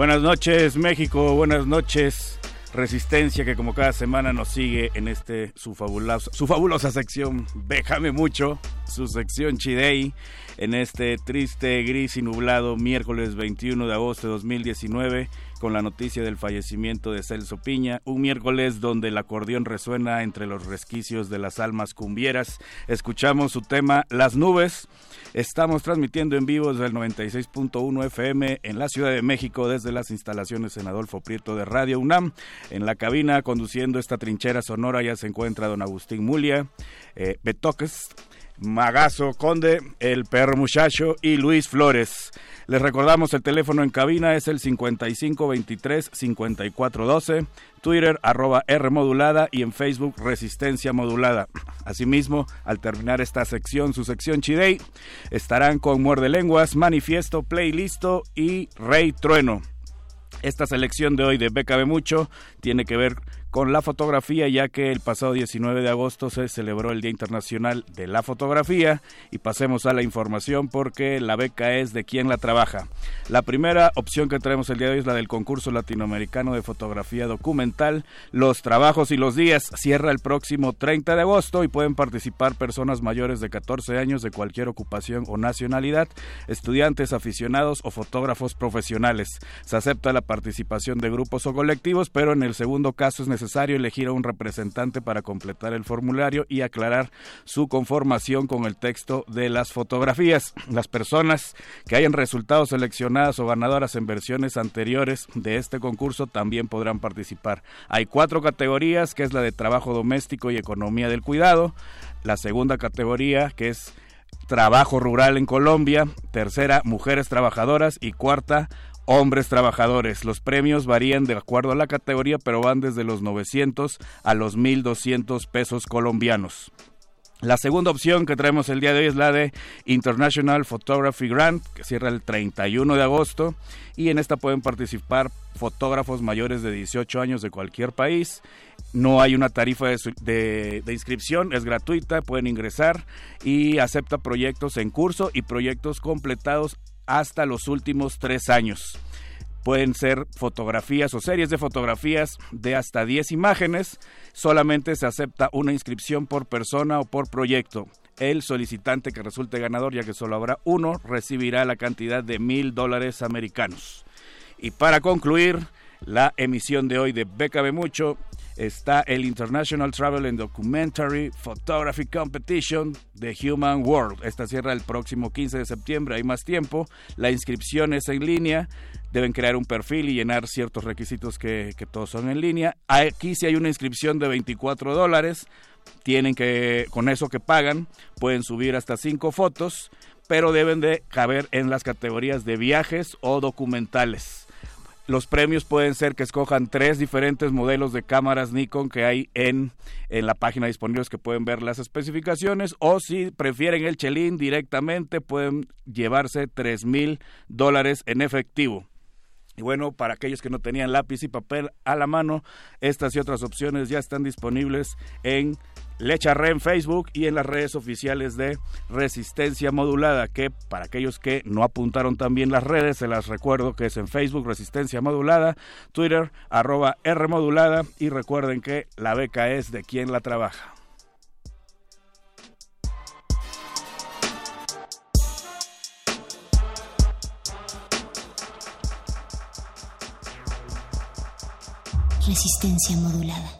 Buenas noches México, buenas noches Resistencia que como cada semana nos sigue en este su fabulosa, su fabulosa sección Déjame mucho, su sección Chidei en este triste, gris y nublado miércoles 21 de agosto de 2019 con la noticia del fallecimiento de Celso Piña, un miércoles donde el acordeón resuena entre los resquicios de las almas cumbieras. Escuchamos su tema Las nubes. Estamos transmitiendo en vivo desde el 96.1 FM en la Ciudad de México desde las instalaciones en Adolfo Prieto de Radio UNAM. En la cabina conduciendo esta trinchera sonora ya se encuentra don Agustín Mulia, eh, Betoques, Magazo Conde, el perro muchacho y Luis Flores. Les recordamos el teléfono en cabina es el 5523-5412, Twitter arroba R modulada y en Facebook Resistencia Modulada. Asimismo, al terminar esta sección, su sección Chidey, estarán con Muerde Lenguas, Manifiesto, Playlisto y Rey Trueno. Esta selección de hoy de BKB Mucho tiene que ver con la fotografía, ya que el pasado 19 de agosto se celebró el Día Internacional de la Fotografía y pasemos a la información porque la beca es de quien la trabaja. La primera opción que traemos el día de hoy es la del concurso latinoamericano de fotografía documental. Los trabajos y los días cierra el próximo 30 de agosto y pueden participar personas mayores de 14 años de cualquier ocupación o nacionalidad, estudiantes, aficionados o fotógrafos profesionales. Se acepta la participación de grupos o colectivos, pero en el segundo caso es necesario necesario elegir a un representante para completar el formulario y aclarar su conformación con el texto de las fotografías. Las personas que hayan resultado seleccionadas o ganadoras en versiones anteriores de este concurso también podrán participar. Hay cuatro categorías, que es la de trabajo doméstico y economía del cuidado. La segunda categoría, que es trabajo rural en Colombia. Tercera, mujeres trabajadoras. Y cuarta, hombres trabajadores. Los premios varían de acuerdo a la categoría, pero van desde los 900 a los 1.200 pesos colombianos. La segunda opción que traemos el día de hoy es la de International Photography Grant, que cierra el 31 de agosto, y en esta pueden participar fotógrafos mayores de 18 años de cualquier país. No hay una tarifa de, de, inscripción, es gratuita, pueden ingresar y acepta proyectos en curso y proyectos completados hasta los últimos tres años. Pueden ser fotografías o series de fotografías de hasta 10 imágenes. Solamente se acepta una inscripción por persona o por proyecto. El solicitante que resulte ganador, ya que solo habrá uno, recibirá la cantidad de mil dólares americanos. Y para concluir la emisión de hoy de BKB Mucho, está el International Travel and Documentary Photography Competition de Human World. Esta cierra el próximo 15 de septiembre, hay más tiempo. La inscripción es en línea. Deben crear un perfil y llenar ciertos requisitos que, todos son en línea. Aquí si hay una inscripción de 24 dólares. Tienen que, con eso que pagan, pueden subir hasta 5 fotos, pero deben de caber en las categorías de viajes o documentales. Los premios pueden ser que escojan tres diferentes modelos de cámaras Nikon que hay en, en la página disponibles que pueden ver las especificaciones o si prefieren el chelín directamente pueden llevarse tres mil dólares en efectivo. Y bueno, para aquellos que no tenían lápiz y papel a la mano, estas y otras opciones ya están disponibles en Lecharre en Facebook y en las redes oficiales de Resistencia Modulada, que para aquellos que no apuntaron también las redes, se las recuerdo que es en Facebook Resistencia Modulada, Twitter arroba R Modulada y recuerden que la beca es de quien la trabaja. Resistencia modulada. resistencia modulada.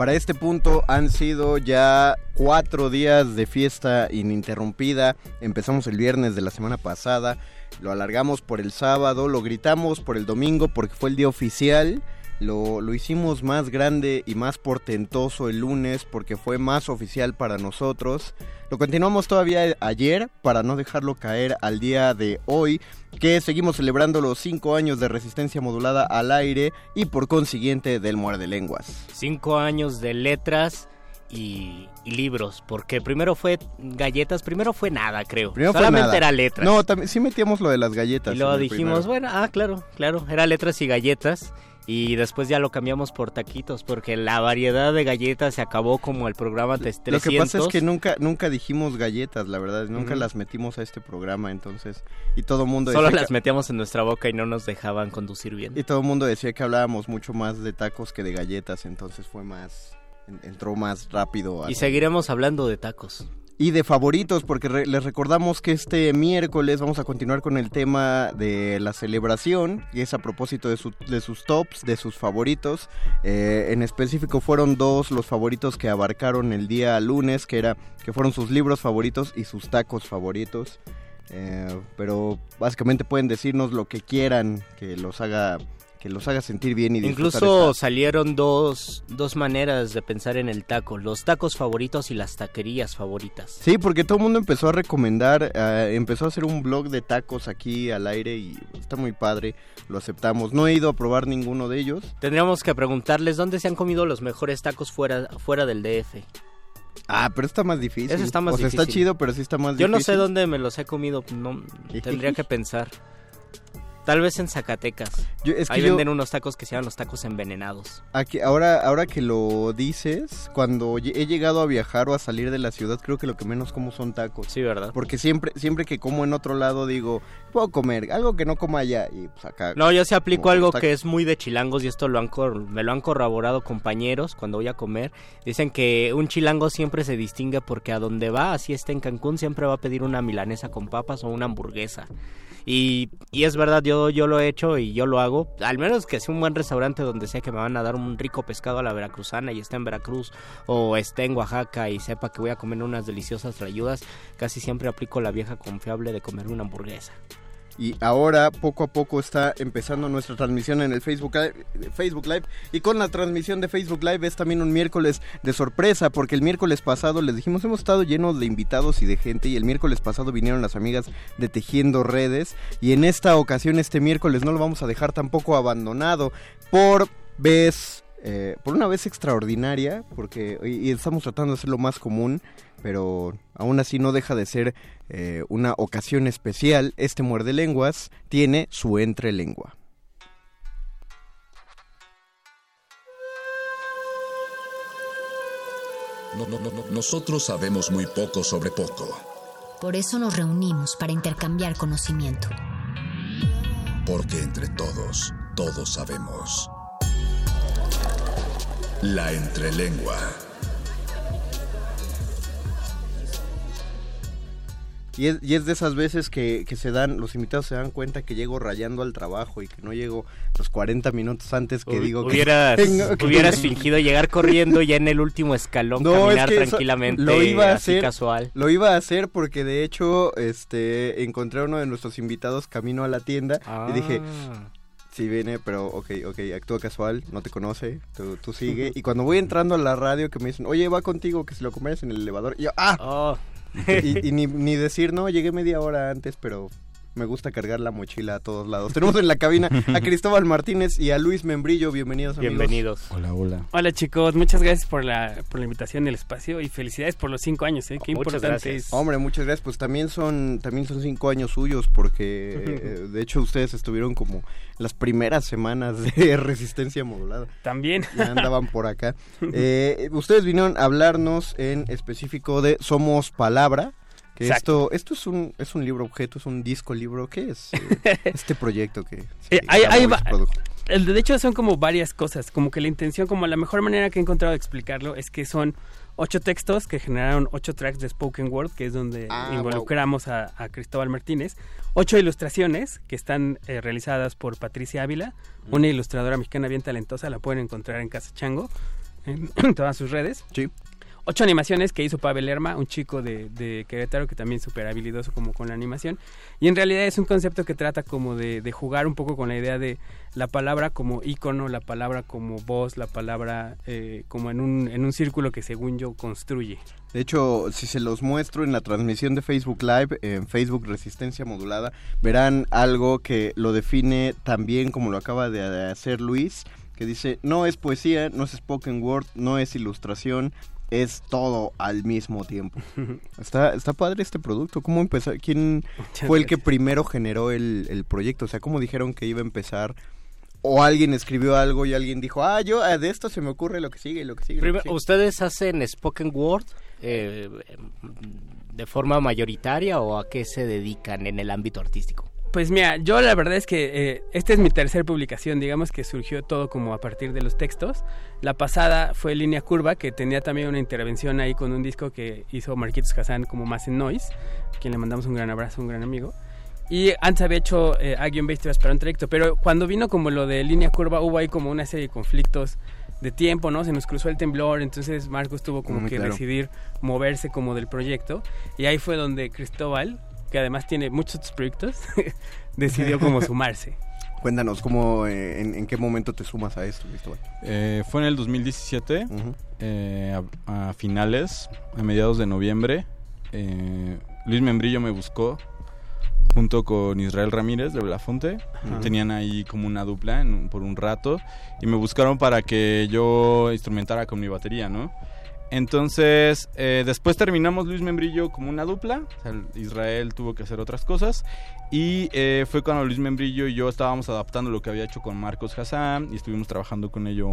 Para este punto han sido ya cuatro días de fiesta ininterrumpida. Empezamos el viernes de la semana pasada, lo alargamos por el sábado, lo gritamos por el domingo porque fue el día oficial. Lo, lo hicimos más grande y más portentoso el lunes porque fue más oficial para nosotros. Lo continuamos todavía ayer para no dejarlo caer al día de hoy, que seguimos celebrando los cinco años de resistencia modulada al aire y por consiguiente del muerde lenguas. Cinco años de letras y, y libros, porque primero fue galletas, primero fue nada, creo. Primero fue Solamente nada. era letras. No, también sí metíamos lo de las galletas. y luego dijimos, primero. bueno, ah, claro, claro, era letras y galletas. Y después ya lo cambiamos por taquitos, porque la variedad de galletas se acabó como el programa de 300. Lo que pasa es que nunca nunca dijimos galletas, la verdad, nunca las metimos a este programa, entonces y todo mundo Solo las que- metíamos en nuestra boca y no nos dejaban conducir bien. y todo el mundo decía que hablábamos mucho más de tacos que de galletas, entonces fue más en- entró más rápido. a- Y seguiremos hablando de tacos. Y de favoritos, porque les recordamos que este miércoles vamos a continuar con el tema de la celebración, y es a propósito de sus tops, de sus favoritos. Eh, en específico fueron dos los favoritos que abarcaron el día lunes, que, era, que fueron sus libros favoritos y sus tacos favoritos. Eh, pero básicamente pueden decirnos lo que quieran que los haga que los haga sentir bien y Incluso esta- salieron dos, dos maneras de pensar en el taco, los tacos favoritos y las taquerías favoritas. Sí, porque todo el mundo empezó a recomendar, empezó a hacer un blog de tacos aquí al aire y está muy padre, lo aceptamos. No he ido a probar ninguno de ellos. Tendríamos que preguntarles dónde se han comido los mejores tacos fuera, fuera del DF. Ah, pero está más difícil. Eso está más o sea, está difícil. chido, pero sí está más Yo difícil. no sé dónde me los he comido, no tendría que pensar. Tal vez en Zacatecas. Yo- es que Ahí yo- venden unos tacos que se llaman los tacos envenenados. Aquí, ahora, ahora que lo dices, cuando he llegado a viajar o a salir de la ciudad, creo que lo que menos como son tacos. Sí, ¿verdad? Porque siempre, siempre que como en otro lado digo, puedo comer algo que no coma allá. Y pues acá. No, yo sí aplico algo que es muy de chilangos y esto lo han me lo han corroborado compañeros cuando voy a comer. Dicen que un chilango siempre se distingue porque a donde va, así está en Cancún, siempre va a pedir una milanesa con papas o una hamburguesa. Y, es verdad, yo, yo lo he hecho y yo lo hago. Al menos que sea un buen restaurante donde sé que me van a dar un rico pescado a la veracruzana y está en Veracruz o esté en Oaxaca y sepa que voy a comer unas deliciosas trayudas, casi siempre aplico la vieja confiable de comer una hamburguesa. Y ahora poco a poco está empezando nuestra transmisión en el Facebook Live, Facebook Live. Y con la transmisión de Facebook Live es también un miércoles de sorpresa, porque el miércoles pasado les dijimos hemos estado llenos de invitados y de gente. Y el miércoles pasado vinieron las amigas de Tejiendo Redes. Y en esta ocasión, este miércoles, no lo vamos a dejar tampoco abandonado por vez. eh, por una vez extraordinaria, porque y estamos tratando de hacerlo más común, pero aún así no deja de ser eh, una ocasión especial. Este muerde lenguas tiene su entrelengua. No- no- no- no- Nosotros sabemos muy poco sobre poco, Por eso nos reunimos para intercambiar conocimiento. porque entre todos, todos sabemos. La entrelengua. Y es, y es de esas veces que, que se dan, los invitados se dan cuenta que llego rayando al trabajo y que no llego los 40 minutos antes que digo que hubieras, tengo que- hubieras fingido llegar corriendo ya en el último escalón, No, es caminar que tranquilamente, lo iba a así hacer, casual. Lo iba a hacer porque de hecho este encontré a uno de nuestros invitados camino a la tienda y dije, Ah. Sí, viene, pero ok, ok, actúa casual, no te conoce, tú, tú sigue. Y cuando voy entrando a la radio que me dicen, oye, va contigo, que si lo comes en el elevador. Y yo, ¡ah! Oh, Y, y ni, ni decir, no, llegué media hora antes, pero me gusta cargar la mochila a todos lados. Tenemos en la cabina a Cristóbal Martínez y a Luis Membrillo. Bienvenidos, amigos. bienvenidos. Hola, hola. Hola chicos, muchas gracias por la, por la invitación y el espacio y felicidades por los cinco años, ¿eh? Qué Muchas importante gracias. es. Hombre, muchas gracias. Pues también son también son cinco años suyos porque de hecho ustedes estuvieron como las primeras semanas de resistencia modulada. También. Ya andaban por acá. Eh, ustedes vinieron a hablarnos en específico de Somos Palabra. Exacto. esto, esto es un es un libro objeto, es un disco libro. ¿Qué es eh, este proyecto que Eh, va- de hecho son como varias cosas, como que la intención, como la mejor manera que he encontrado de explicarlo es que son ocho textos que generaron ocho tracks de Spoken Word, que es donde Ah, involucramos a, a Cristóbal Martínez, ocho ilustraciones que están eh, realizadas por Patricia Ávila, una ilustradora mexicana bien talentosa, la pueden encontrar en Casa Chango, en todas sus redes. Sí. Ocho animaciones que hizo Pavel Lerma, un chico de, de Querétaro que también es súper habilidoso como con la animación. Y en realidad es un concepto que trata como de, de jugar un poco con la idea de la palabra como icono, la palabra como voz, la palabra eh, como en un, en un círculo que según yo construye. De hecho, si se los muestro en la transmisión de Facebook Live, en Facebook Resistencia Modulada, verán algo que lo define tan bien como lo acaba de hacer Luis, que dice, no es poesía, no es spoken word, no es ilustración, es todo al mismo tiempo. Está, está padre este producto. ¿Cómo empezó? ¿Quién fue el que primero generó el, el proyecto? O sea, ¿cómo dijeron que iba a empezar? O alguien escribió algo y alguien dijo, ah, yo ah, de esto se me ocurre lo que sigue, lo que sigue. lo que sigue". ¿Ustedes hacen spoken word eh, de forma mayoritaria o a qué se dedican en el ámbito artístico? Pues mira, yo la verdad es que eh, esta es mi tercera publicación, digamos que surgió todo como a partir de los textos. La pasada fue Línea Curva, que tenía también una intervención ahí con un disco que hizo Marquitos Hassan como Más en Noise, a quien le mandamos un gran abrazo, un gran amigo. Y antes había hecho eh, A-Guion Base para un trayecto, pero cuando vino como lo de Línea Curva hubo ahí como una serie de conflictos de tiempo, ¿no? Se nos cruzó el temblor, entonces Marcos tuvo como Mm, que claro. decidir moverse como del proyecto. Y ahí fue donde Cristóbal, que además tiene muchos otros proyectos, decidió como sumarse. Cuéntanos, ¿cómo, eh, en, en qué momento te sumas a esto, Cristóbal? Eh, fue en el 2017, Ujú. eh, a, a finales, a mediados de noviembre. eh, Luis Membrillo me buscó junto con Israel Ramírez de Belafonte. Tenían ahí como una dupla en por un rato y me buscaron para que yo instrumentara con mi batería, ¿no? Entonces, eh, después terminamos Luis Membrillo como una dupla. o sea, Israel tuvo que hacer otras cosas. Y eh, fue cuando Luis Membrillo y yo estábamos adaptando lo que había hecho con Marcos Hassan. Y estuvimos trabajando con ello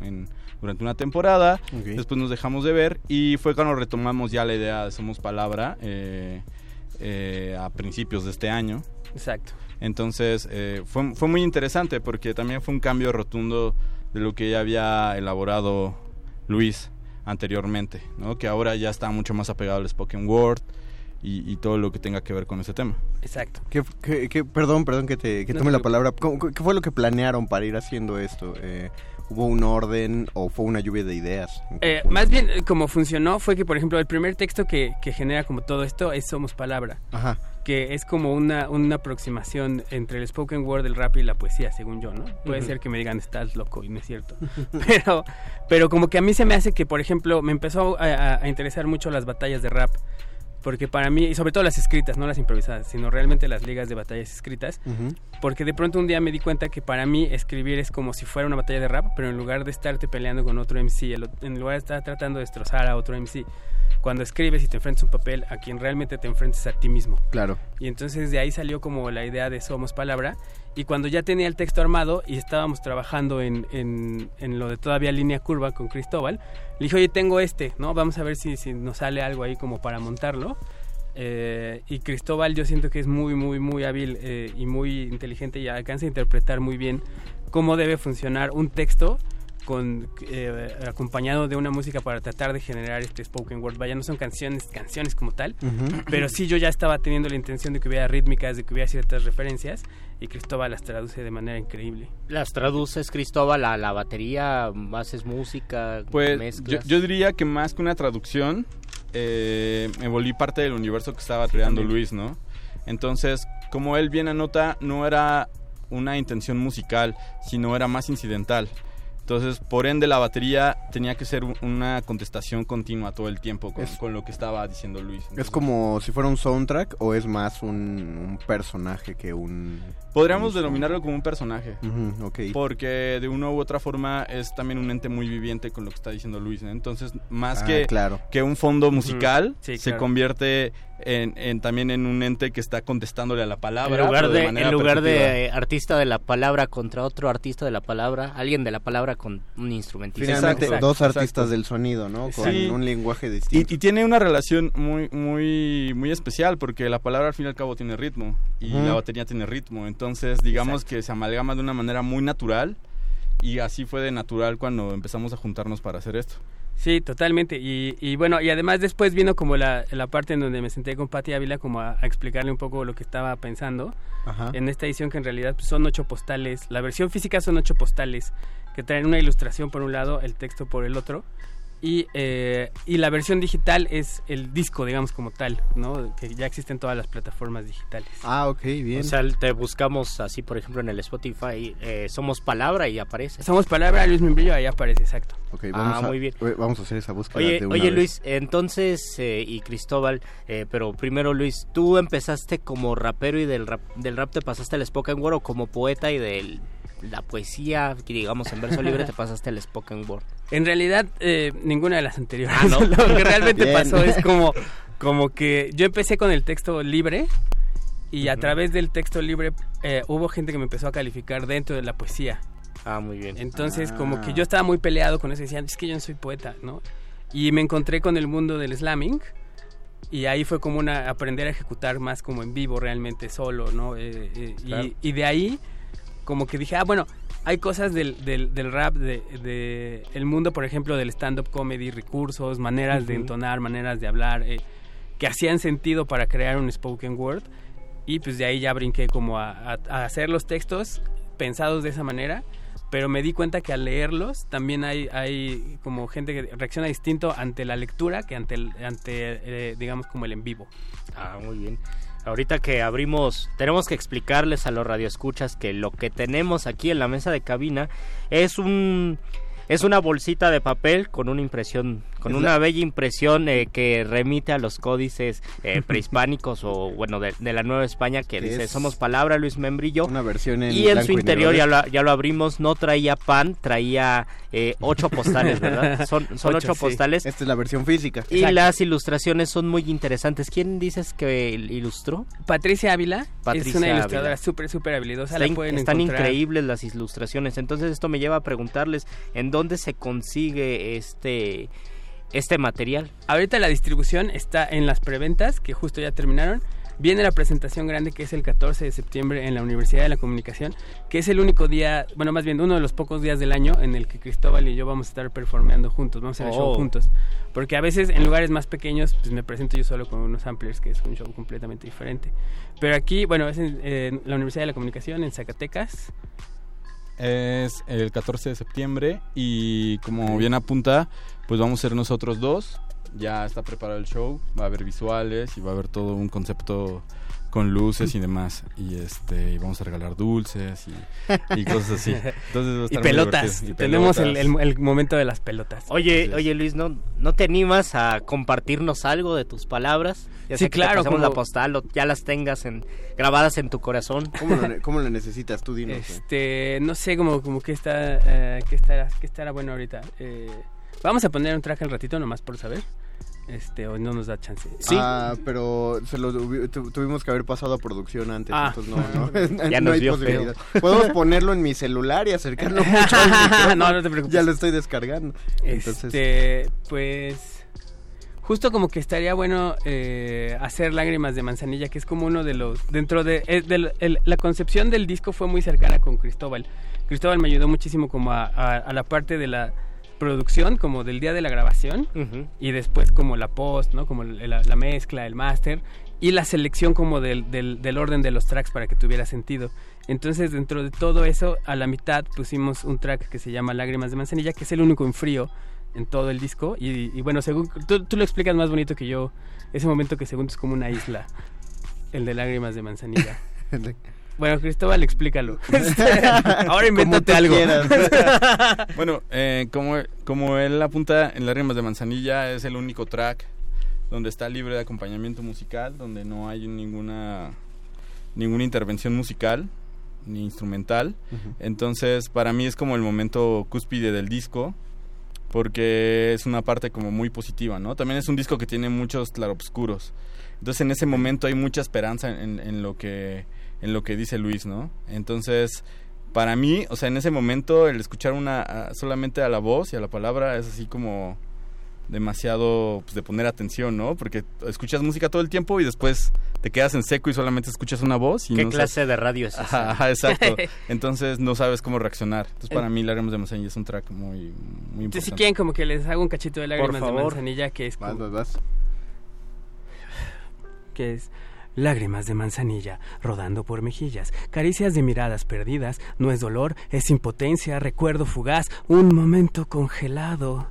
en- durante una temporada. Después nos dejamos de ver. Y fue cuando retomamos ya la idea de Somos Palabra eh, eh, a principios de este año. Exacto. Entonces eh, fue, fue muy interesante porque también fue un cambio rotundo de lo que ya había elaborado Luis anteriormente, ¿no? que ahora ya está mucho más apegado al spoken word y, y todo lo que tenga que ver con ese tema. Exacto. ¿Qué, qué- qué- perdón, perdón que te que tome la palabra. ¿Cómo- ¿Qué fue lo que planearon para ir haciendo esto? Eh, ¿Hubo un orden o fue una lluvia de ideas? ¿En qué Eh, más bien, eh, como funcionó fue que, por ejemplo, el primer texto que, que genera como todo esto es Somos Palabra, Ajá. Que es como una, una aproximación entre el spoken word, el rap y la poesía, según yo, ¿no? Puede ser que me digan, estás loco, y no es cierto. pero, pero como que a mí se me hace que, por ejemplo, me empezó a, a- interesar mucho las batallas de rap. Porque para mí, y sobre todo las escritas, no las improvisadas, sino realmente las ligas de batallas escritas, porque de pronto un día me di cuenta que para mí escribir es como si fuera una batalla de rap, pero en lugar de estarte peleando con otro MC, en lugar de estar tratando de destrozar a otro MC, cuando escribes y te enfrentas a un papel, a quien realmente te enfrentes a ti mismo. Claro. Y entonces de ahí salió como la idea de Somos Palabra. Y cuando ya tenía el texto armado y estábamos trabajando en, en- en lo de todavía línea curva con Cristóbal, le dije, oye, tengo este, ¿no? Vamos a ver si, si nos sale algo ahí como para montarlo. Eh, y Cristóbal yo siento que es muy, muy, muy hábil eh, y muy inteligente y alcanza a interpretar muy bien cómo debe funcionar un texto con eh, acompañado de una música para tratar de generar este spoken word. Vaya, no son canciones, canciones como tal, pero sí yo ya estaba teniendo la intención de que hubiera rítmicas, de que hubiera ciertas referencias y Cristóbal las traduce de manera increíble. ¿Las traduces, Cristóbal, a la batería? ¿Haces música? Pues mezclas? yo diría que más que una traducción, eh, me volví parte del universo que estaba creando Luis, ¿no? Entonces, como él bien anota, no era una intención musical, sino era más incidental. Entonces, por ende, la batería tenía que ser un- una contestación continua todo el tiempo con, Es- con lo que estaba diciendo Luis. ¿Es como si fuera un soundtrack o es más un, un personaje que un... Podríamos un- denominarlo como un personaje. Porque de una u otra forma es también un ente muy viviente con lo que está diciendo Luis. ¿no? Entonces, más Ah, que, claro. que un fondo musical, Sí, se claro. convierte en, en también en un ente que está contestándole a la palabra. En lugar, de, manera en lugar de artista de la palabra contra otro artista de la palabra, alguien de la palabra con un instrumentista. Exacto, dos exacto. artistas del sonido, ¿no? Con Sí. un lenguaje distinto. y tiene una relación muy, muy, muy especial porque la palabra al fin y al cabo tiene ritmo y la batería tiene ritmo. Entonces, digamos que se amalgama de una manera muy natural y así fue de natural cuando empezamos a juntarnos para hacer esto. Sí, totalmente. Y, y bueno, y además después vino como la, la parte en donde me senté con Patti Ávila como a, a explicarle un poco lo que estaba pensando Ajá. en esta edición que en realidad pues, son ocho postales. La versión física son ocho postales que traen una ilustración por un lado, el texto por el otro. Y, eh, y la versión digital es el disco, digamos, como tal, ¿no? Que ya existen todas las plataformas digitales. Ah, ok, bien. O sea, te buscamos así, por ejemplo, en el Spotify, eh, somos palabra y aparece. Somos palabra, Luis Membrillo, ahí aparece, exacto. Ok, Ah, vamos a, muy bien. eh, Vamos a hacer esa búsqueda Oye, de una oye vez. Luis, entonces, eh, y Cristóbal, eh, pero primero Luis, ¿tú empezaste como rapero y del rap, del rap te pasaste al spoken word o como poeta y de la poesía, que digamos en verso libre, te pasaste al spoken word? En realidad, eh, ninguna de las anteriores. Ah, ¿no? Lo que realmente Bien. pasó es como, como que yo empecé con el texto libre y a través del texto libre eh, hubo gente que me empezó a calificar dentro de la poesía. Ah, muy bien. Entonces, Ah. como que yo estaba muy peleado con eso. Decían, es que yo no soy poeta, ¿no? Y me encontré con el mundo del slamming. Y ahí fue como una aprender a ejecutar más como en vivo, realmente solo, ¿no? Eh, eh, y, de ahí, como que dije, ah, bueno, hay cosas del, del, del rap, de, de el mundo, por ejemplo, del stand-up comedy, recursos, maneras de Ujú. entonar, maneras de hablar, eh, que hacían sentido para crear un spoken word. Y pues de ahí ya brinqué como a, a- a hacer los textos pensados de esa manera, pero me di cuenta que al leerlos también hay, hay como gente que reacciona distinto ante la lectura que ante, el, ante eh, digamos, como el en vivo. Ah, muy bien. Ahorita que abrimos, tenemos que explicarles a los radioescuchas que lo que tenemos aquí en la mesa de cabina es un es una bolsita de papel con una impresión, con Es una la- bella impresión eh, que remite a los códices eh, prehispánicos o bueno de, de la Nueva España que Que dice es somos palabra Luis Membrillo Una versión en y en su interior ya lo, ya lo abrimos, no traía pan, traía eh, ocho postales, ¿verdad? Son, son Ocho, ocho, sí. postales. Esta es la versión física. Y las ilustraciones son muy interesantes. ¿Quién dices que ilustró? Patricia Ávila es Patricia una ilustradora súper, súper habilidosa. Está la in- pueden están encontrar. increíbles las ilustraciones. Entonces esto me lleva a preguntarles en dónde se consigue este este material. Ahorita la distribución está en las preventas, que justo ya terminaron. Viene la presentación grande que es el 14 de septiembre en la Universidad de la Comunicación, que es el único día, bueno, más bien uno de los pocos días del año en el que Cristóbal y yo vamos a estar performeando juntos, vamos a hacer el show Oh. juntos. Porque a veces en lugares más pequeños, pues me presento yo solo con unos samplers, que es un show completamente diferente. Pero aquí, bueno, es en, en la Universidad de la Comunicación, en Zacatecas. Es el 14 de septiembre y como bien apunta, pues vamos a ser nosotros dos. Ya está preparado el show, va a haber visuales y va a haber todo un concepto con luces y demás. Y este y vamos a regalar dulces y, y cosas así. Entonces va a Y estar pelotas. Y Tenemos el, el- el momento de las pelotas. Oye, oye Luis, ¿no, ¿no te animas a compartirnos algo de tus palabras? Ya Sí, que te claro, como- la postal o ya las tengas en, grabadas en tu corazón. ¿Cómo lo, cómo lo necesitas tú, dinos? Este, no sé, como, como que está, eh, que estará, que estará bueno ahorita. Eh, vamos a poner un track al ratito nomás por saber. Este, o no nos da chance. Ah, pero se lo hubi- tu- tuvimos que haber pasado a producción antes, Ah. entonces no, no, Ya no nos hay vio posibilidad. Podemos ponerlo en mi celular y acercarlo mucho no, no te preocupes. Ya lo estoy descargando. Entonces, Este, pues, justo como que estaría bueno eh, hacer lágrimas de manzanilla, que es como uno de los, dentro de, el- la concepción del disco fue muy cercana con Cristóbal. Cristóbal me ayudó muchísimo como a, a- a la parte de la producción, como del día de la grabación. Y después como la post, ¿no? Como la, la mezcla, el máster y la selección como del, del, del orden de los tracks para que tuviera sentido. Entonces dentro de todo eso, a la mitad pusimos un track que se llama Lágrimas de Manzanilla, que es el único en frío en todo el disco y, y bueno, según tú, tú lo explicas más bonito que yo, ese momento que según es como una isla, el de Lágrimas de Manzanilla. Bueno, Cristóbal, explícalo. Ahora invéntate algo. Bueno, eh, como, como él apunta en las rimas de Manzanilla, es el único track donde está libre de acompañamiento musical, donde no hay ninguna, ninguna intervención musical ni instrumental. Entonces, para mí es como el momento cúspide del disco, porque es una parte como muy positiva, ¿no? También es un disco que tiene muchos claroscuros. Entonces, en ese momento hay mucha esperanza en, en lo que en lo que dice Luis, ¿no? Entonces, para mí, o sea, en ese momento el escuchar una a- solamente a la voz y a la palabra es así como demasiado pues, de poner atención, ¿no? Porque escuchas música todo el tiempo y después te quedas en seco y solamente escuchas una voz y ¿Qué no clase sabes- de radio es esa? Ajá, ajá, exacto. Entonces no sabes cómo reaccionar. Entonces para mí Lágrimas de Manzanilla es un track muy, muy importante. si quieren como que les haga un cachito de lágrimas de favor. manzanilla, que es Vas, como- vas, vas. que es lágrimas de manzanilla rodando por mejillas, caricias de miradas perdidas, no es dolor, es impotencia, recuerdo fugaz, un momento congelado.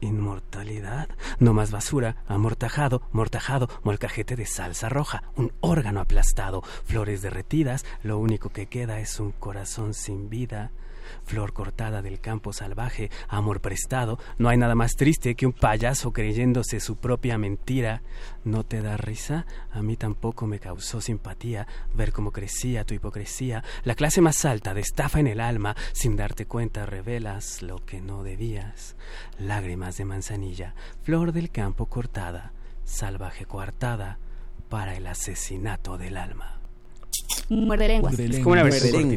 Inmortalidad, no más basura, amortajado, mortajado, molcajete de salsa roja, un órgano aplastado, flores derretidas, lo único que queda es un corazón sin vida. Flor cortada del campo salvaje, amor prestado, no hay nada más triste que un payaso creyéndose su propia mentira. ¿No te da risa? A mí tampoco me causó simpatía ver cómo crecía tu hipocresía. La clase más alta de estafa en el alma, sin darte cuenta revelas lo que no debías. Lágrimas de manzanilla, flor del campo cortada, salvaje coartada para el asesinato del alma. Muerde lenguas. Es como una versión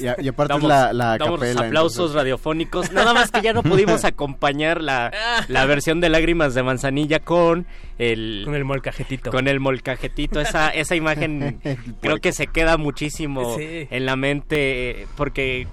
Y, a- y aparte Damos, es la, la damos capela. aplausos entonces- radiofónicos. Nada más que ya no pudimos acompañar la, la versión de Lágrimas de Manzanilla con el Con el molcajetito. con el molcajetito. Esa, esa imagen creo que se queda muchísimo Sí. en la mente eh, porque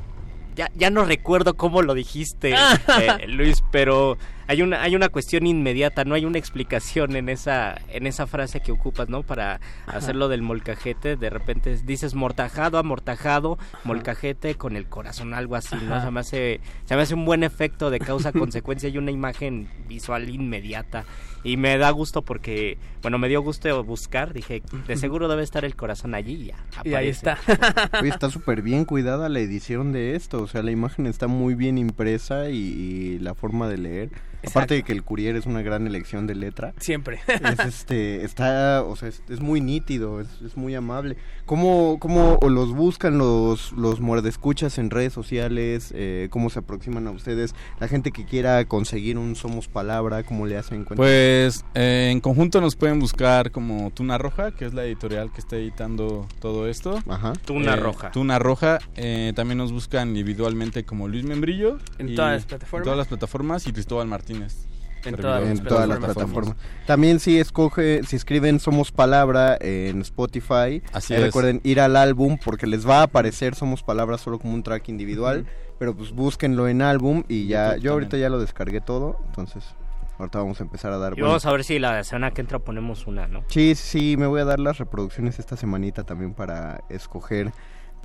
ya, ya no recuerdo cómo lo dijiste, eh, Luis, pero hay una, hay una cuestión inmediata, no hay una explicación en esa, en esa frase que ocupas, ¿no? Para hacerlo del molcajete, de repente dices mortajado, amortajado, molcajete con el corazón, algo así, ¿no? Ajá. Se me hace, se me hace un buen efecto de causa-consecuencia y una imagen visual inmediata. Y me da gusto porque, bueno, me dio gusto buscar, dije, de seguro debe estar el corazón allí y ya. Y ahí aparece. está. Oye, está súper bien cuidada la edición de esto. O sea, la imagen está muy bien impresa y, y la forma de leer. Aparte de que el Courier es una gran elección de letra. Siempre. Es este, está, o sea, es, es muy nítido, es, es muy amable. ¿Cómo, cómo o los buscan los, los muerdescuchas en redes sociales? Eh, ¿Cómo se aproximan a ustedes? La gente que quiera conseguir un Somos Palabra, ¿cómo le hacen? Cuéntanos. Pues eh, en conjunto nos pueden buscar como Tuna Roja, que es la editorial que está editando todo esto. Ajá. Tuna Eh, Roja. Tuna Roja. eh, también nos buscan individualmente como Luis Membrillo. En y- todas las plataformas. En todas las plataformas y Cristóbal En todas en todas las plataformas. También si escoge, si escriben Somos Palabra en Spotify, Así eh, recuerden ir al álbum porque les va a aparecer Somos Palabra solo como un track individual, pero pues búsquenlo en álbum y ya, YouTube yo ahorita también. ya lo descargué todo, entonces ahorita vamos a empezar a dar. Y bueno, vamos a ver si la semana que entra ponemos una, ¿no? Sí, sí, me voy a dar las reproducciones esta semanita también para escoger.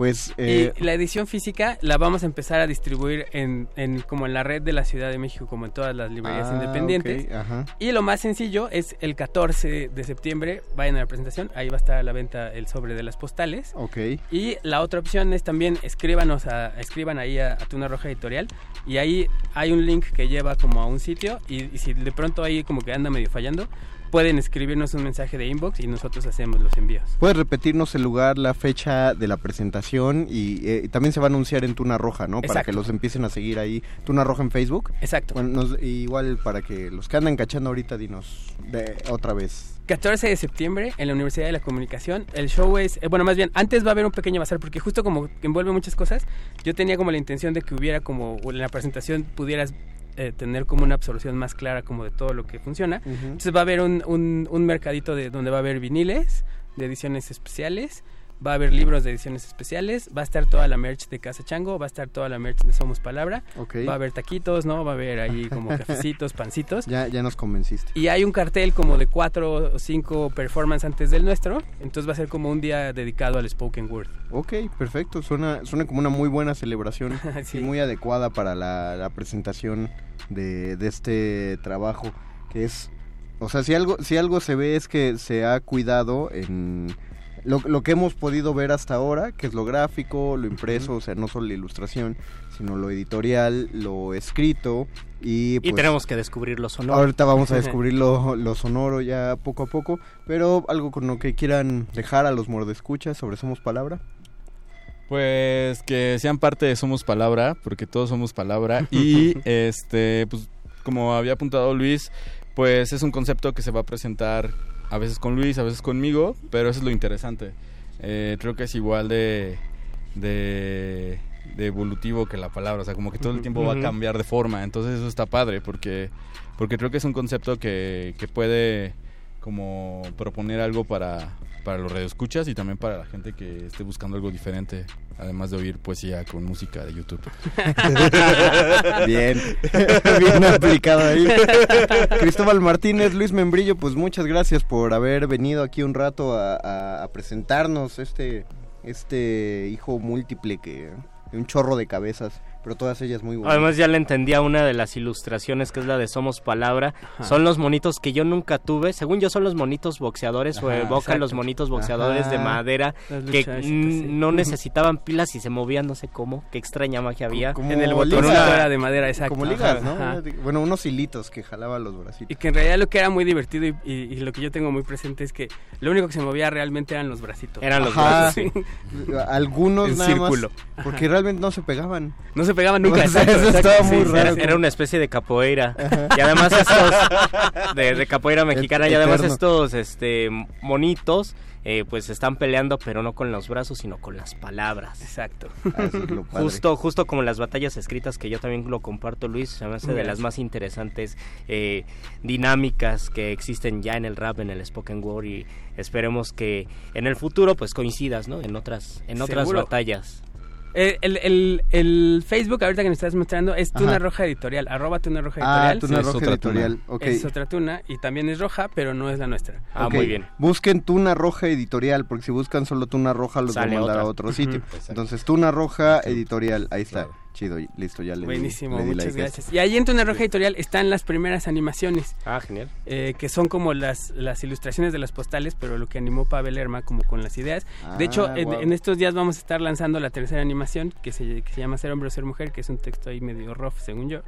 Pues eh, y la edición física la vamos a empezar a distribuir en, en como en la red de la Ciudad de México, como en todas las librerías ah, independientes. ok, ajá. Y lo más sencillo es el 14 de septiembre, vayan a la presentación, ahí va a estar a la venta el sobre de las postales. Ok. Y la otra opción es también escríbanos a, escriban ahí a, a Tuna Roja Editorial y ahí hay un link que lleva como a un sitio y, y si de pronto ahí como que anda medio fallando, pueden escribirnos un mensaje de inbox y nosotros hacemos los envíos. ¿Puedes repetirnos el lugar, la fecha de la presentación y eh, también se va a anunciar en Tuna Roja, ¿no? Para que los empiecen a seguir ahí. Tuna Roja en Facebook. Exacto. Bueno, nos- igual para que los que andan cachando ahorita, dinos de, otra vez. 14 de septiembre en la Universidad de la Comunicación. El show es, eh, bueno, más bien, antes va a haber un pequeño bazar porque justo como envuelve muchas cosas, yo tenía como la intención de que hubiera como, en la presentación pudieras eh, tener como una absorción más clara como de todo lo que funciona. Entonces va a haber un, un, un mercadito de donde va a haber viniles de ediciones especiales, va a haber libros de ediciones especiales, va a estar toda la merch de Casa Chango, va a estar toda la merch de Somos Palabra, Ok. va a haber taquitos, ¿no? Va a haber ahí como cafecitos, pancitos. Ya, ya nos convenciste. Y hay un cartel como de cuatro o cinco performances antes del nuestro. Entonces va a ser como un día dedicado al spoken word. Ok, perfecto. Suena, suena como una muy buena celebración Sí. y muy adecuada para la, la presentación de, de este trabajo. Que es, o sea, si algo, si algo se ve es que se ha cuidado en, lo, lo que hemos podido ver hasta ahora, que es lo gráfico, lo impreso, o sea, no solo la ilustración, sino lo editorial, lo escrito y... Y pues, tenemos que descubrir lo sonoro. Ahorita vamos a descubrir lo, lo sonoro ya poco a poco, pero algo con lo que quieran dejar a los mordescuchas sobre Somos Palabra. Pues que sean parte de Somos Palabra, porque todos somos palabra. Y este, pues como había apuntado Luis, pues es un concepto que se va a presentar a veces con Luis, a veces conmigo, pero eso es lo interesante. Eh, creo que es igual de, de, de evolutivo que la palabra, o sea, como que todo el tiempo va a cambiar de forma, entonces eso está padre, porque, porque creo que es un concepto que, que puede como proponer algo para, para los radioescuchas y también para la gente que esté buscando algo diferente, además de oír poesía con música de YouTube. Bien, bien aplicado ahí. Cristóbal Martínez, Luis Membrillo, pues muchas gracias por haber venido aquí un rato a, a- a presentarnos este, este hijo múltiple que un chorro de cabezas, pero todas ellas muy buenas. Además ya le entendía una de las ilustraciones que es la de Somos Palabra. Ajá. Son los monitos que yo nunca tuve. Según yo son los monitos boxeadores o evocan exacto. los monitos boxeadores de madera que sí. no necesitaban pilas y se movían no sé cómo. Qué extraña magia había. Como En el botoncito era de madera, exacto. Como ligas, ¿no? Ajá. Bueno, unos hilitos que jalaban los bracitos. Y que en realidad lo que era muy divertido y, y- y lo que yo tengo muy presente es que lo único que se movía realmente eran los bracitos. Eran los Ajá. brazos, sí. Algunos En nada círculo. más, porque realmente no se pegaban. No se pegaban nunca. Eso estaba muy sí, raro. Era, era una especie de capoeira. Y además estos de, de capoeira mexicana y además Eterno. estos este monitos eh, pues están peleando pero no con los brazos sino con las palabras. Exacto. Ah. Justo, justo como las batallas escritas que yo también lo comparto, Luis, se me hace de las más interesantes eh, dinámicas que existen ya en el rap, en el spoken word y esperemos que en el futuro pues coincidas, ¿no? En otras, en otras Seguro. batallas. Eh, El, el, el Facebook ahorita que me estás mostrando es Tuna Ajá. Roja Editorial, arroba Tuna Roja Ah, Editorial. Tuna Sí, es Roja Editorial. ok. Es otra tuna y también es roja, pero no es la nuestra. Ah, muy bien. Busquen Tuna Roja Editorial, porque si buscan solo Tuna Roja los va a mandar a otro sitio. Exacto. Entonces, Tuna Roja Editorial, ahí está. Chido, listo, ya le Buenísimo, le di muchas like gracias. Y ahí en Tuna Roja Editorial están las primeras animaciones, Ah, genial. eh, que son como las, las ilustraciones de las postales, pero lo que animó Pavel Lerma como con las ideas. De hecho, Ah, en, en estos días vamos a estar lanzando la tercera animación, que se, que se llama Ser hombre o ser mujer, que es un texto ahí medio rough, según yo.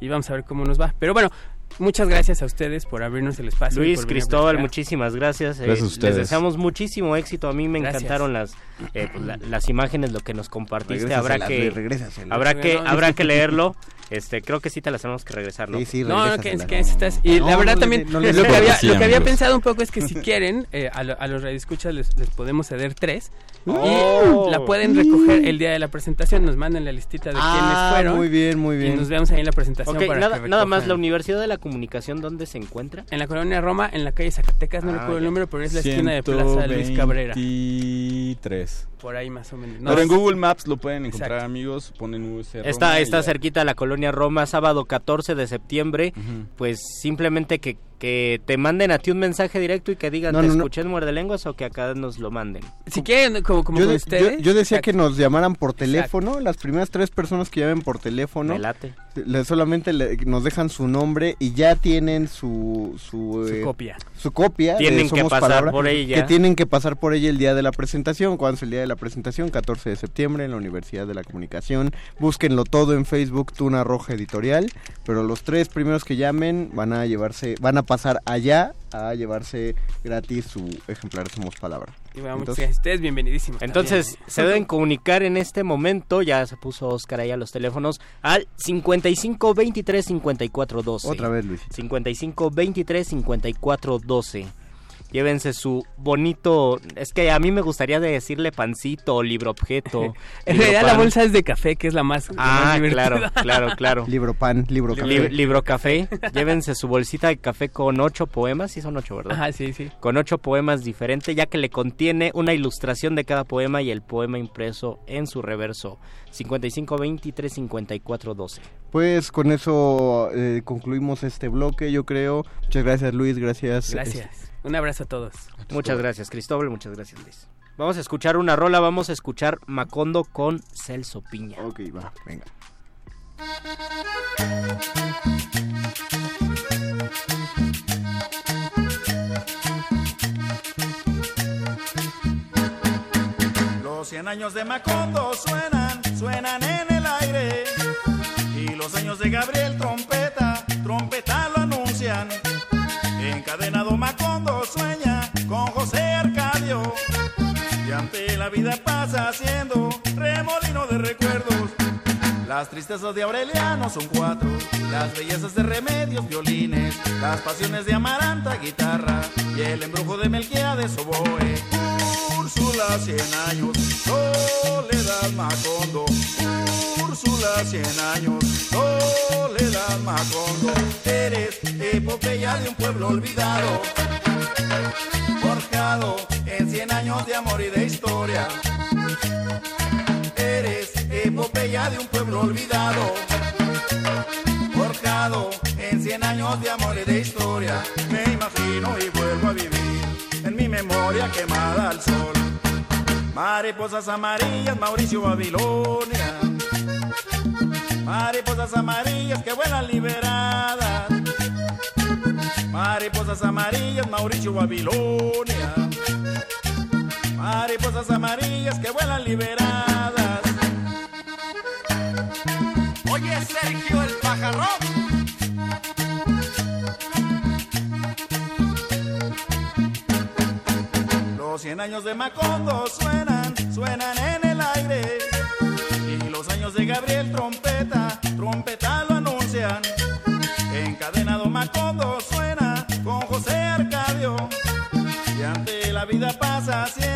Y vamos a ver cómo nos va. Pero bueno, muchas gracias a ustedes por abrirnos el espacio. y Luis, Cristóbal, muchísimas gracias. Eh, Gracias a les ustedes. deseamos muchísimo éxito. A mí me Gracias. encantaron las, eh, pues, la- las imágenes, lo que nos compartiste. Habrá que, regrésasela. habrá que, habrá que leerlo. Este, creo que sí te las tenemos que regresar, ¿no? Sí, sí, No, no, quédense, estás- Y No, la verdad también, lo, que había, Sí, lo que había amigos. pensado un poco es que si quieren, eh, a, lo- a los radioescuchas les, les podemos ceder tres. Oh. Y la pueden recoger el día de la presentación. Nos mandan la listita de Ah, quiénes fueron. muy bien, muy Y bien. nos vemos ahí en la presentación. Para nada, que nada más, la Universidad de la Comunicación, ¿dónde se encuentra? En la colonia Roma, en la calle Zacatecas, no Ah, recuerdo el número, pero es la esquina de Plaza Luis Cabrera. 123. Por ahí más o menos. No, Pero en Google Maps lo pueden encontrar, Exacto. amigos. Ponen UC Está, Roma está cerquita la colonia Roma, sábado 14 de septiembre. Pues simplemente que, que te manden a ti un mensaje directo y que digan, No, te no, no. escuché en Muerde Lenguas o que acá nos lo manden. Si quieren, como, como Yo, de- ustedes. yo- yo decía que nos llamaran por teléfono, las primeras tres personas que llamen por teléfono, Me late. le- solamente le- nos dejan su nombre y ya tienen su su, Su eh, copia. su copia de Tienen que pasar Palabra, por ella. que tienen que pasar por ella el día de la presentación. ¿Cuándo es el día de la presentación? 14 de septiembre en la Universidad de la Comunicación. Búsquenlo todo en Facebook, Tuna Roja Editorial. Pero los tres primeros que llamen van a llevarse, van a pasar allá a llevarse gratis su ejemplar de Somos Palabra. Y bueno, muchas Entonces- gracias. Ustedes bienvenidísimos. Entonces, también. se deben comunicar en este momento, ya se puso Oscar ahí a los teléfonos, al 55 23 54 12. Otra vez, Luis. 55 23 54 12. Llévense su bonito. Es que a mí me gustaría decirle pancito o libro objeto. En realidad la bolsa es de café, que es la más, la más Ah, claro, claro, claro. Libro pan, libro café. Lib- libro café. Llévense su bolsita de café con ocho poemas. Sí, son ocho, ¿verdad? Ajá, sí, sí. Con ocho poemas diferentes, ya que le contiene una ilustración de cada poema y el poema impreso en su reverso. 55 23 54 12. Pues con eso eh, concluimos este bloque, yo creo. Muchas gracias, Luis. Gracias. Gracias. Un abrazo a todos. Muchas gracias, Cristóbal. Muchas gracias, Luis. Vamos a escuchar una rola. Vamos a escuchar Macondo con Celso Piña. Ok, va, venga. años de Macondo suenan, suenan en el aire. Y los años de Gabriel Y ante la vida pasa haciendo remolino de recuerdos. Las tristezas de Aureliano son cuatro, las bellezas de Remedios, violines, las pasiones de Amaranta, guitarra, y el embrujo de Melquiades, oboe. Úrsula, cien años, Soledad Macondo. Úrsula, cien años, Soledad Macondo. Eres epopeya de un pueblo olvidado, forjado en cien años de amor y de historia. Eres epopeya de un pueblo olvidado, forjado en cien años de amor y de historia. Me imagino y vuelvo a vivir en mi memoria quemada al sol. Mariposas amarillas, Mauricio Babilonia. Mariposas amarillas que vuelan liberadas. Mariposas amarillas, Mauricio Babilonia. Mariposas amarillas que vuelan liberadas. Oye, Sergio el pajarón. Los cien años de Macondo suenan, suenan en el aire. Y los años de Gabriel Trompeta, trompeta lo anuncian. Encadenado Macondo suena con José Arcadio. Y ante la vida pasa haciendo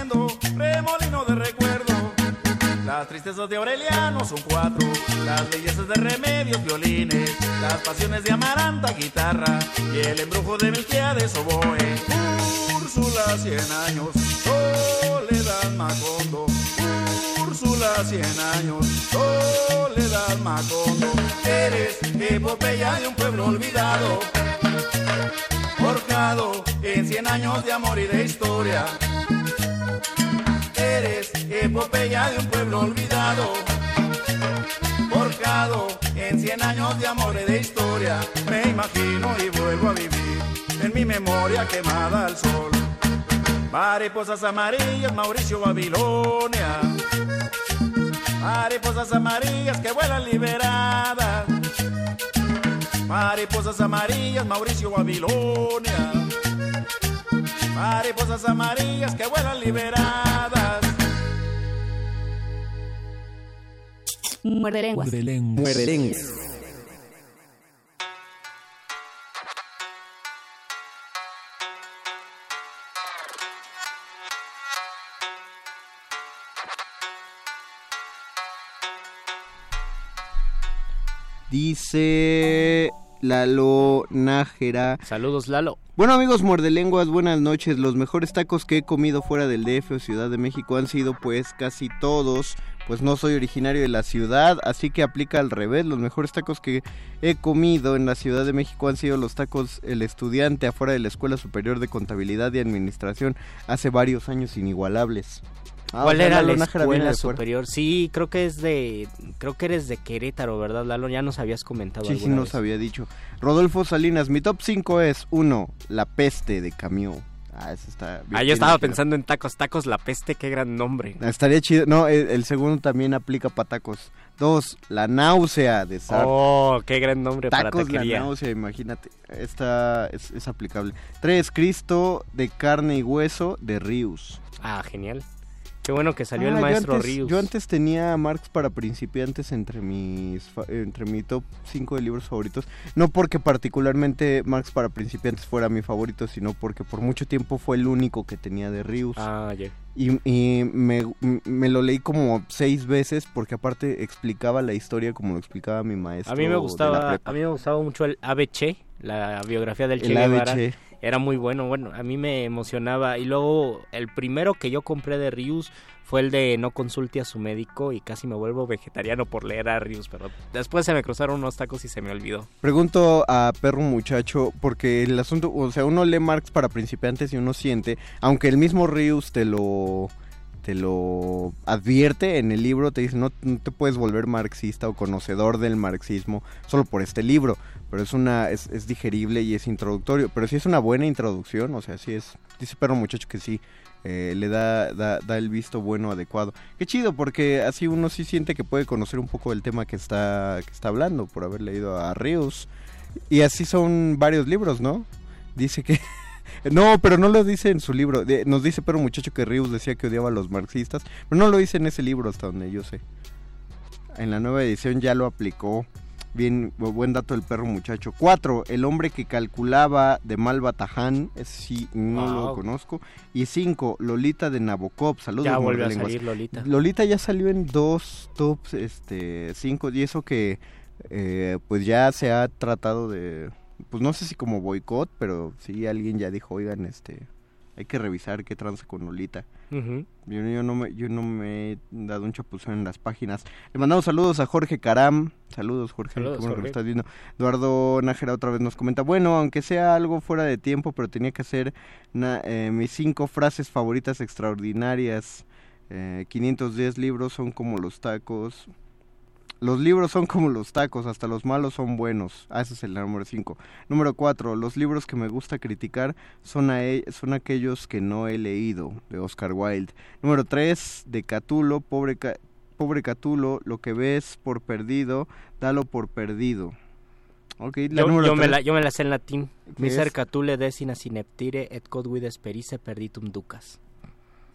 Las tristezas de Aureliano son cuatro, las bellezas de Remedios, violines, las pasiones de Amaranta, guitarra, y el embrujo de Melquiades, oboe. Úrsula, cien años, Soledad Macondo. Úrsula, cien años, Soledad Macondo. Eres epopeya de un pueblo olvidado, forjado en cien años de amor y de historia. Eres epopeya de un pueblo olvidado, forjado en cien años de amor y de historia. Me imagino y vuelvo a vivir en mi memoria quemada al sol. Mariposas amarillas, Mauricio Babilonia. Mariposas amarillas que vuelan liberadas. Mariposas amarillas, Mauricio Babilonia. Mariposas amarillas que vuelan liberadas. Muerde lenguas. Muerde lenguas. Dice Lalo Nájera. Saludos, Lalo. Bueno amigos muerdelenguas, buenas noches. Los mejores tacos que he comido fuera del DF o Ciudad de México han sido pues casi todos. Pues no soy originario de la ciudad, así que aplica al revés. Los mejores tacos que he comido en la Ciudad de México han sido los tacos El Estudiante afuera de la Escuela Superior de Contabilidad y Administración hace varios años inigualables. Ah, ¿Cuál o sea, era la viene escuela superior? Sí, creo que es de, creo que eres de Querétaro, ¿verdad, Lalo? Ya nos habías comentado Sí, sí, nos vez. había dicho. Rodolfo Salinas, mi top 5 es 1. La peste de Camus. Ah, eso está bien- Ah, yo estaba pensando en tacos, tacos, la peste, qué gran nombre. Estaría chido. No, el, el segundo también aplica para tacos. Dos, la náusea de Sartre. Oh, qué gran nombre para Tacos la taquería. náusea, imagínate. Esta es, es aplicable. Tres, Cristo de carne y hueso de Rius. Ah, genial. Qué bueno que salió Ah, el yo maestro antes- Rius. Yo antes tenía Marx para principiantes entre mis entre mi top 5 de libros favoritos. No porque particularmente Marx para principiantes fuera mi favorito, sino porque por mucho tiempo fue el único que tenía de Rius. Ah, ya. Y, y me, me lo leí como seis veces porque aparte explicaba la historia como lo explicaba mi maestro. A mí me gustaba, a mí me gustaba mucho el ABC, la biografía del Che El Guevara. ABC. Era muy bueno, bueno, a mí me emocionaba. Y luego el primero que yo compré de Rius fue el de No consulte a su médico y casi me vuelvo vegetariano por leer a Rius, pero después se me cruzaron unos tacos y se me olvidó. Pregunto a Perro Muchacho, porque el asunto, o sea, uno lee Marx para principiantes y uno siente, aunque el mismo Rius te lo te lo advierte en el libro, te dice no, te puedes volver marxista o conocedor del marxismo solo por este libro, pero es una es, es digerible y es introductorio, pero sí es una buena introducción, o sea, sí es dice perro muchacho que sí eh, le da, da, da el visto bueno adecuado. Qué chido, porque así uno sí siente que puede conocer un poco del tema que está, que está hablando por haber leído a Rius. Y así son varios libros, ¿no? Dice que... No, pero no lo dice en su libro. Nos dice pero muchacho que Rius decía que odiaba a los marxistas, pero no lo dice en ese libro hasta donde yo sé. En la nueva edición ya lo aplicó. Bien, bu- buen dato del perro muchacho. Cuatro, el hombre que calculaba de Malbataján, ese sí no lo conozco. Y cinco, Lolita de Nabokov, saludos. Ya volvió a salir Lolita. Lolita ya salió en dos tops, este, cinco, y eso que eh, pues ya se ha tratado de, pues no sé si como boicot, pero sí alguien ya dijo, oigan, este, hay que revisar qué trance con Lolita. Yo, yo no me, yo no me he dado un chapuzón en las páginas. Le mandamos saludos a Jorge Caram. Saludos, Jorge. Saludos, bueno que lo Jorge. estás viendo. Eduardo Nájera otra vez nos comenta. Bueno, aunque sea algo fuera de tiempo, pero tenía que hacer eh, mis cinco frases favoritas extraordinarias. Eh, 510 libros son como los tacos. Los libros son como los tacos, hasta los malos son buenos. Ah, ese es el número 5. Número 4. Los libros que me gusta criticar son, a e- son aquellos que no he leído, de Oscar Wilde. Número 3. De Catulo, pobre, pobre Catulo, lo que ves por perdido, dalo por perdido. Ok, la Yo, número yo me la, yo me la sé en latín. ¿Qué Miser catule decina sineptire et quod esperice perditum ducas.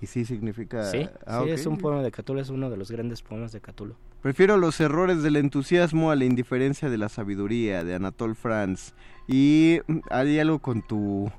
Y sí significa... Sí, ah, sí es un poema de Catulo, es uno de los grandes poemas de Catulo. Prefiero los errores del entusiasmo a la indiferencia de la sabiduría, de Anatole France. Y mm, hay algo con tu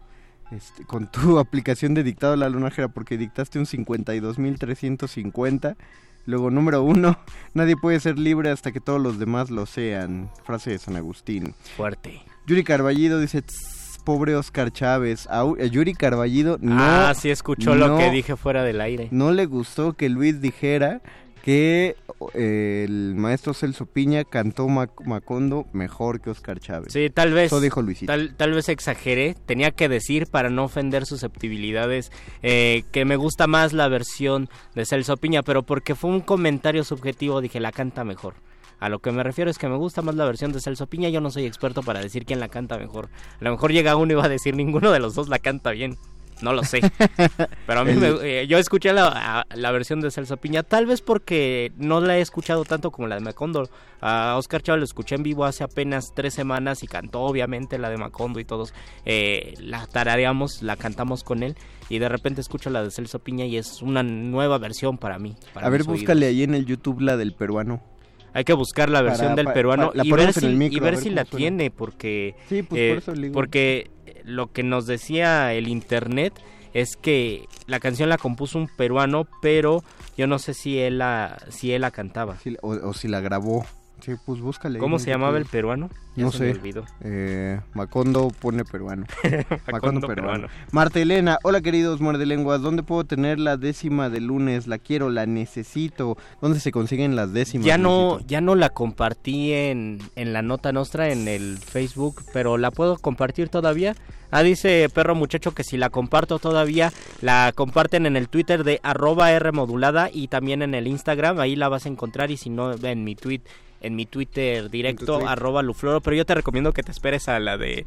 este, con tu aplicación de dictado a la lunajera, porque dictaste un 52.350. Luego, número uno, nadie puede ser libre hasta que todos los demás lo sean. Frase de San Agustín. Fuerte. Yuri Carballido dice, "Tss, pobre Oscar Chávez. Au- eh, Yuri Carballido no... ah, sí escuchó lo que dije fuera del aire. no le gustó que Luis dijera que eh, el maestro Celso Piña cantó Mac- Macondo mejor que Oscar Chávez. Sí, tal vez. Eso dijo Luisito. Tal, tal vez exageré. Tenía que decir para no ofender susceptibilidades eh, que me gusta más la versión de Celso Piña, pero porque fue un comentario subjetivo dije la canta mejor. A lo que me refiero es que me gusta más la versión de Celso Piña. Yo no soy experto para decir quién la canta mejor. A lo mejor llega uno y va a decir ninguno de los dos la canta bien. No lo sé. Pero a mí me- eh, yo escuché la, a- la versión de Celso Piña, tal vez porque no la he escuchado tanto como la de Macondo. A Oscar Chávez lo escuché en vivo hace apenas tres semanas y cantó obviamente la de Macondo y todos eh, la tarareamos, la cantamos con él y de repente escucho la de Celso Piña y es una nueva versión para mí. para A ver, mis oídos. búscale ahí en el YouTube la del peruano. Hay que buscar la versión Para- del peruano y ver si, en el micro, y a ver ver si cómo la suena. tiene, porque, Sí, pues, eh, por eso le digo. porque lo que nos decía el internet es que la canción la compuso un peruano, pero yo no sé si él la, si él la cantaba. O, o si la grabó. Sí, pues búscale. ¿Cómo se llamaba el peruano? Ya No se me sé. olvidó. Eh, Macondo pone peruano. Macondo peruano. Marta Elena, hola queridos muerde lenguas, ¿dónde puedo tener la décima de lunes? La quiero, la necesito. ¿Dónde se consiguen las décimas? Ya no, ya no la compartí en, en la nota nuestra en el Facebook, pero la puedo compartir todavía. Ah, dice perro muchacho que si la comparto todavía, la comparten en el Twitter de arroba R modulada y también en el Instagram, ahí la vas a encontrar y si no en mi tweet, en mi Twitter directo, arroba Lufloro, pero yo te recomiendo que te esperes a la de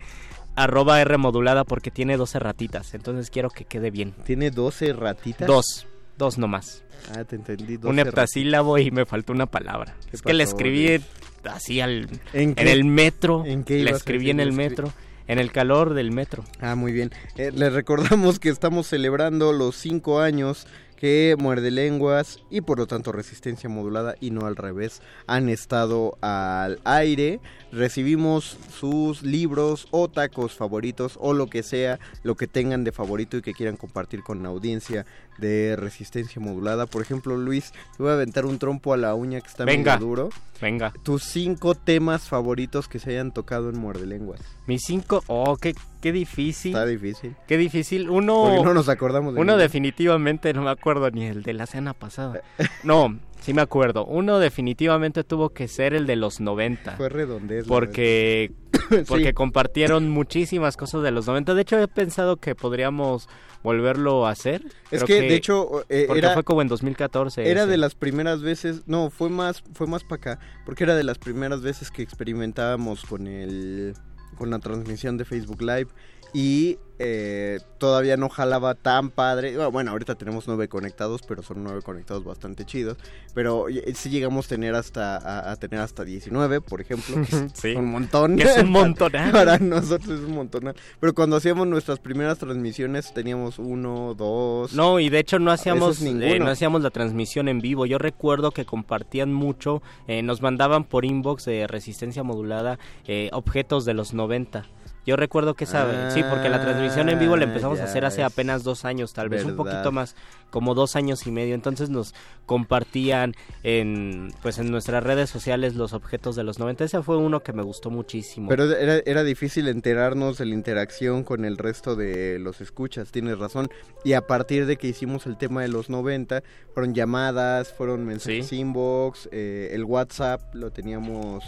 arroba R modulada porque tiene 12 ratitas, entonces quiero que quede bien. ¿Tiene 12 ratitas? Dos, dos nomás. Ah, te entendí. 12 Un heptasílabo y me faltó una palabra. ¿Qué Es que le escribí así al, ¿En el metro. ¿En qué Le escribí en el metro. En el calor del metro. Ah, muy bien. Eh, les recordamos que estamos celebrando los cinco años que Muerde Lenguas y por lo tanto Resistencia Modulada y no al revés han estado al aire. Recibimos sus libros o tacos favoritos o lo que sea, lo que tengan de favorito y que quieran compartir con la audiencia de Resistencia Modulada. Por ejemplo, Luis, te voy a aventar un trompo a la uña que está Venga. medio duro. Venga. Tus cinco temas favoritos que se hayan tocado en Muerde Lenguas. Mis cinco. Oh, qué, qué difícil. Está difícil. Qué difícil. Uno. Porque no nos acordamos de Uno definitivamente no me acuerdo ni el de la cena pasada. No, sí me acuerdo. Uno definitivamente tuvo que ser el de los 90. Fue redondez. Porque porque Sí. compartieron muchísimas cosas de los 90. De hecho, he pensado que podríamos volverlo a hacer. Es que, de hecho, eh, porque era- fue como en 2014. Era ese. de las primeras veces, no, fue más, fue más para acá, porque era de las primeras veces que experimentábamos con el, con la transmisión de Facebook Live y eh, todavía no jalaba tan padre. Bueno, Bueno, ahorita tenemos nueve conectados, pero son nueve conectados bastante chidos. Pero eh, sí llegamos a tener hasta a, a tener hasta 19, por ejemplo, que es Sí. un montón. Que es un montonal. Para nosotros es un montón. Pero cuando hacíamos nuestras primeras transmisiones teníamos uno, dos. No, y de hecho no A hacíamos, eh, no hacíamos la transmisión en vivo. Yo recuerdo que compartían mucho, eh, nos mandaban por inbox de resistencia modulada eh, objetos de los 90. Yo recuerdo que esa, Ah, sí, porque la transmisión en vivo la empezamos a hacer hace apenas dos años, tal vez un poquito más, como dos años y medio. Entonces nos compartían en, pues en nuestras redes sociales los objetos de los 90. Ese fue uno que me gustó muchísimo. Pero era, era difícil enterarnos de la interacción con el resto de los escuchas, tienes razón. Y a partir de que hicimos el tema de los 90, fueron llamadas, fueron mensajes inbox, eh, el WhatsApp lo teníamos,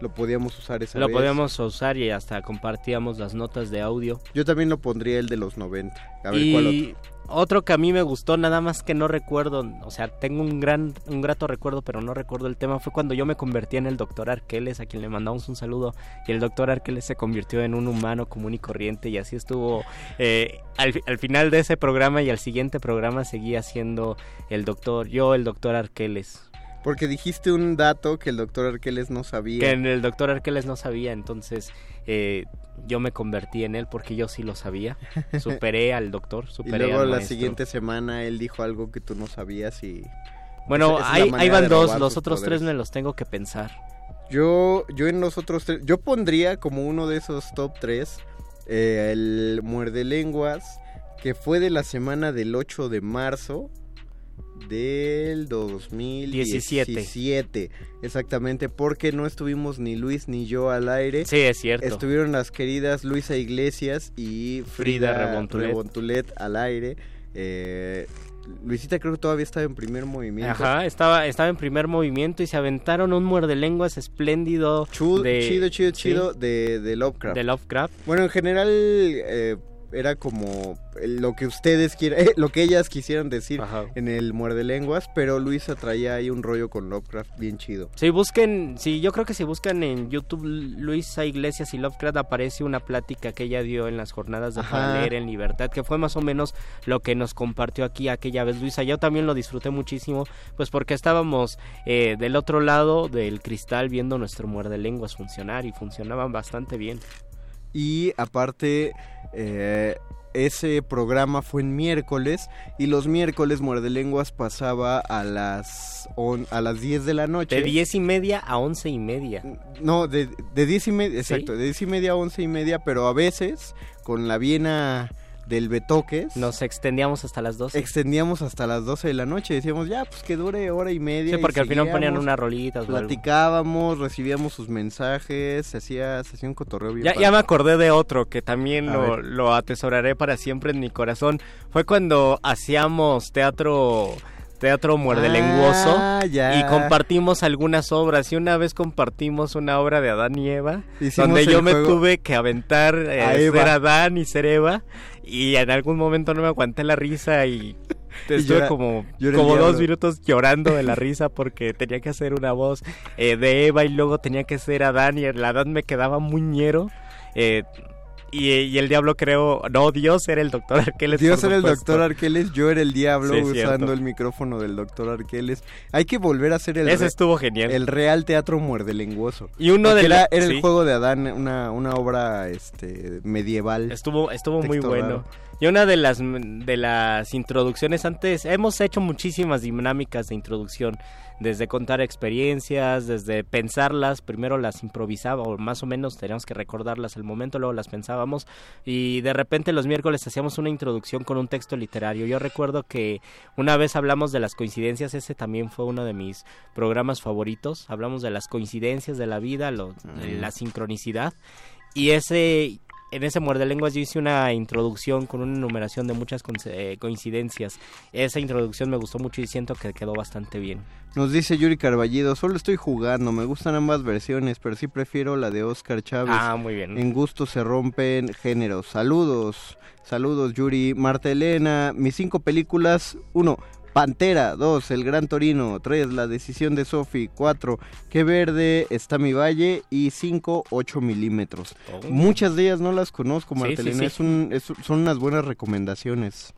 lo podíamos usar esa lo vez. podíamos usar y hasta compartíamos las notas de audio. Yo también lo pondría el de los 90. A ver, ¿cuál y otro que a mí me gustó, nada más que no recuerdo, o sea, tengo un gran, un grato recuerdo, pero no recuerdo el tema, fue cuando yo me convertí en el doctor Arqueles, a quien le mandamos un saludo, y el doctor Arqueles se convirtió en un humano común y corriente, y así estuvo, eh, al, al final de ese programa y al siguiente programa seguía siendo el doctor, yo el doctor Arqueles. Porque dijiste un dato que el doctor Arqueles no sabía. Que el doctor Arqueles no sabía, entonces eh, yo me convertí en él porque yo sí lo sabía. Superé al doctor, y luego al la maestro. siguiente semana él dijo algo que tú no sabías y... Bueno, ahí, van dos, los otros poderes. tres me los tengo que pensar. Yo, yo en los otros tres, yo pondría como uno de esos top tres eh, el muerde lenguas que fue de la semana del 8 de marzo del 2017. Exactamente, porque no estuvimos ni Luis ni yo al aire. Sí, es cierto. Estuvieron las queridas Luisa Iglesias y Frida Frida, Rebontulet. Rebontulet al aire. Eh, Luisita creo que todavía estaba en primer movimiento. Ajá, estaba, estaba en primer movimiento y se aventaron un muerde lenguas espléndido. de- chido, chido, sí, chido de, de Lovecraft. De Lovecraft. Bueno, en general eh, era como lo que ustedes quieran, eh, lo que ellas quisieran decir en el muerde lenguas, pero Luisa traía ahí un rollo con Lovecraft bien chido. Si busquen, sí, yo creo que si buscan en YouTube Luisa Iglesias y Lovecraft aparece una plática que ella dio en las jornadas de Ajá. Para leer en libertad, que fue más o menos lo que nos compartió aquí aquella vez Luisa. Yo también lo disfruté muchísimo, pues porque estábamos eh, del otro lado del cristal viendo nuestro muerde lenguas funcionar y funcionaban bastante bien. Y aparte, eh, ese programa fue en miércoles y los miércoles Muerde Lenguas pasaba a las, on- a las 10 de la noche. De diez y media a once y media. No, de, de 10 y media, ¿Sí? exacto, de 10 y media a 11 y media, pero a veces con la Viena del Betoques Nos extendíamos hasta las 12. extendíamos hasta las 12 de la noche. Decíamos, ya, pues que dure hora y media. Sí, y porque al final ponían unas rolitas. o algo. Platicábamos, recibíamos sus mensajes, se hacía, se hacía un cotorreo bien Ya, padre. ya me acordé de otro que también lo, lo atesoraré para siempre en mi corazón. Fue cuando hacíamos teatro teatro muerde lenguoso Ah, y compartimos algunas obras y una vez compartimos una obra de Adán y Eva Hicimos donde yo me tuve que aventar eh, A ser Eva. Adán y ser Eva y en algún momento no me aguanté la risa y estuve llora- como, como dos minutos llorando de la risa porque tenía que hacer una voz eh, de Eva y luego tenía que ser Adán y el Adán me quedaba muy ñero. eh, y, y el diablo creo, no, Dios era el doctor Arqueles. Dios era el doctor Arqueles, yo era el diablo Sí, usando cierto. el micrófono del doctor Arqueles. Hay que volver a hacer el Ese estuvo genial. el real teatro muerde lenguoso. Y uno de la- era sí. el juego de Adán, una, una obra este medieval. Estuvo, estuvo muy bueno. Y una de las de las introducciones antes, hemos hecho muchísimas dinámicas de introducción, desde contar experiencias, desde pensarlas, primero las improvisaba, o más o menos teníamos que recordarlas al momento, luego las pensábamos, y de repente los miércoles hacíamos una introducción con un texto literario. Yo recuerdo que una vez hablamos de las coincidencias, ese también fue uno de mis programas favoritos, hablamos de las coincidencias de la vida, lo- de la sincronicidad, y ese en ese muerde lenguas yo hice una introducción con una enumeración de muchas eh, coincidencias. Esa introducción me gustó mucho y siento que quedó bastante bien. Nos dice Yuri Carballido, solo estoy jugando, me gustan ambas versiones, pero sí prefiero la de Oscar Chávez. Ah, muy bien. En gusto se rompen géneros. Saludos, saludos Yuri. Marta Elena, mis cinco películas, uno, Pantera, dos, El Gran Torino, tres, La Decisión de Sophie, cuatro, Qué Verde está mi valle y cinco, 8 milímetros. Oh. Muchas de ellas no las conozco, Sí, sí, sí. es un- es- son unas buenas recomendaciones.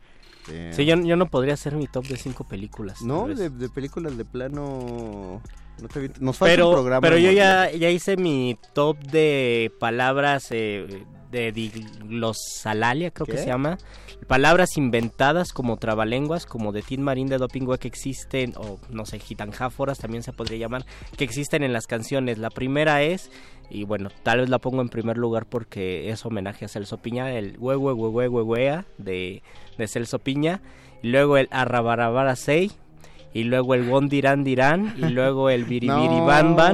Eh, Sí, yo, yo no podría hacer mi top de cinco películas. no, de, de películas de plano... No te Nos falta un programa. pero yo ya, ya hice mi top de palabras eh, de diglosalalia, creo que se llama. Palabras inventadas como trabalenguas, como de Tin Marín de Dopingüe que existen, o no sé, gitanjáforas también se podría llamar, que existen en las canciones. La primera es, y bueno, tal vez la pongo en primer lugar porque es homenaje a Celso Piña, el hue hue hue de, de Celso Piña. Y luego el arrabarabara sei, y luego el Wondirán Dirán, y luego el Biribiri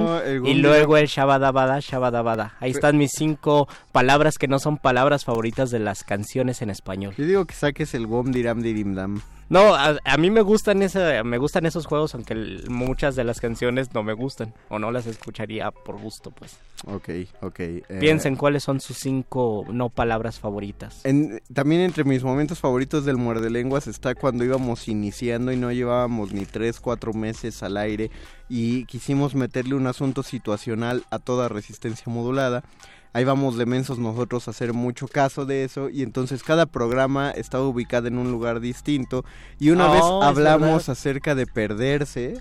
No, y luego el Shabadabada Shabadabada. Ahí están mis cinco palabras que no son palabras favoritas de las canciones en español. Yo digo que saques el Wom Diram Dirim Dam. No, a, a mí me gustan ese, me gustan esos juegos, aunque el- muchas de las canciones no me gustan o no las escucharía por gusto, pues. Ok, ok. eh, Piensen cuáles son sus cinco no palabras favoritas. En- también entre mis momentos favoritos del muerde lenguas está cuando íbamos iniciando y no llevábamos ni tres, cuatro meses al aire y quisimos meterle un asunto situacional a toda resistencia modulada. Ahí vamos de mensos nosotros a hacer mucho caso de eso y entonces cada programa estaba ubicado en un lugar distinto y una Oh, vez es hablamos acerca de perderse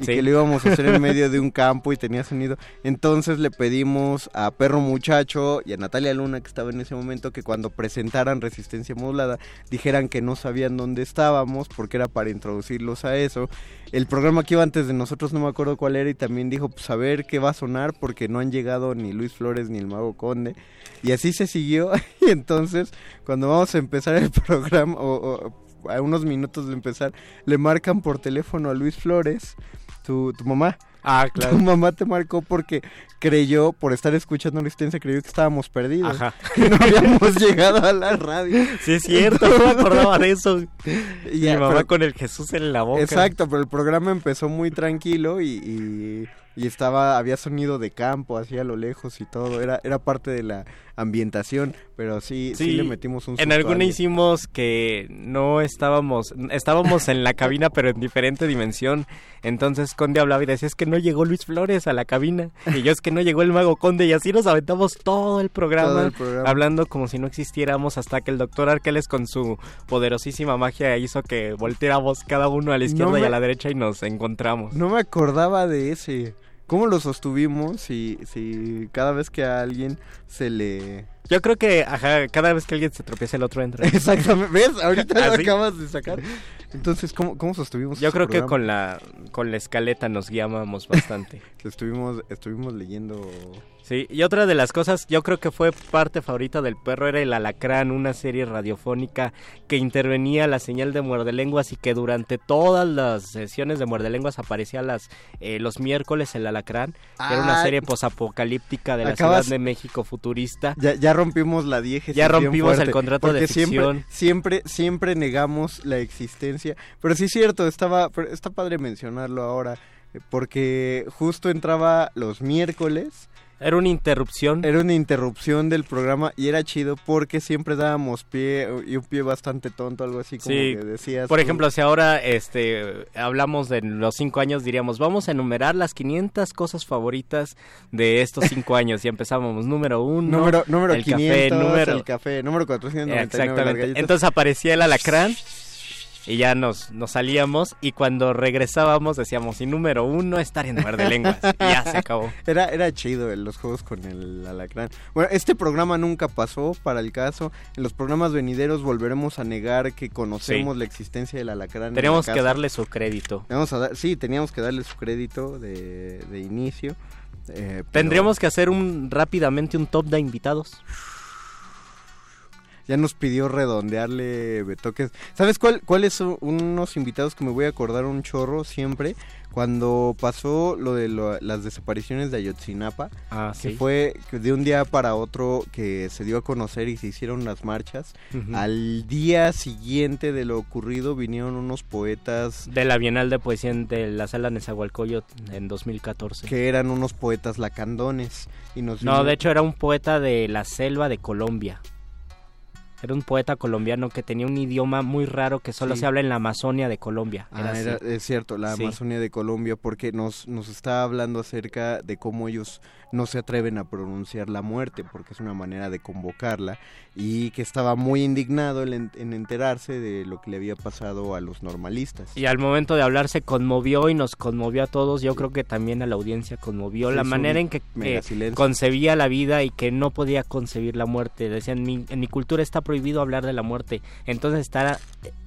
y Sí. que lo íbamos a hacer en medio de un campo y tenía sonido. Entonces le pedimos a Perro Muchacho y a Natalia Luna, que estaba en ese momento, que cuando presentaran Resistencia Modulada dijeran que no sabían dónde estábamos porque era para introducirlos a eso. El programa que iba antes de nosotros no me acuerdo cuál era y también dijo, pues a ver qué va a sonar porque no han llegado ni Luis Flores ni el Mago Conde. Y así se siguió y entonces cuando vamos a empezar el programa o- o a unos minutos de empezar le marcan por teléfono a Luis Flores, tu, tu mamá. Ah, Tu mamá te marcó porque creyó, por estar escuchando Resistencia, creyó que estábamos perdidos. Ajá. Que no habíamos llegado a la radio. Sí, es cierto, no me acordaba de eso. Y Mi mamá pero- con el Jesús en la boca. Exacto, pero el programa empezó muy tranquilo y, y, y estaba, había sonido de campo así a lo lejos y todo. Era, era parte de la ambientación, pero sí, sí, le metimos un En alguna hicimos que no estábamos, estábamos en la cabina pero en diferente dimensión. Entonces Conde hablaba y decía, es que no llegó Luis Flores a la cabina. Y yo es que no llegó el mago Conde y así nos aventamos todo el programa, Todo el programa. hablando como si no existiéramos hasta que el doctor Arqueles con su poderosísima magia hizo que volteáramos cada uno a la izquierda No y a la derecha y nos encontramos. No me acordaba de ese. ¿Cómo lo sostuvimos si, si cada vez que a alguien se le... Yo creo que, ajá, cada vez que alguien se tropieza el otro entra. Exactamente, ¿ves? Ahorita lo acabas de sacar. Entonces, ¿cómo, cómo sostuvimos Yo creo que con la con la escaleta nos guiábamos bastante. Estuvimos, estuvimos leyendo... Sí, y otra de las cosas, yo creo que fue parte favorita del perro, era el Alacrán, una serie radiofónica que intervenía la señal de Muerde Lenguas y que durante todas las sesiones de Muerde Lenguas aparecía las, eh, los miércoles el Alacrán, que era una Ah, serie posapocalíptica de la acabas- Ciudad de México futurista. Ya, ya rompimos la diégesis. Ya rompimos el contrato de ficción. Siempre, siempre, siempre negamos la existencia. Pero sí es cierto, estaba, está padre mencionarlo ahora. eh, Porque justo entraba los miércoles. Era una interrupción. Era una interrupción del programa y era chido porque siempre dábamos pie y un pie bastante tonto, algo así como Sí, que decías. por tú. ejemplo, si ahora este hablamos de los cinco años, diríamos, vamos a enumerar las 500 cosas favoritas de estos cinco años. Y empezamos, número uno, Número, número el 500, café, número... el café, número 499. las Exactamente. Entonces aparecía el alacrán y ya nos, nos salíamos y cuando regresábamos decíamos, y número uno, estar en muerde lenguas. Y ya se acabó. Era, era chido los juegos con el alacrán. Bueno, este programa nunca pasó para el caso. En los programas venideros volveremos a negar que conocemos Sí. la existencia del alacrán. en Teníamos la que darle su crédito. Vamos a dar, sí, teníamos que darle su crédito de, de inicio. eh, pero Tendríamos que hacer un rápidamente un top de invitados. Ya nos pidió redondearle Betoques. ¿Sabes cuál, cuáles son unos invitados que me voy a acordar un chorro siempre? Cuando pasó lo de lo- las desapariciones de Ayotzinapa, Ah, que sí. fue que de un día para otro que se dio a conocer y se hicieron las marchas, al día siguiente de lo ocurrido vinieron unos poetas De la Bienal de Poesía en- de la Sala Nezahualcóyotl en 2014. que eran unos poetas lacandones y nos No, vino- de hecho era un poeta de la selva de Colombia. Era un poeta colombiano que tenía un idioma muy raro que solo Sí. se habla en la Amazonia de Colombia. Era Ah, era- es cierto, la Sí. Amazonia de Colombia, porque nos, nos está hablando acerca de cómo ellos no se atreven a pronunciar la muerte, porque es una manera de convocarla, y que estaba muy indignado en, en- en enterarse de lo que le había pasado a los normalistas. Y al momento de hablar se conmovió y nos conmovió a todos. Yo creo que también a la audiencia conmovió Sí, la manera en que concebía la vida y que no podía concebir la muerte. Decían, "Mi- en mi cultura está prohibido hablar de la muerte. Entonces está,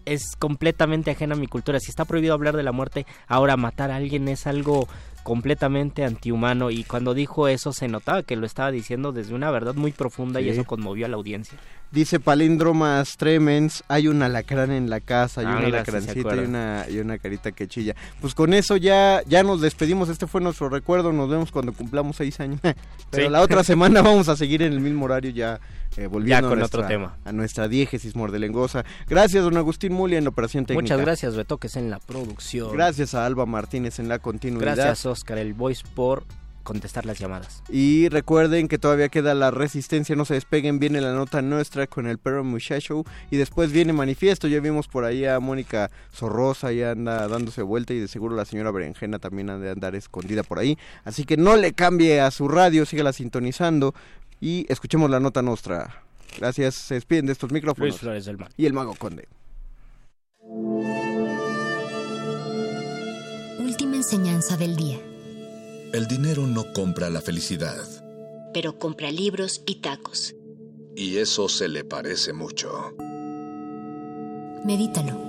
es completamente ajena a mi cultura. Si está prohibido hablar de la muerte, ahora matar a alguien es algo completamente antihumano. Y cuando dijo eso se notaba que lo estaba diciendo desde una verdad muy profunda y eso conmovió a la audiencia. Dice Palíndromas Tremens, hay un alacrán en la casa, hay Ah, un y una, y una carita que chilla. Pues con eso ya, ya nos despedimos, este fue nuestro recuerdo, nos vemos cuando cumplamos seis años. Pero Sí. la otra semana vamos a seguir en el mismo horario ya eh, volviendo Ya con a, otro nuestra, tema. a nuestra diégesis mordelengosa. Gracias, don Agustín Mulia en la operación técnica. Muchas gracias, Betoques, en la producción. Gracias a Alba Martínez en la continuidad. Gracias, Oscar el Voice, por contestar las llamadas. Y recuerden que todavía queda la resistencia, no se despeguen, viene la nota nuestra con el perro muchacho y después viene manifiesto, ya vimos por ahí a Mónica Sorrosa, ya anda dándose vuelta y de seguro la señora Berenjena también ha de andar escondida por ahí, así que no le cambie a su radio, sígala sintonizando y escuchemos la nota nuestra. Gracias, se despiden de estos micrófonos. Luis Flores del Mal. Y el mago conde. Última enseñanza del día. El dinero no compra la felicidad, Pero compra libros y tacos. y eso se le parece mucho. Medítalo.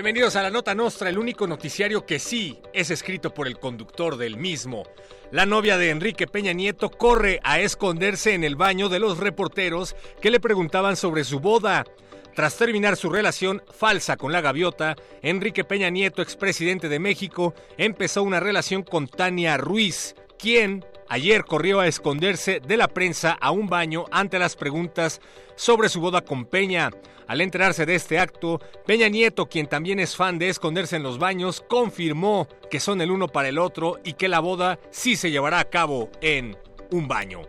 Bienvenidos a la Nota Nostra, el único noticiario que sí es escrito por el conductor del mismo. La novia de Enrique Peña Nieto corre a esconderse en el baño de los reporteros que le preguntaban sobre su boda. Tras terminar su relación falsa con la gaviota, Enrique Peña Nieto, expresidente de México, empezó una relación con Tania Ruiz, quien ayer corrió a esconderse de la prensa a un baño ante las preguntas sobre su boda con Peña. Al enterarse de este acto, Peña Nieto, quien también es fan de esconderse en los baños, confirmó que son el uno para el otro y que la boda sí se llevará a cabo en un baño.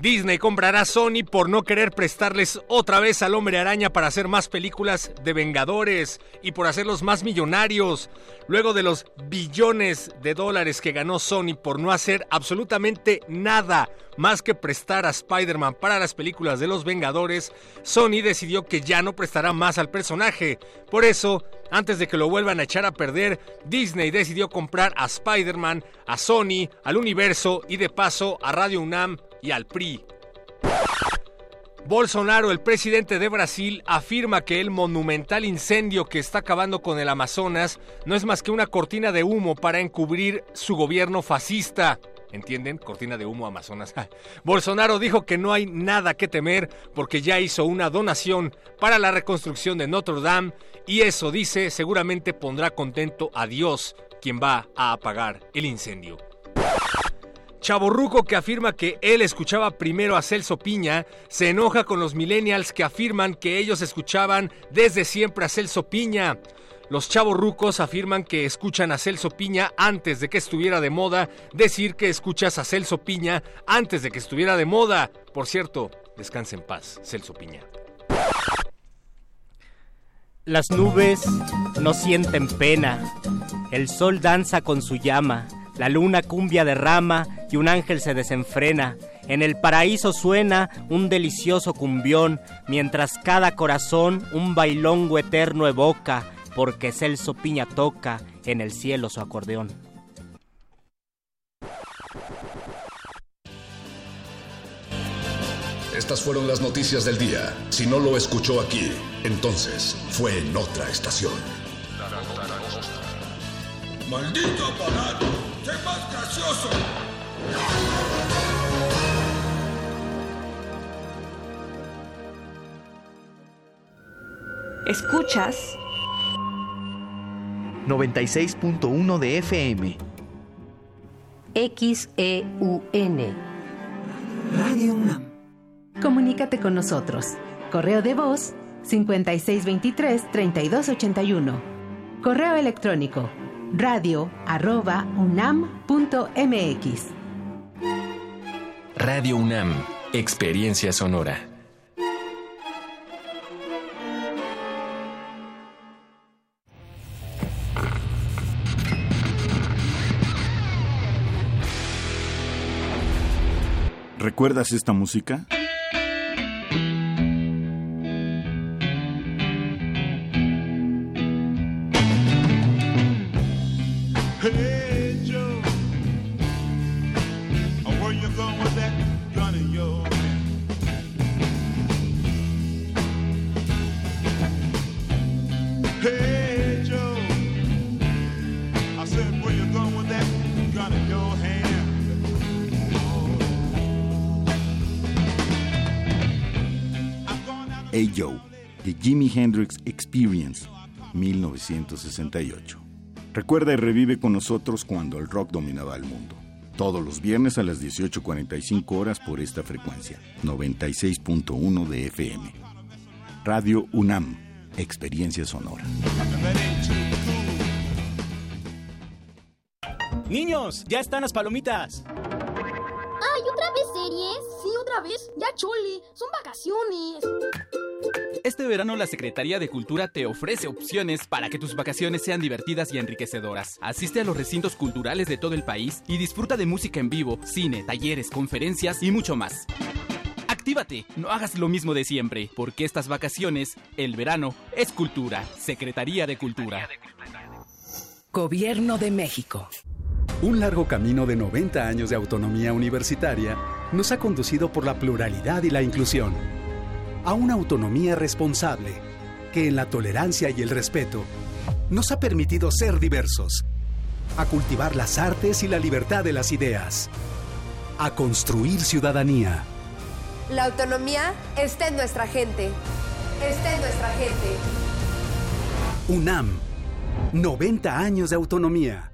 Disney comprará a Sony por no querer prestarles otra vez al hombre araña para hacer más películas de Vengadores y por hacerlos más millonarios. Luego de los billones de dólares que ganó Sony por no hacer absolutamente nada más que prestar a Spider-Man para las películas de los Vengadores, Sony decidió que ya no prestará más al personaje. Por eso, antes de que lo vuelvan a echar a perder, Disney decidió comprar a Spider-Man, a Sony, al universo y de paso a Radio UNAM y al PRI. Bolsonaro, el presidente de Brasil, afirma que el monumental incendio que está acabando con el Amazonas no es más que una cortina de humo para encubrir su gobierno fascista. ¿Entienden? Cortina de humo Amazonas. Bolsonaro dijo que no hay nada que temer porque ya hizo una donación para la reconstrucción de Notre Dame y eso, dice, seguramente pondrá contento a Dios, quien va a apagar el incendio. Chaborruco que afirma que él escuchaba primero a Celso Piña, se enoja con los millennials que afirman que ellos escuchaban desde siempre a Celso Piña. Los chavorrucos afirman que escuchan a Celso Piña antes de que estuviera de moda decir que escuchas a Celso Piña antes de que estuviera de moda. Por cierto, descanse en paz, Celso Piña. Las nubes no sienten pena. El sol danza con su llama. La luna cumbia derrama y un ángel se desenfrena. En el paraíso suena un delicioso cumbión, mientras cada corazón un bailongo eterno evoca, porque Celso Piña toca en el cielo su acordeón. Estas fueron las noticias del día. Si no lo escuchó aquí, entonces fue en otra estación. ¡Maldito aparato! ¡Sé más gracioso! Escuchas 96.1 de FM. XEUN. Radio UNAM. Comunícate con nosotros. Correo de voz 5623-3281. Correo electrónico radio arroba unam.mx. Radio UNAM. Experiencia sonora. ¿Recuerdas esta música? Experience, 1968. Recuerda y revive con nosotros cuando el rock dominaba el mundo. Todos los viernes a las 18.45 horas por esta frecuencia, 96.1 de FM. Radio UNAM, Experiencia Sonora. Niños, ya están las palomitas. Vez. Ya chole. Son vacaciones. Este verano la Secretaría de Cultura te ofrece opciones para que tus vacaciones sean divertidas y enriquecedoras. Asiste a los recintos culturales de todo el país y disfruta de música en vivo, cine, talleres, conferencias y mucho más. Actívate, no hagas lo mismo de siempre, porque estas vacaciones, el verano, es cultura. Secretaría de Cultura. Gobierno de México. Un largo camino de 90 años de autonomía universitaria nos ha conducido por la pluralidad y la inclusión a una autonomía responsable que en la tolerancia y el respeto nos ha permitido ser diversos, a cultivar las artes y la libertad de las ideas, a construir ciudadanía. La autonomía está en nuestra gente. Está en nuestra gente. UNAM, 90 años de autonomía.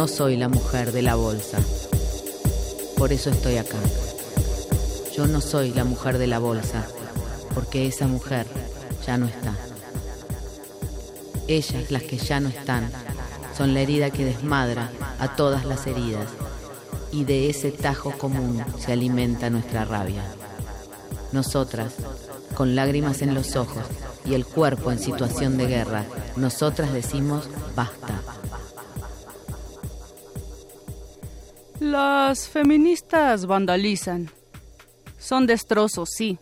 No soy la mujer de la bolsa. Por eso estoy acá. Yo no soy la mujer de la bolsa, porque esa mujer ya no está. Ellas, las que ya no están, son la herida que desmadra a todas las heridas, y de ese tajo común se alimenta nuestra rabia. Nosotras, con lágrimas en los ojos y el cuerpo en situación de guerra, nosotras decimos basta. Las feministas vandalizan. Son destrozos, sí.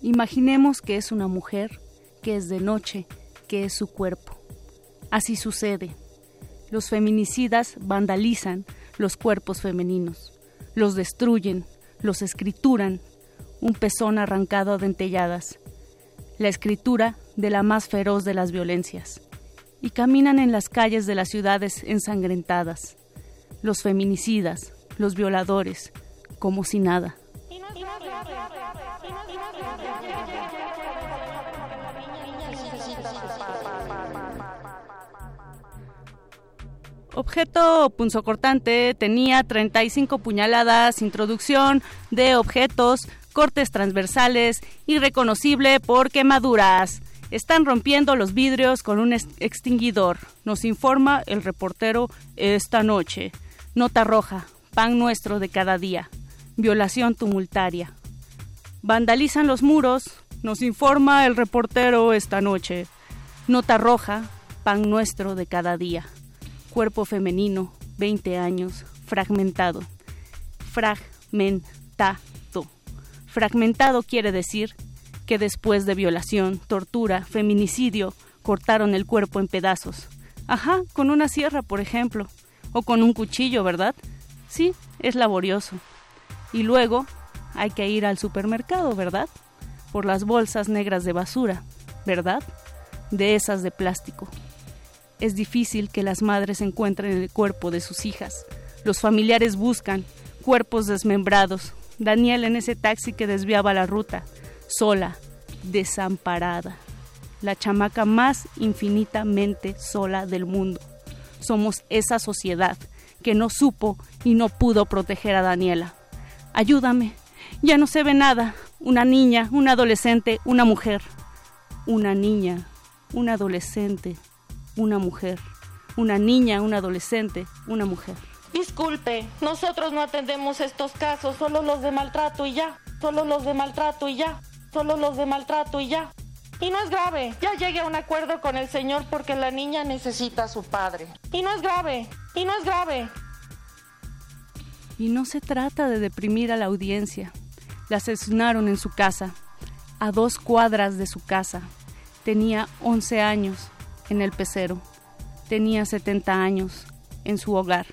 Imaginemos que es una mujer, que es de noche, que es su cuerpo. Así sucede. Los feminicidas vandalizan los cuerpos femeninos, los destruyen, los escrituran, un pezón arrancado a dentelladas, la escritura de la más feroz de las violencias. y caminan en las calles de las ciudades ensangrentadas. Los feminicidas, los violadores, como si nada. Objeto punzocortante tenía 35 puñaladas, introducción de objetos, cortes transversales, irreconocible por quemaduras. Están rompiendo los vidrios con un extinguidor, nos informa el reportero esta noche. Nota roja, pan nuestro de cada día. Violación tumultaria. Vandalizan los muros, nos informa el reportero esta noche. Nota roja, pan nuestro de cada día. Cuerpo femenino, 20 años, fragmentado. Fragmentado. Fragmentado quiere decir que después de violación, tortura, feminicidio, cortaron el cuerpo en pedazos. Ajá, con una sierra, por ejemplo, o con un cuchillo, ¿verdad? Sí, es laborioso. Y luego hay que ir al supermercado, ¿verdad? Por las bolsas negras de basura, ¿verdad? De esas de plástico. Es difícil que las madres encuentren el cuerpo de sus hijas. Los familiares buscan cuerpos desmembrados. Daniel en ese taxi que desviaba la ruta sola, desamparada, la chamaca más infinitamente sola del mundo. Somos esa sociedad que no supo y no pudo proteger a Daniela. Ayúdame, ya no se ve nada. Una niña, un adolescente, una mujer. Una niña, un adolescente, una mujer. Una niña, un adolescente, una mujer. Disculpe, nosotros no atendemos estos casos, solo los de maltrato y ya. Solo los de maltrato y ya solo los de maltrato y ya. Y no es grave, ya llegué a un acuerdo con el señor porque la niña necesita a su padre. Y no es grave, y no es grave. Y no se trata de deprimir a la audiencia. La asesinaron en su casa, a dos cuadras de su casa. Tenía 11 años en el pecero. Tenía 70 años en su hogar.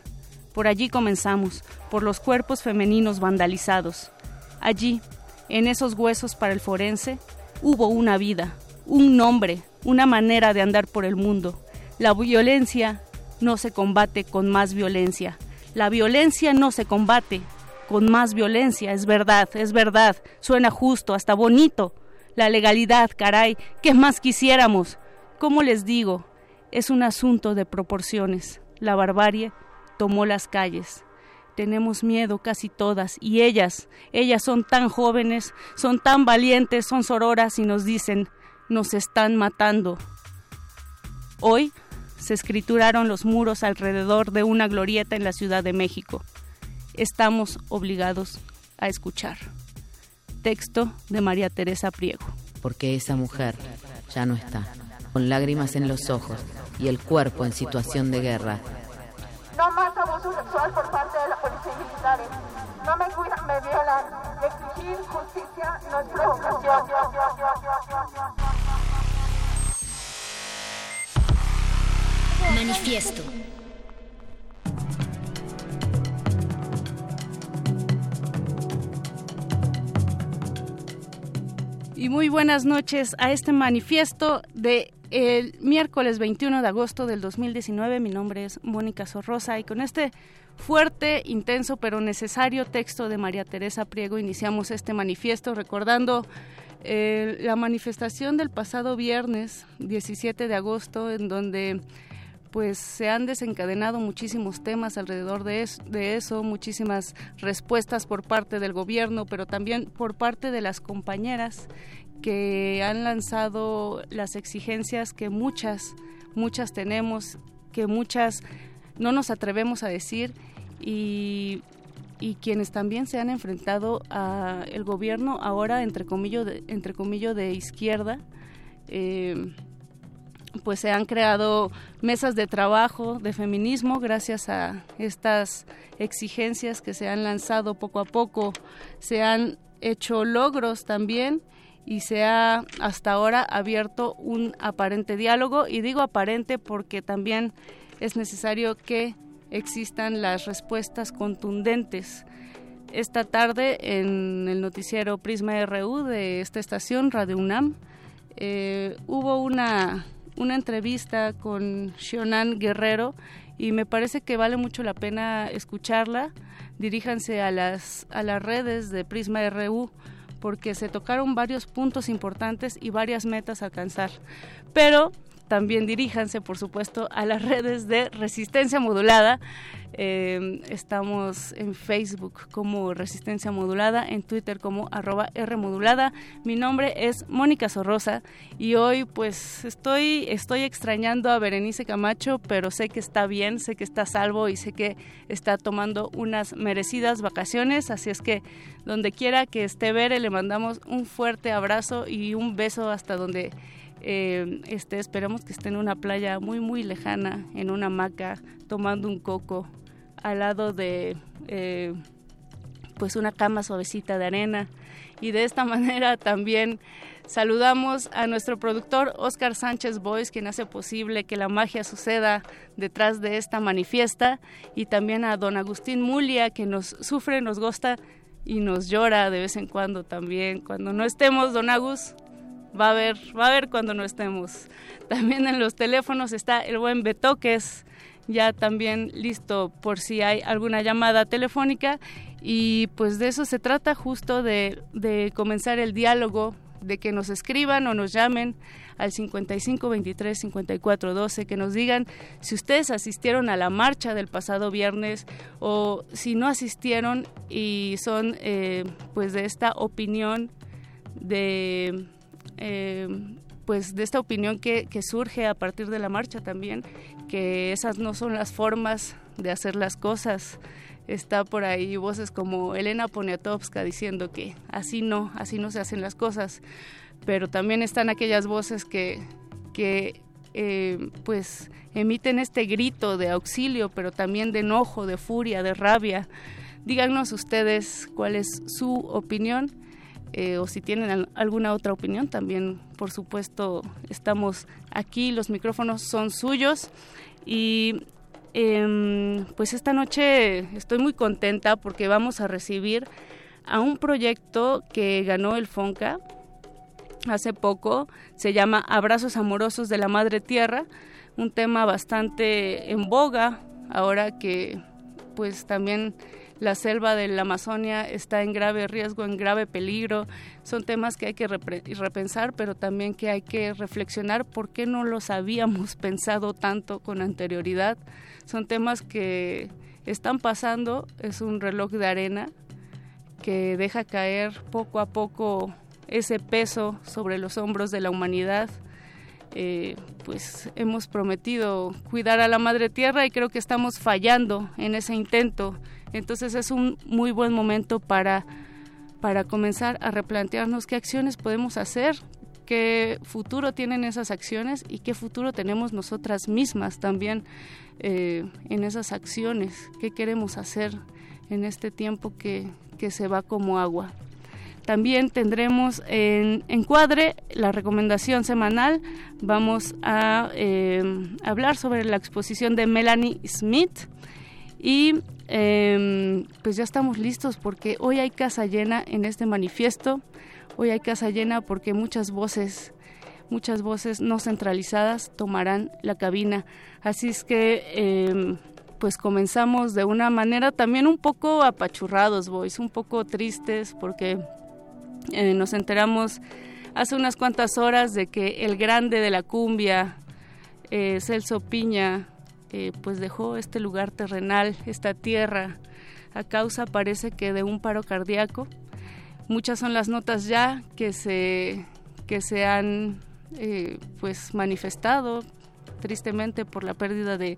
Por allí comenzamos, por los cuerpos femeninos vandalizados. Allí, en esos huesos para el forense hubo una vida, un nombre, una manera de andar por el mundo. La violencia no se combate con más violencia. La violencia no se combate con más violencia. Es verdad, es verdad. Suena justo, hasta bonito. La legalidad, caray, ¿qué más quisiéramos? ¿Cómo les digo? Es un asunto de proporciones. La barbarie tomó las calles tenemos miedo casi todas y ellas, ellas son tan jóvenes, son tan valientes, son sororas y nos dicen, nos están matando. Hoy se escrituraron los muros alrededor de una glorieta en la Ciudad de México. Estamos obligados a escuchar. Texto de María Teresa Priego. Porque esa mujer ya no está, con lágrimas en los ojos y el cuerpo en situación de guerra no más abuso sexual por parte de la policía y militares. No me cuidan, me violan. Exigir justicia no es provocación. Manifiesto. Y muy buenas noches a este manifiesto de el miércoles 21 de agosto del 2019. Mi nombre es Mónica Sorrosa y con este fuerte, intenso pero necesario texto de María Teresa Priego iniciamos este manifiesto recordando eh, la manifestación del pasado viernes 17 de agosto en donde pues se han desencadenado muchísimos temas alrededor de, de, eso, muchísimas respuestas por parte del gobierno, pero también por parte de las compañeras que han lanzado las exigencias que muchas, muchas tenemos, que muchas no nos atrevemos a decir y, y quienes también se han enfrentado a el gobierno ahora entre comillas de, entre comillo de izquierda eh, pues se han creado mesas de trabajo de feminismo gracias a estas exigencias que se han lanzado poco a poco. Se han hecho logros también y se ha hasta ahora abierto un aparente diálogo y digo aparente porque también es necesario que existan las respuestas contundentes. Esta tarde en el noticiero Prisma RU de esta estación, Radio UNAM, eh, hubo una una entrevista con Shionan Guerrero y me parece que vale mucho la pena escucharla. Diríjanse a las, a las redes de Prisma RU porque se tocaron varios puntos importantes y varias metas a alcanzar. Pero también diríjanse, por supuesto, a las redes de Resistencia Modulada. Eh, estamos en Facebook como Resistencia Modulada, en Twitter como arroba Rmodulada. Mi nombre es Mónica Sorrosa y hoy pues estoy, estoy extrañando a Berenice Camacho, pero sé que está bien, sé que está salvo y sé que está tomando unas merecidas vacaciones. Así es que donde quiera que esté Bere, le mandamos un fuerte abrazo y un beso hasta donde eh, este, esperemos que esté en una playa muy, muy lejana, en una hamaca, tomando un coco, al lado de eh, pues una cama suavecita de arena. Y de esta manera también saludamos a nuestro productor Oscar Sánchez Boys, quien hace posible que la magia suceda detrás de esta manifiesta, y también a don Agustín Mulia, que nos sufre, nos gusta y nos llora de vez en cuando también. Cuando no estemos, don Agus, va a ver, va a ver cuando no estemos. También en los teléfonos está el buen Betoques, ya también listo por si hay alguna llamada telefónica y pues de eso se trata justo de, de comenzar el diálogo, de que nos escriban o nos llamen al 55 23 54 12 que nos digan si ustedes asistieron a la marcha del pasado viernes o si no asistieron y son eh, pues de esta opinión de eh, pues de esta opinión que, surge a partir de la marcha también, que esas no son las formas de hacer las cosas. Está por ahí voces como Elena Poniatowska diciendo que así no, así no se hacen las cosas, pero también están aquellas voces que, que eh, pues emiten este grito de auxilio, pero también de enojo, de furia, de rabia. Díganos ustedes cuál es su opinión eh, o si tienen alguna otra opinión, también por supuesto estamos aquí, los micrófonos son suyos. Y em, pues esta noche estoy muy contenta porque vamos a recibir a un proyecto que ganó el FONCA hace poco, se llama Abrazos Amorosos de la Madre Tierra, un tema bastante en boga ahora que pues también la selva de la Amazonia está en grave riesgo, en grave peligro. Son temas que hay que repensar, pero también que hay que reflexionar por qué no los habíamos pensado tanto con anterioridad. Son temas que están pasando, es un reloj de arena que deja caer poco a poco ese peso sobre los hombros de la humanidad. Eh, pues hemos prometido cuidar a la madre tierra y creo que estamos fallando en ese intento entonces es un muy buen momento para, para comenzar a replantearnos qué acciones podemos hacer, qué futuro tienen esas acciones y qué futuro tenemos nosotras mismas también eh, en esas acciones, qué queremos hacer en este tiempo que, que se va como agua. También tendremos en encuadre la recomendación semanal. Vamos a eh, hablar sobre la exposición de Melanie Smith y eh, pues ya estamos listos porque hoy hay casa llena en este manifiesto, hoy hay casa llena porque muchas voces, muchas voces no centralizadas tomarán la cabina. Así es que eh, pues comenzamos de una manera también un poco apachurrados, boys, un poco tristes porque eh, nos enteramos hace unas cuantas horas de que el grande de la cumbia, eh, Celso Piña, eh, pues dejó este lugar terrenal, esta tierra, a causa parece que de un paro cardíaco. Muchas son las notas ya que se, que se han eh, pues manifestado tristemente por la pérdida de,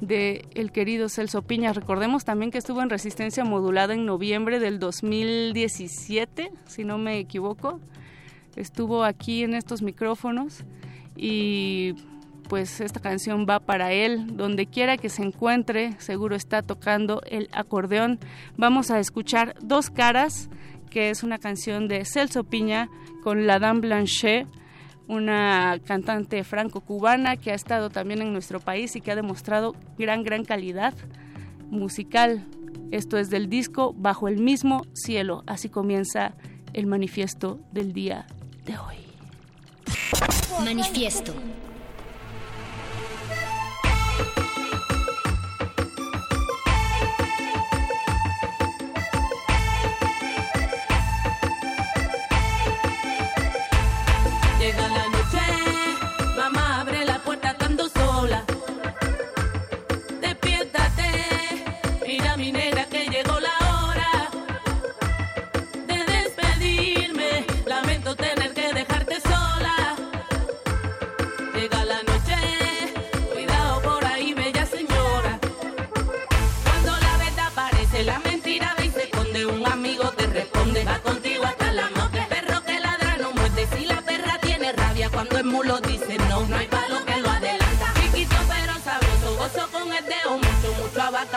de el querido Celso Piña. Recordemos también que estuvo en resistencia modulada en noviembre del 2017, si no me equivoco. Estuvo aquí en estos micrófonos y pues esta canción va para él, donde quiera que se encuentre, seguro está tocando el acordeón. Vamos a escuchar Dos Caras, que es una canción de Celso Piña con la Dame Blanchet, una cantante franco-cubana que ha estado también en nuestro país y que ha demostrado gran, gran calidad musical. Esto es del disco Bajo el mismo cielo. Así comienza el manifiesto del día de hoy. Manifiesto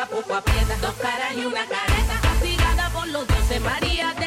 poco aprieta, dos caras y una careta, castigada por los doce María.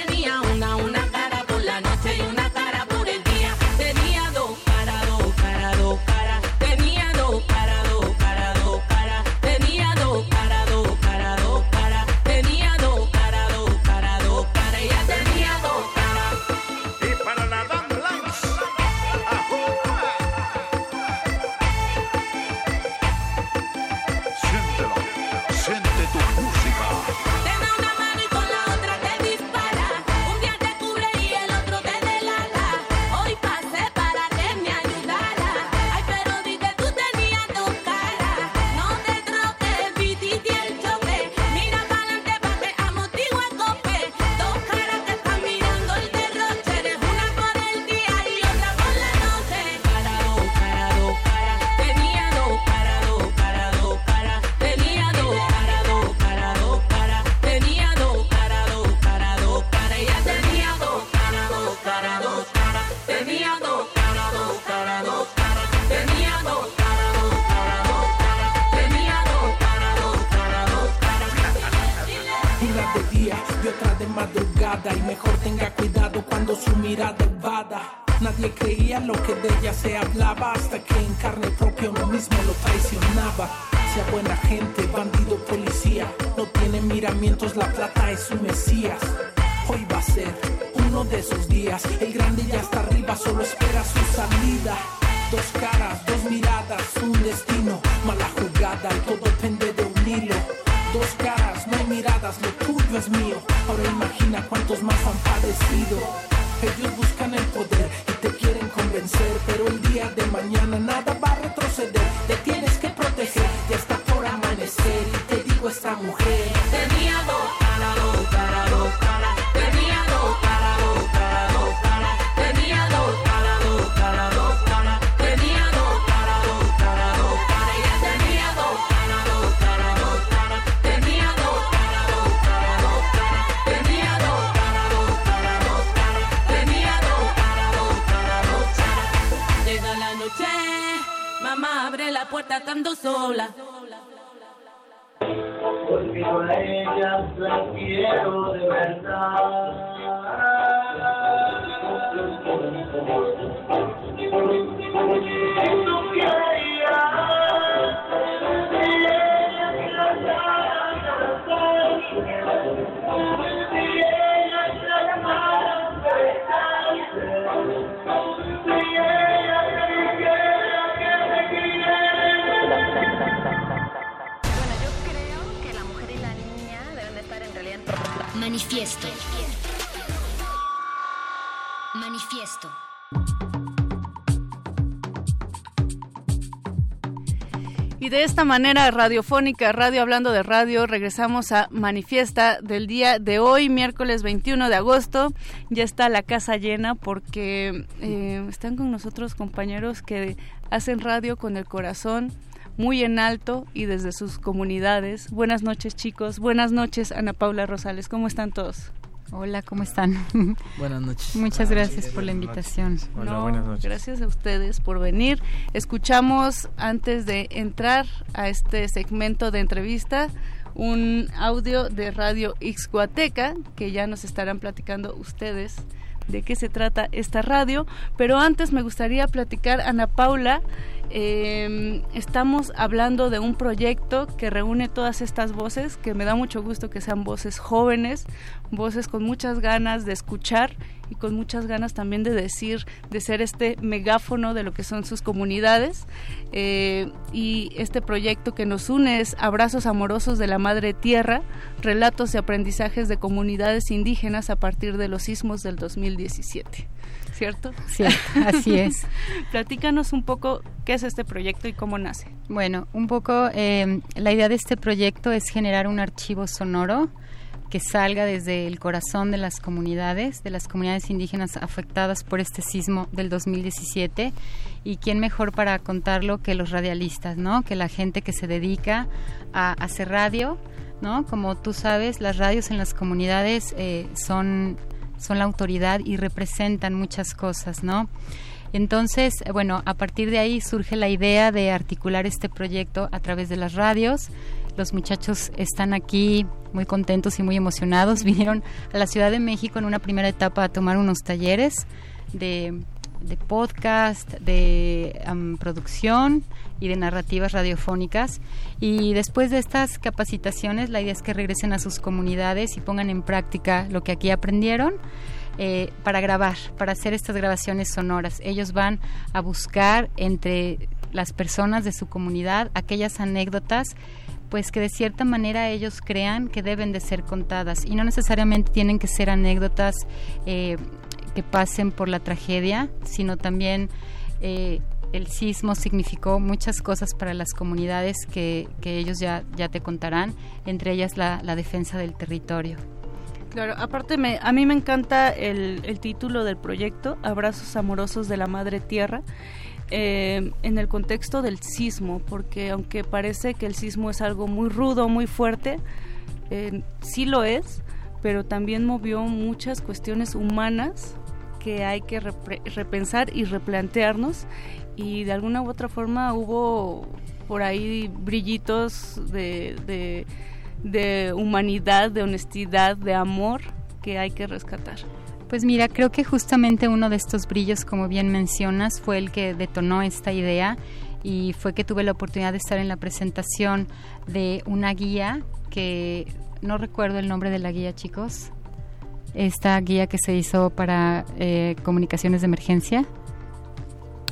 manera radiofónica, radio hablando de radio, regresamos a Manifiesta del día de hoy, miércoles 21 de agosto. Ya está la casa llena porque eh, están con nosotros compañeros que hacen radio con el corazón muy en alto y desde sus comunidades. Buenas noches chicos, buenas noches Ana Paula Rosales, ¿cómo están todos? Hola, ¿cómo están? Buenas noches. Muchas gracias por la invitación. Hola, buenas noches. Gracias a ustedes por venir. Escuchamos antes de entrar a este segmento de entrevista un audio de Radio Ixcuateca que ya nos estarán platicando ustedes de qué se trata esta radio, pero antes me gustaría platicar Ana Paula Em, estamos hablando de un proyecto que reúne todas estas voces, que me da mucho gusto que sean voces jóvenes, voces con muchas ganas de escuchar y con muchas ganas también de decir, de ser este megáfono de lo que son sus comunidades. Eh, y este proyecto que nos une es Abrazos Amorosos de la Madre Tierra, relatos y aprendizajes de comunidades indígenas a partir de los sismos del 2017. ¿cierto? Sí, así es. Platícanos un poco qué es este proyecto y cómo nace. Bueno, un poco eh, la idea de este proyecto es generar un archivo sonoro que salga desde el corazón de las comunidades, de las comunidades indígenas afectadas por este sismo del 2017. Y quién mejor para contarlo que los radialistas, ¿no? Que la gente que se dedica a hacer radio, ¿no? Como tú sabes, las radios en las comunidades eh, son son la autoridad y representan muchas cosas, ¿no? Entonces, bueno, a partir de ahí surge la idea de articular este proyecto a través de las radios. Los muchachos están aquí muy contentos y muy emocionados. Vinieron a la Ciudad de México en una primera etapa a tomar unos talleres de, de podcast, de um, producción y de narrativas radiofónicas. Y después de estas capacitaciones, la idea es que regresen a sus comunidades y pongan en práctica lo que aquí aprendieron. Eh, para grabar, para hacer estas grabaciones sonoras. Ellos van a buscar entre las personas de su comunidad aquellas anécdotas pues que de cierta manera ellos crean que deben de ser contadas y no necesariamente tienen que ser anécdotas eh, que pasen por la tragedia, sino también eh, el sismo significó muchas cosas para las comunidades que, ellos ya, te contarán, entre ellas la, defensa del territorio. Claro, aparte me, a mí me encanta el, el título del proyecto, Abrazos Amorosos de la Madre Tierra, eh, en el contexto del sismo, porque aunque parece que el sismo es algo muy rudo, muy fuerte, eh, sí lo es, pero también movió muchas cuestiones humanas que hay que repensar y replantearnos y de alguna u otra forma hubo por ahí brillitos de humanidad, de honestidad, de amor que hay que rescatar. Pues mira, creo que justamente uno de estos brillos, como bien mencionas, fue el que detonó esta idea y fue que tuve la oportunidad de estar en la presentación de una guía que no recuerdo el nombre de la guía, chicos. Esta guía que se hizo para eh, comunicaciones de emergencia.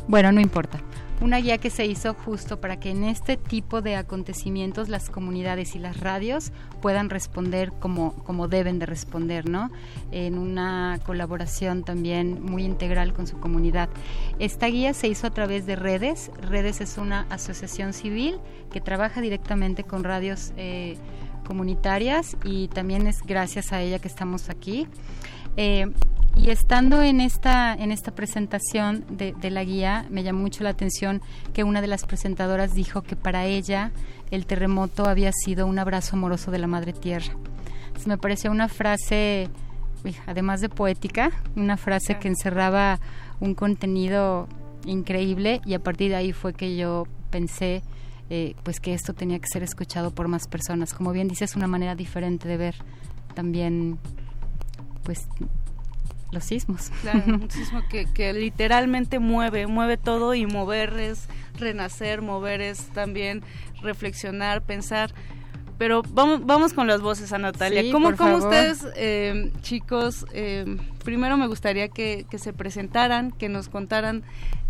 Bueno, no importa. Una guía que se hizo justo para que en este tipo de acontecimientos las comunidades y las radios puedan responder como, como deben de responder, ¿no? En una colaboración también muy integral con su comunidad. Esta guía se hizo a través de Redes. Redes es una asociación civil que trabaja directamente con radios eh, comunitarias y también es gracias a ella que estamos aquí. Eh, y estando en esta, en esta presentación de, de, la guía, me llamó mucho la atención que una de las presentadoras dijo que para ella el terremoto había sido un abrazo amoroso de la Madre Tierra. Entonces me pareció una frase, además de poética, una frase que encerraba un contenido increíble y a partir de ahí fue que yo pensé eh, pues que esto tenía que ser escuchado por más personas. Como bien dices, una manera diferente de ver también pues los sismos. Claro, un sismo que, que, literalmente mueve, mueve todo y mover es renacer, mover es también reflexionar, pensar. Pero vamos, vamos con las voces a Natalia. Sí, ¿Cómo, ustedes, eh, chicos, eh, primero me gustaría que, que, se presentaran, que nos contaran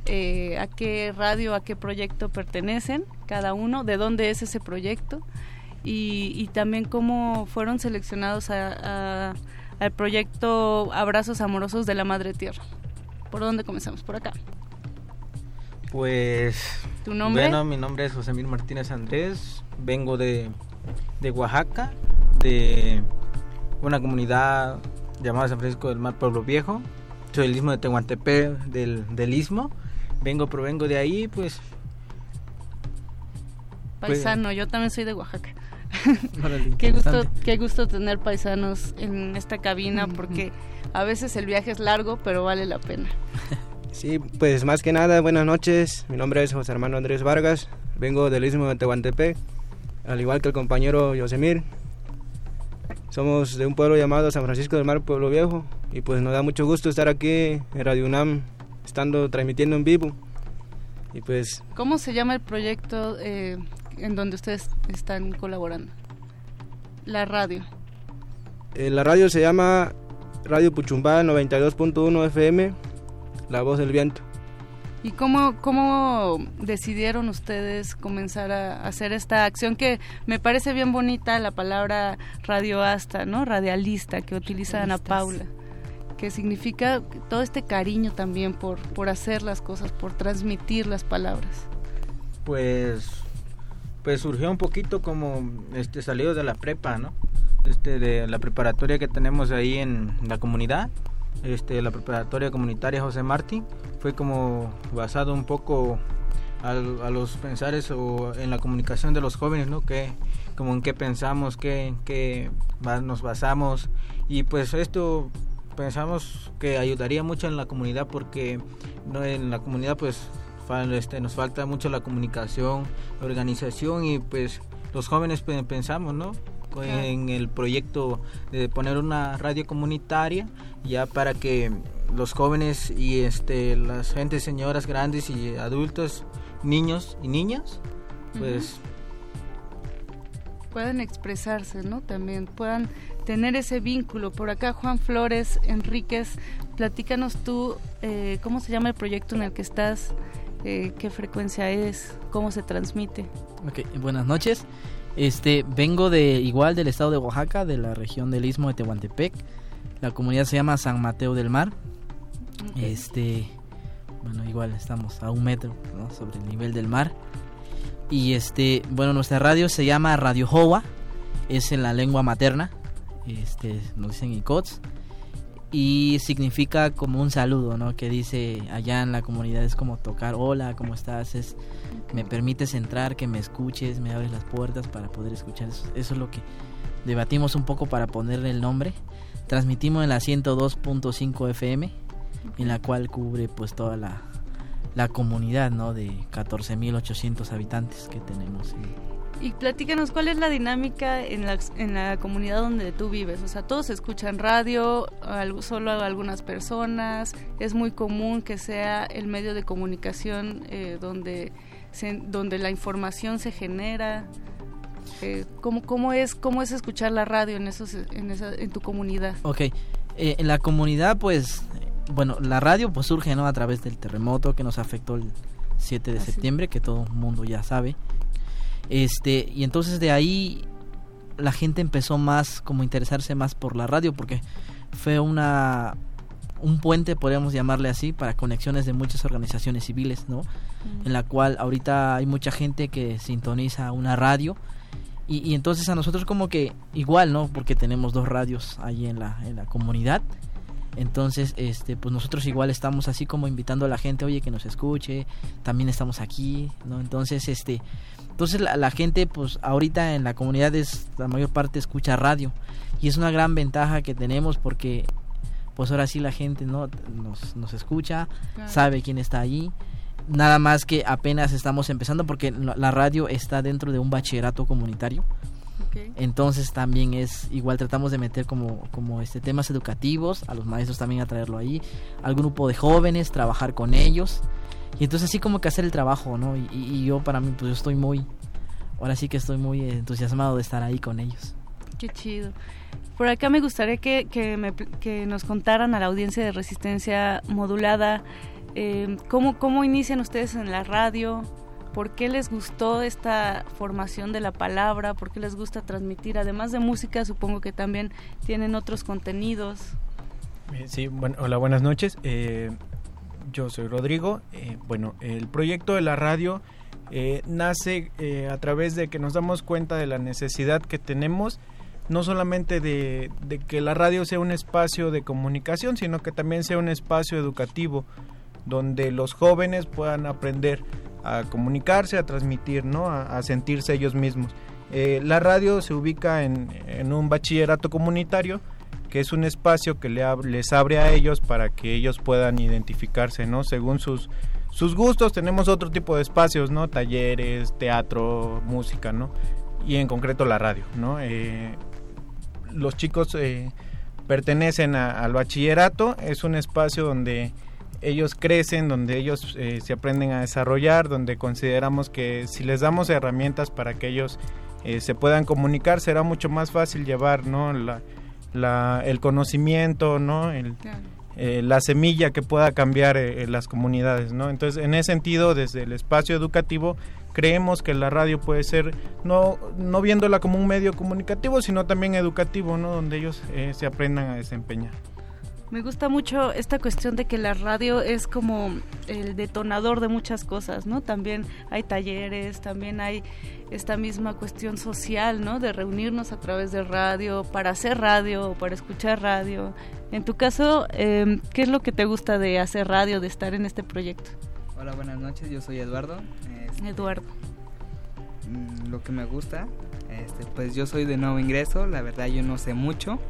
eh, a qué radio, a qué proyecto pertenecen cada uno, de dónde es ese proyecto y, y también cómo fueron seleccionados a, a al proyecto Abrazos Amorosos de la Madre Tierra. ¿Por dónde comenzamos? Por acá. Pues. ¿Tu nombre? Bueno, mi nombre es José Mil Martínez Andrés. Vengo de, de Oaxaca, de una comunidad llamada San Francisco del Mar Pueblo Viejo. Soy del istmo de Tehuantepec, del, del istmo. Vengo, provengo de ahí, pues. Paisano, pues, yo también soy de Oaxaca. qué gusto qué gusto tener paisanos en esta cabina porque a veces el viaje es largo pero vale la pena. Sí pues más que nada buenas noches. Mi nombre es José Hermano Andrés Vargas. Vengo del istmo de Tehuantepec al igual que el compañero Yosemir. Somos de un pueblo llamado San Francisco del Mar Pueblo Viejo y pues nos da mucho gusto estar aquí en Radio UNAM estando transmitiendo en vivo y pues cómo se llama el proyecto eh, en donde ustedes están colaborando? La radio. Eh, la radio se llama Radio Puchumbá 92.1 FM, La Voz del Viento. ¿Y cómo, cómo decidieron ustedes comenzar a hacer esta acción que me parece bien bonita la palabra radioasta, ¿no? Radialista que utiliza Ana Paula, que significa todo este cariño también por, por hacer las cosas, por transmitir las palabras. pues pues surgió un poquito como este salido de la prepa, ¿no? Este de la preparatoria que tenemos ahí en la comunidad, este la preparatoria comunitaria José Martín, fue como basado un poco a, a los pensares o en la comunicación de los jóvenes, ¿no? Que como en qué pensamos, qué, qué nos basamos y pues esto pensamos que ayudaría mucho en la comunidad porque no en la comunidad pues este, nos falta mucho la comunicación, la organización y pues los jóvenes pe- pensamos, ¿no? En el proyecto de poner una radio comunitaria ya para que los jóvenes y este las gentes señoras grandes y adultos, niños y niñas, pues puedan expresarse, ¿no? También puedan tener ese vínculo. Por acá, Juan Flores Enríquez, platícanos tú eh, cómo se llama el proyecto en el que estás, eh, qué frecuencia es, cómo se transmite. Ok, buenas noches. Este, vengo de igual del estado de Oaxaca, de la región del Istmo de Tehuantepec. La comunidad se llama San Mateo del Mar. Este, bueno, igual estamos a un metro ¿no? sobre el nivel del mar. Y este, bueno, nuestra radio se llama Radio Jowa, es en la lengua materna, este, nos dicen Icots, y significa como un saludo, ¿no? Que dice allá en la comunidad es como tocar, hola, ¿cómo estás? Es, me permites entrar, que me escuches, me abres las puertas para poder escuchar. Eso, es lo que debatimos un poco para ponerle el nombre. Transmitimos en la 102.5 FM, en la cual cubre pues toda la, la comunidad, ¿no? De 14.800 habitantes que tenemos. Y platícanos, ¿cuál es la dinámica en la, en la comunidad donde tú vives? O sea, todos escuchan radio, solo algunas personas, es muy común que sea el medio de comunicación eh, donde, se- donde la información se genera. Eh, ¿cómo, cómo, es, ¿Cómo es escuchar la radio en, esos, en, esa, en tu comunidad? Ok, eh, en la comunidad pues, bueno, la radio pues surge, ¿no? A través del terremoto que nos afectó el 7 de Así. septiembre, que todo el mundo ya sabe. Este, y entonces de ahí la gente empezó más, como a interesarse más por la radio, porque fue una un puente, podríamos llamarle así, para conexiones de muchas organizaciones civiles, ¿no? En la cual ahorita hay mucha gente que sintoniza una radio y, y entonces a nosotros como que igual, ¿no? Porque tenemos dos radios ahí en la, en la comunidad. Entonces, este, pues nosotros igual estamos así como invitando a la gente, oye, que nos escuche, también estamos aquí, ¿no? Entonces, este, entonces la, la gente, pues ahorita en la comunidad es, la mayor parte escucha radio y es una gran ventaja que tenemos porque, pues ahora sí la gente, ¿no? Nos, nos escucha, Claro. sabe quién está allí. Nada más que apenas estamos empezando porque la la radio está dentro de un bachillerato comunitario. Entonces también es igual tratamos de meter como como este temas educativos, a los maestros también a traerlo ahí, al grupo de jóvenes, trabajar con ellos. Y entonces así como que hacer el trabajo, ¿no? Y, y- yo para mí pues yo estoy muy ahora sí que estoy muy entusiasmado de estar ahí con ellos. Qué chido. Por acá me gustaría que, que, me que nos contaran a la audiencia de resistencia modulada eh, cómo, cómo inician ustedes en la radio, por qué les gustó esta formación de la palabra, por qué les gusta transmitir, además de música, supongo que también tienen otros contenidos. Sí, bueno, hola, buenas noches. Eh, yo soy Rodrigo. Eh, bueno, el proyecto de la radio eh, nace eh, a través de que nos damos cuenta de la necesidad que tenemos, no solamente de, que la radio sea un espacio de comunicación, sino que también sea un espacio educativo, donde los jóvenes puedan aprender a comunicarse, a transmitir, ¿no? a, sentirse ellos mismos. La radio se ubica en un bachillerato comunitario, que es un espacio que les abre a ellos para que ellos puedan identificarse, ¿no? Según sus, sus gustos, tenemos otro tipo de espacios, ¿no? Talleres, teatro, música, ¿no? Y en concreto la radio, ¿no? Eh, los chicos eh, pertenecen al bachillerato, es un espacio donde ellos crecen, donde ellos eh, se aprenden a desarrollar, donde consideramos que si les damos herramientas para que ellos se puedan comunicar, será mucho más fácil llevar, ¿no? La, la- el conocimiento, ¿no? El, eh, la semilla que pueda cambiar eh, en las comunidades, ¿no? Entonces, en ese sentido, desde el espacio educativo, creemos que la radio puede ser, no, no viéndola como un medio comunicativo, sino también educativo, ¿no? Donde ellos eh, se aprendan a desempeñar. Me gusta mucho esta cuestión de que la radio es como el detonador de muchas cosas, ¿no? También hay talleres, también hay esta misma cuestión social, ¿no? De reunirnos a través de radio, para hacer radio, para escuchar radio. En tu caso, eh, ¿qué es lo que te gusta de hacer radio, de estar en este proyecto? Hola, buenas noches, yo soy Eduardo. Este, Eduardo. mm, Lo que me gusta, este, pues yo soy de nuevo ingreso, la verdad yo no sé mucho.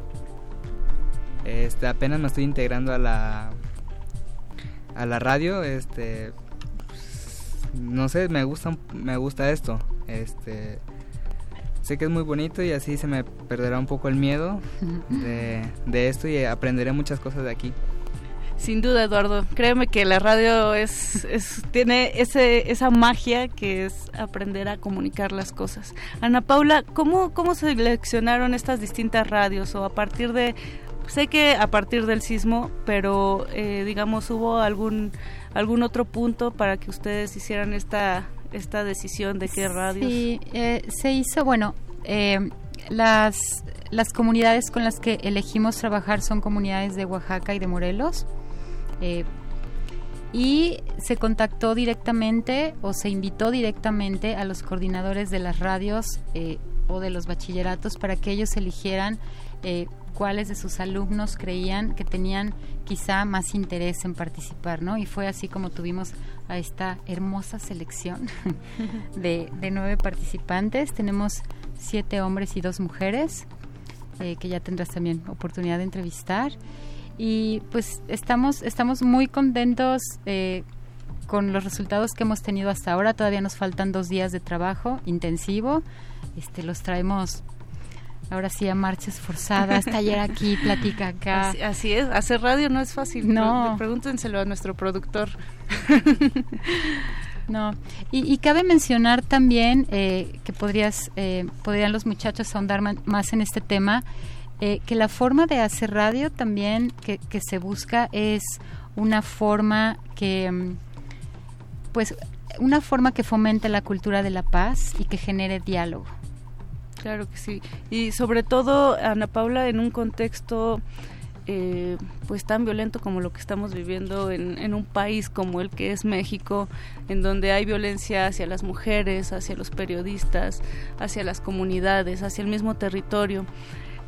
Este, apenas me estoy integrando a la a la radio, este no sé, me gusta me gusta esto. Este sé que es muy bonito y así se me perderá un poco el miedo de, de esto y aprenderé muchas cosas de aquí. Sin duda, Eduardo. Créeme que la radio es, es- tiene ese, esa magia que es aprender a comunicar las cosas. Ana Paula, ¿cómo, ¿cómo seleccionaron estas distintas radios? O a partir de, sé que a partir del sismo, pero eh, digamos, ¿hubo algún, algún otro punto para que ustedes hicieran esta, esta decisión de qué radios? Sí, eh, se hizo, bueno, eh, las, las comunidades con las que elegimos trabajar son comunidades de Oaxaca y de Morelos. eh, y se contactó directamente o se invitó directamente a los coordinadores de las radios eh, o de los bachilleratos para que ellos eligieran eh, cuáles de sus alumnos creían que tenían quizá más interés en participar, ¿no? Y fue así como tuvimos a esta hermosa selección de, nueve participantes. Tenemos siete hombres y dos mujeres, eh, que ya tendrás también oportunidad de entrevistar. Y pues estamos, estamos muy contentos eh, con los resultados que hemos tenido hasta ahora. Todavía nos faltan dos días de trabajo intensivo. Este, los traemos ahora sí a marchas forzadas, taller aquí, platica acá. Así, así es, hacer radio no es fácil. No. Pre- Pregúntenselo a nuestro productor. No, y, y cabe mencionar también eh, que podrías, eh, podrían los muchachos ahondar más en este tema, eh, que la forma de hacer radio también que, que se busca es una forma que, mm, pues, una forma que fomente la cultura de la paz y que genere diálogo. Claro que sí. Y sobre todo, Ana Paula, en un contexto eh, pues tan violento como lo que estamos viviendo en, en un país como el que es México, en donde hay violencia hacia las mujeres, hacia los periodistas, hacia las comunidades, hacia el mismo territorio.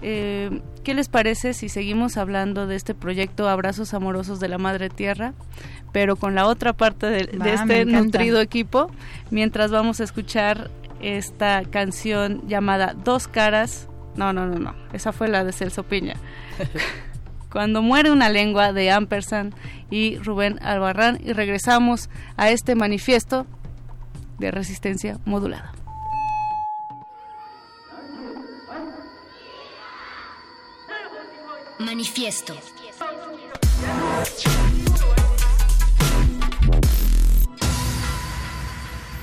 Eh, ¿Qué les parece si seguimos hablando de este proyecto Abrazos Amorosos de la Madre Tierra, pero con la otra parte de, este nutrido equipo, mientras vamos a escuchar esta canción llamada Dos Caras? No, no, no, no, esa fue la de Celso Piña. Cuando muere una lengua de Ampersand y Rubén Albarrán y regresamos a este manifiesto de resistencia modulada. Manifiesto.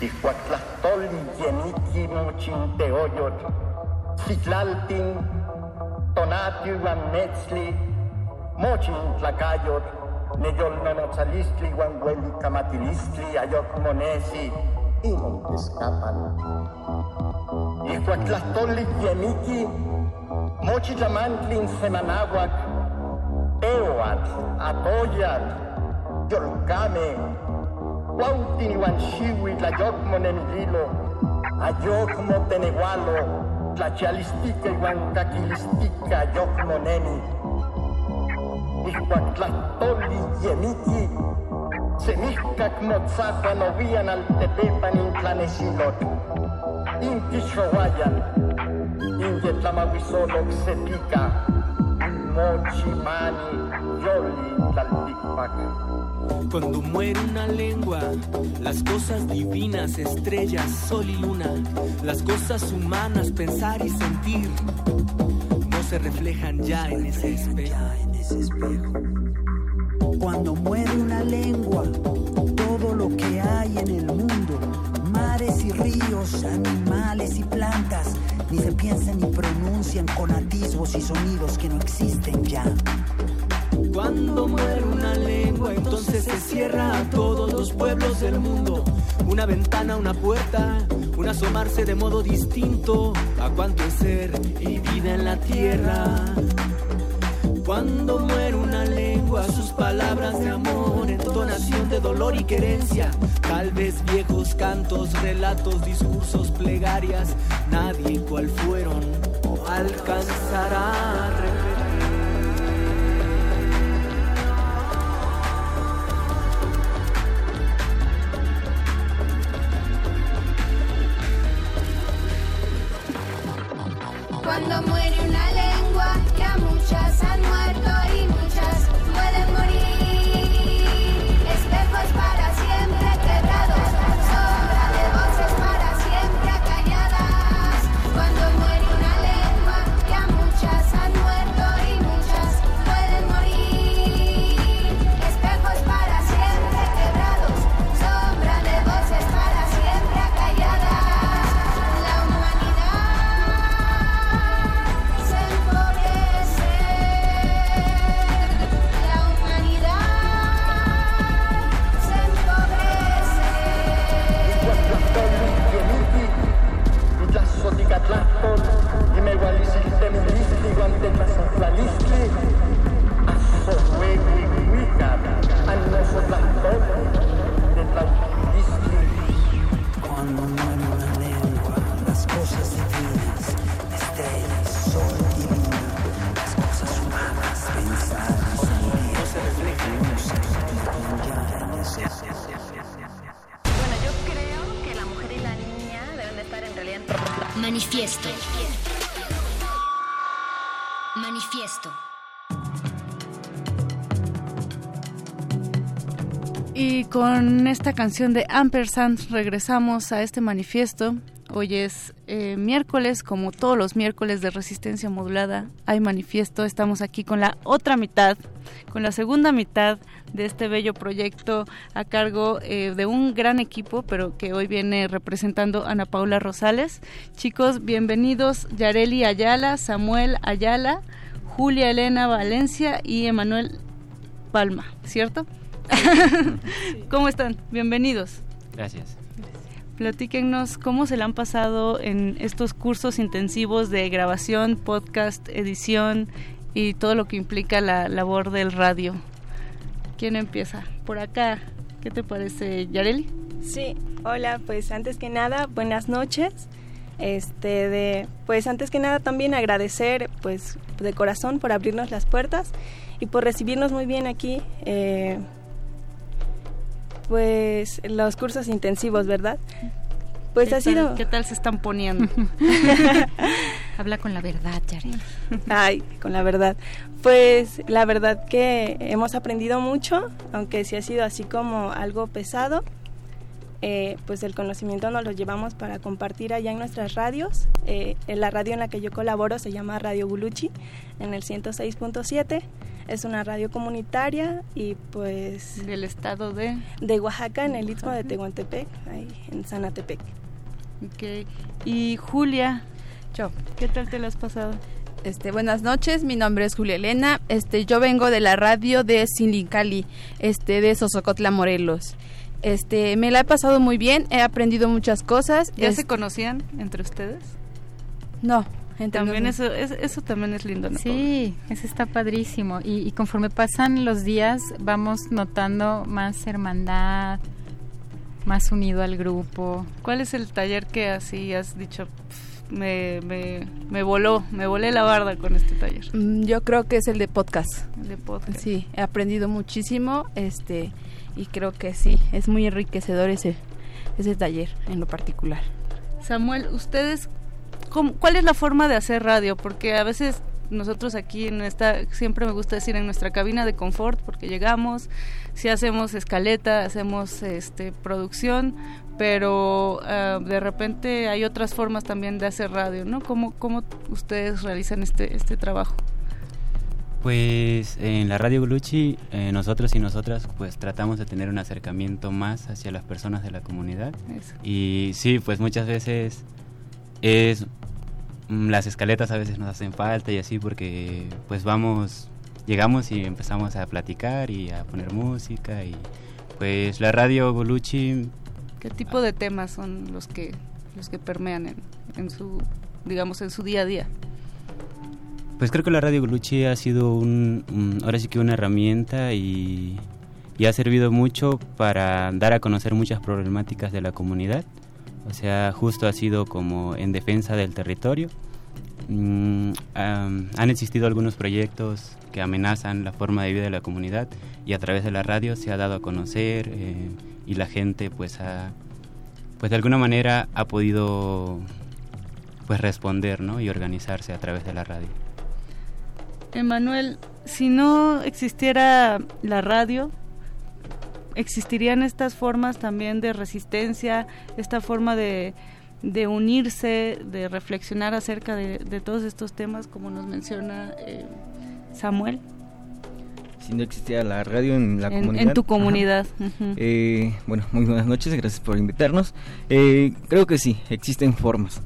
Ticuatlastol, Yenitimo, Chinteoyot, Citlaltin, Tonatio, Iwan Metzli, Mochin, Tlacayot, Neyol Menotzalistli, Iwan Hueli, Camatilistli, Ayot Monesi, y no escapan. Icuatlastoli, Yeniki, Mochitlamantlin, Semanahuac, Teoat, Atoyat, Yolcame, Wauti ni wanchiwi tla yokmonenililo, ayokmotenegualo, tlachalistika iwan kakilistika yokmoneni. Ixuak tlahtoli yemiki, semihkak motzahuan owian altepepan intlanesilot, inkixowayan, inyetlamauisolok sepika, mochimani yoli tlaltikpak. Cuando muere una lengua, las cosas divinas, estrellas, sol y luna, las cosas humanas, pensar y sentir, no se reflejan ya en ese espejo. Cuando muere una lengua, todo lo que hay en el mundo, mares y ríos, animales y plantas, ni se piensan ni pronuncian con atisbos y sonidos que no existen ya. Cuando muere una lengua, entonces se cierra a todos los pueblos del mundo. Una ventana, una puerta, un asomarse de modo distinto a cuanto es ser y vida en la tierra. Cuando muere una lengua, sus palabras de amor, entonación de dolor y querencia. Tal vez viejos cantos, relatos, discursos, plegarias. Nadie cual fueron alcanzará con esta canción de Ampersand regresamos a este manifiesto. Hoy es eh, miércoles, como todos los miércoles de resistencia modulada, hay manifiesto. Estamos aquí con la otra mitad, con la segunda mitad de este bello proyecto a cargo eh, de un gran equipo, pero que hoy viene representando Ana Paula Rosales. Chicos, bienvenidos Yareli Ayala, Samuel Ayala, Julia Elena Valencia y Emanuel Palma, ¿cierto? ¿Cómo están? Bienvenidos. Gracias. Platíquenos cómo se le han pasado en estos cursos intensivos de grabación, podcast, edición y todo lo que implica la labor del radio. ¿Quién empieza? Por acá. ¿Qué te parece, Yareli? Sí, hola, pues antes que nada, buenas noches. Este de pues antes que nada también agradecer pues de corazón por abrirnos las puertas y por recibirnos muy bien aquí eh, pues los cursos intensivos, ¿verdad? Pues ¿Qué ha sido tal- ¿Qué tal se están poniendo? Habla con la verdad, Yareli. Ay, con la verdad. Pues la verdad que hemos aprendido mucho, aunque sí ha sido así como algo pesado. eh, pues el conocimiento nos lo llevamos para compartir allá en nuestras radios. Eh, en la radio en la que yo colaboro se llama Radio Guluchi, en el 106.7. Es una radio comunitaria y pues... Del estado de... De Oaxaca, en el Istmo de Tehuantepec, ahí en Zanatepec. Ok. Y Julia, Yo. ¿qué tal te lo has pasado? Este, buenas noches, mi nombre es Julia Elena. Este, yo vengo de la radio de Silincali, este, de Sosocotla, Morelos. Este, me la he pasado muy bien, he aprendido muchas cosas. ¿Ya Es- se conocían entre ustedes? No, entre También eso, es- eso también es lindo, ¿no? Sí, eso está padrísimo. Y, y conforme pasan los días, vamos notando más hermandad, más unido al grupo. ¿Cuál es el taller que así has dicho, "Pf, me, me, me voló, me volé la barda con este taller? Mm, Yo creo que es el de podcast. El de podcast. Sí, he aprendido muchísimo, este, y creo que sí, es muy enriquecedor ese, ese taller en lo particular. Samuel, ustedes, cómo- ¿cuál es la forma de hacer radio? Porque a veces nosotros aquí en esta, siempre me gusta decir en nuestra cabina de confort, porque llegamos, si hacemos escaleta, hacemos este producción, pero ah, de repente hay otras formas también de hacer radio, ¿no? ¿Cómo, cómo ustedes realizan este, este trabajo? Pues en la Radio Guluchi, eh, nosotros y nosotras pues tratamos de tener un acercamiento más hacia las personas de la comunidad. Eso. Y sí, pues muchas veces es mm, las escaletas a veces nos hacen falta y así porque pues vamos, llegamos y empezamos a platicar y a poner música y pues la Radio Guluchi ¿Qué tipo de temas son los que los que permean en, en su digamos en su día a día? Pues creo que la Radio Goluchi ha sido un, un- ahora sí que una herramienta y, y ha servido mucho para dar a conocer muchas problemáticas de la comunidad. O sea, justo ha sido como en defensa del territorio. Mm, han existido algunos proyectos que amenazan la forma de vida de la comunidad y a través de la radio se ha dado a conocer eh, y la gente pues ha, pues de alguna manera ha podido pues responder ¿no? y organizarse a través de la radio. Emanuel, si no existiera la radio, ¿existirían estas formas también de resistencia, esta forma de, de unirse, de reflexionar acerca de, de todos estos temas, como nos menciona eh, Samuel? Si no existiera la radio en la En- en comunidad. tu comunidad. Eh, bueno, muy buenas noches, gracias por invitarnos. Eh, creo que sí, existen formas.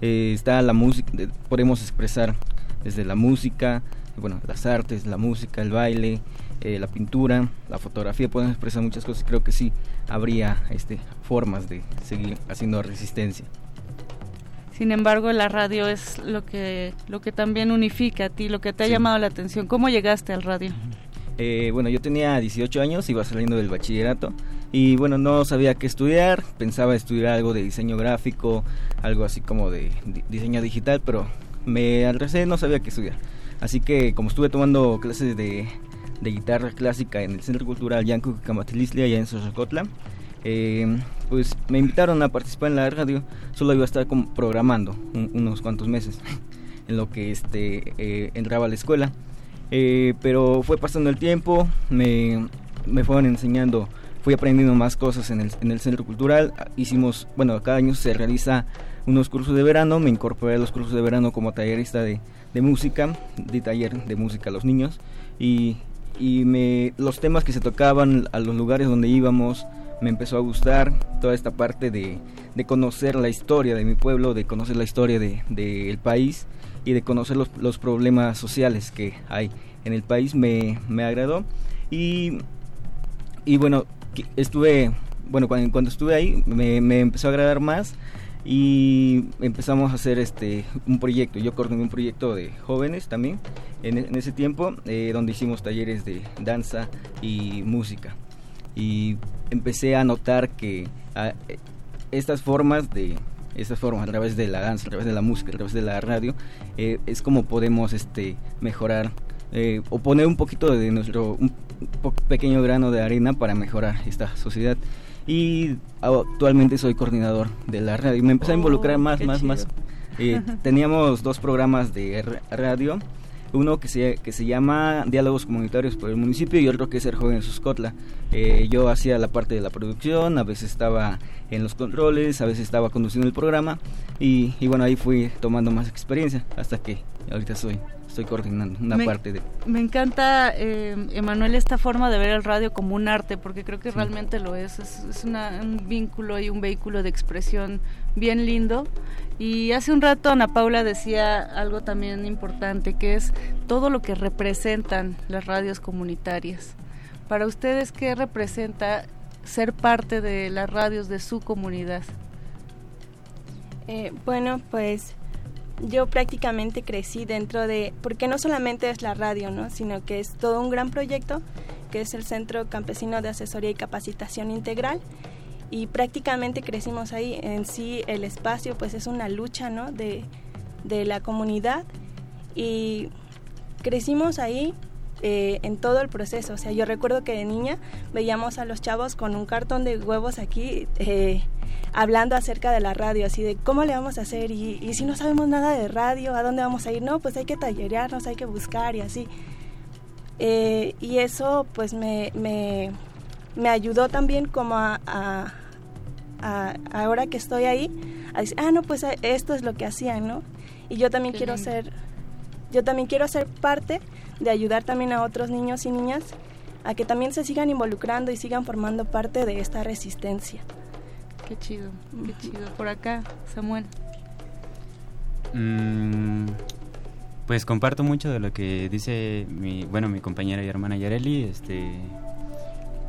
Eh, está la música, de- podemos expresar desde la música, bueno, las artes, la música, el baile, eh, la pintura, la fotografía, podemos expresar muchas cosas. Creo que sí habría este, formas de seguir haciendo resistencia. Sin embargo, la radio es lo que, lo que también unifica a ti, lo que te ha Sí. llamado la atención. ¿Cómo llegaste al radio? Eh, bueno, yo tenía 18 años, iba saliendo del bachillerato y bueno, no sabía qué estudiar, pensaba estudiar algo de diseño gráfico, algo así como de di- diseño digital, pero me alrecé, no sabía qué estudiar. Así que como estuve tomando clases de, de guitarra clásica en el Centro Cultural Yanco Camatilisli, allá en Xochocotla, eh, pues me invitaron a participar en la radio, solo iba a estar como programando un- unos cuantos meses en lo que este eh, entraba a la escuela. Eh, pero fue pasando el tiempo, me, me fueron enseñando, fui aprendiendo más cosas en el, en el centro cultural. Hicimos, bueno, cada año se realiza unos cursos de verano, me incorporé a los cursos de verano como tallerista de, de música, de taller de música a los niños. Y, y me, los temas que se tocaban, a los lugares donde íbamos, me empezó a gustar toda esta parte de, de conocer la historia de mi pueblo, de conocer la historia del de, del país y de conocer los, los problemas sociales que hay en el país. Me, me agradó. Y, y bueno estuve bueno cuando, cuando estuve ahí me, me empezó a agradar más y empezamos a hacer este un proyecto yo coordiné un proyecto de jóvenes también en, en ese tiempo eh, donde hicimos talleres de danza y música y empecé a notar que ah, eh, estas formas de estas formas a través de la danza, a través de la música, a través de la radio, eh, es como podemos este mejorar o poner un poquito de nuestro un pequeño grano de arena para mejorar esta sociedad. Y actualmente soy coordinador de la radio. Me empecé a involucrar Oh, más, más, chido. más. Eh, teníamos dos programas de radio. Uno que se, que se llama Diálogos Comunitarios por el Municipio y otro que es El Joven Suscotla. Eh, yo hacía la parte de la producción, a veces estaba en los controles, a veces estaba conduciendo el programa y, y bueno, ahí fui tomando más experiencia hasta que ahorita soy, estoy coordinando una Me- parte de... Me encanta, eh, Emanuel, esta forma de ver el radio como un arte, porque creo que realmente lo es. Es, es una- un vínculo y un vehículo de expresión bien lindo. Y hace un rato Ana Paula decía algo también importante, que es todo lo que representan las radios comunitarias. Para ustedes, ¿qué representa ser parte de las radios de su comunidad? Eh, bueno, pues yo prácticamente crecí dentro de, porque no solamente es la radio, ¿no? sino que es todo un gran proyecto que es el Centro Campesino de Asesoría y Capacitación Integral y prácticamente crecimos ahí. En sí el espacio pues es una lucha ¿no? de, de la comunidad y crecimos ahí eh, en todo el proceso. O sea, yo recuerdo que de niña veíamos a los chavos con un cartón de huevos aquí eh, hablando acerca de la radio, así de cómo le vamos a hacer y, y si no sabemos nada de radio, ¿a dónde vamos a ir? No, pues hay que tallerearnos, hay que buscar y así. Eh, y eso pues me, me, me ayudó también como a, a- a- ahora que estoy ahí, a decir, ah, no, pues eh, esto es lo que hacían, ¿no? Y yo también Qué quiero lindo. ser, yo también quiero ser parte de ayudar también a otros niños y niñas a que también se sigan involucrando y sigan formando parte de esta resistencia. Qué chido, qué chido. Por acá, Samuel. Mm, pues comparto mucho de lo que dice mi, bueno, mi compañera y hermana Yareli. Este,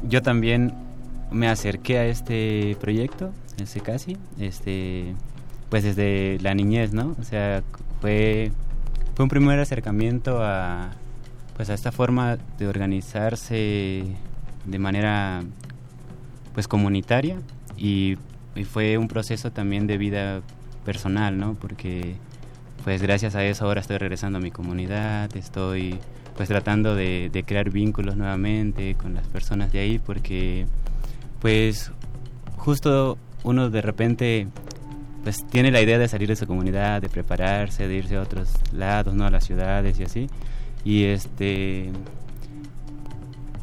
yo también me acerqué a este proyecto, ese casi, este, pues desde la niñez, ¿no? O sea, fue, fue un primer acercamiento a pues a esta forma de organizarse de manera pues comunitaria y, fue un proceso también de vida personal, ¿no? Porque pues gracias a eso ahora estoy regresando a mi comunidad, estoy pues tratando de, de crear vínculos nuevamente con las personas de ahí porque pues justo uno de repente pues tiene la idea de salir de su comunidad, de prepararse, de irse a otros lados, no a las ciudades y así. Y este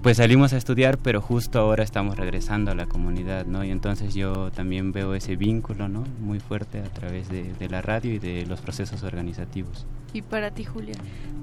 pues salimos a estudiar, pero justo ahora estamos regresando a la comunidad, ¿no? Y entonces yo también veo ese vínculo, ¿no? Muy fuerte a través de, de la radio y de los procesos organizativos. ¿Y para ti, Julia?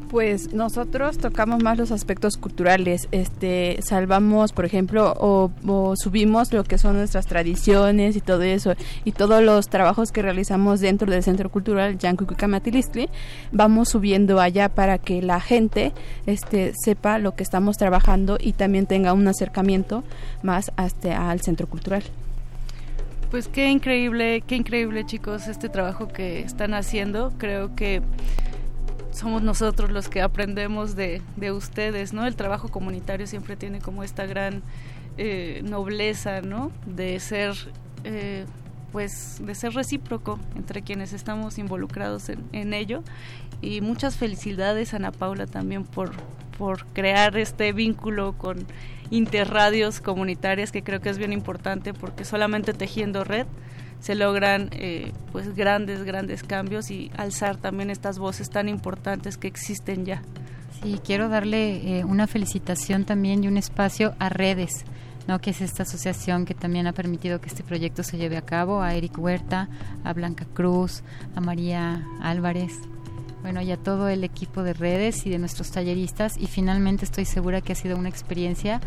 Pues nosotros tocamos más los aspectos culturales, este, salvamos, por ejemplo, o, subimos lo que son nuestras tradiciones y todo eso, y todos los trabajos que realizamos dentro del Centro Cultural Yancuicamatilistli, vamos subiendo allá para que la gente este, sepa lo que estamos trabajando también tenga un acercamiento más hasta al Centro Cultural. Pues qué increíble, qué increíble chicos este trabajo que están haciendo. Creo que somos nosotros los que aprendemos de, de ustedes, ¿no? El trabajo comunitario siempre tiene como esta gran eh, nobleza, ¿no? De ser, eh, pues, de ser recíproco entre quienes estamos involucrados en, en ello. Y muchas felicidades, Ana Paula, también por, por crear este vínculo con interradios comunitarias que creo que es bien importante porque solamente tejiendo red se logran eh, pues grandes grandes cambios y alzar también estas voces tan importantes que existen ya Sí, quiero darle eh, una felicitación también y un espacio a Redes, ¿no? que es esta asociación que también ha permitido que este proyecto se lleve a cabo, a Eric Huerta, a Blanca Cruz, a María Álvarez, bueno, y a todo el equipo de redes y de nuestros talleristas. Y finalmente estoy segura que ha sido una experiencia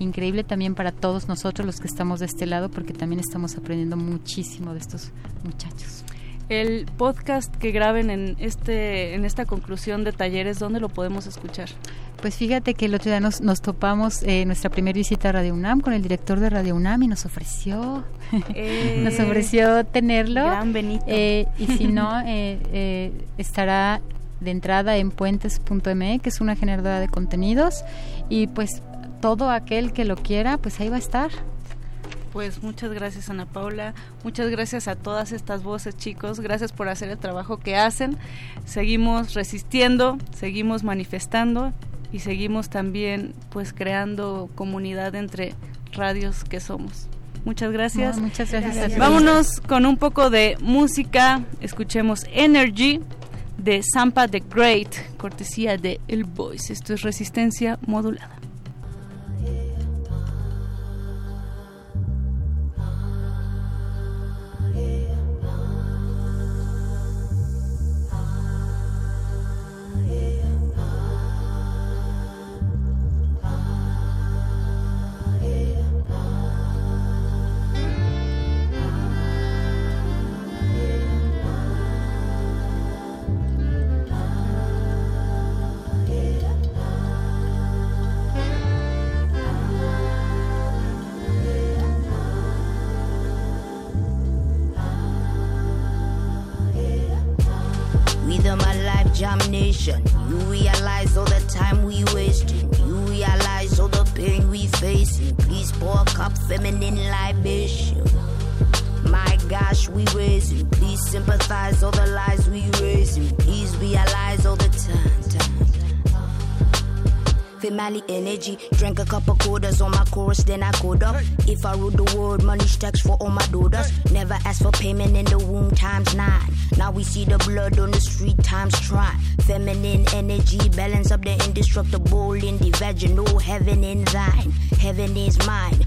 increíble también para todos nosotros los que estamos de este lado, porque también estamos aprendiendo muchísimo de estos muchachos. El podcast que graben en este en esta conclusión de talleres dónde lo podemos escuchar Pues fíjate que el otro día nos, nos topamos eh, nuestra primera visita a Radio UNAM con el director de Radio UNAM y nos ofreció, Eh, nos ofreció tenerlo. Gran Benito. Eh, y si no, eh, eh, estará de entrada en puentes.me, que es una generadora de contenidos. Y pues todo aquel que lo quiera, pues ahí va a estar. Pues muchas gracias Ana Paula, muchas gracias a todas estas voces chicos, gracias por hacer el trabajo que hacen. Seguimos resistiendo, seguimos manifestando y seguimos también pues creando comunidad entre radios que somos. Muchas gracias. No, muchas gracias. Vámonos con un poco de música. Escuchemos Energy de Zampa the Great, cortesía de El Voice. Esto es resistencia modulada. Feminine libation. My gosh, we raising. Please sympathize all the lies we raising. Please realize all the time, time. Family energy, drank a couple quarters on my chorus, then I code up. If I rule the world, money stacks for all my daughters. Never ask for payment in the womb times nine. Now we see the blood on the street times try. Feminine energy, balance up the indestructible in the vaginal heaven in thine. Heaven is mine.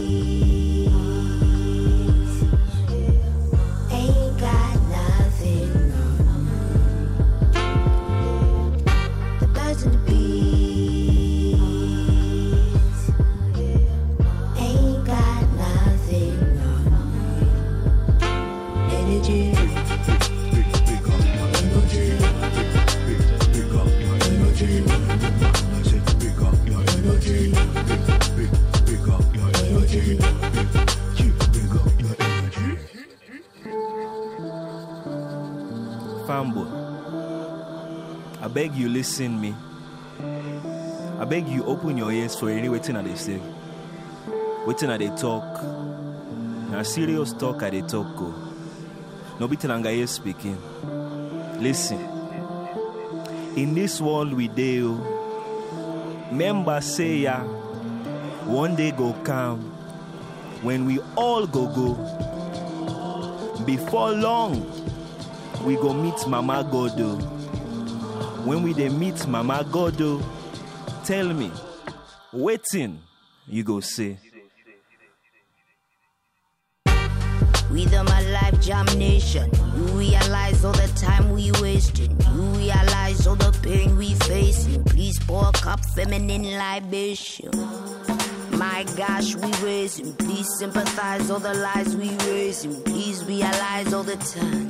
I beg you listen me. I beg you open your ears for any waiting at they say. Waiting at they talk. Now serious talk at they talk go. No be Tenangaye speaking. Listen. In this world we deal, oh, members say ya, one day go come when we all go go. Before long, we go meet Mama Godo. Oh. When we dey meet Mama Godo, oh, tell me, waiting you go say. Rhythm a life jam nation. You realize all the time we wasting. You realize all the pain we facing. Please pour a cup feminine libation. My gosh, we raising. Please sympathize all the lies we raising. Please realize all the time.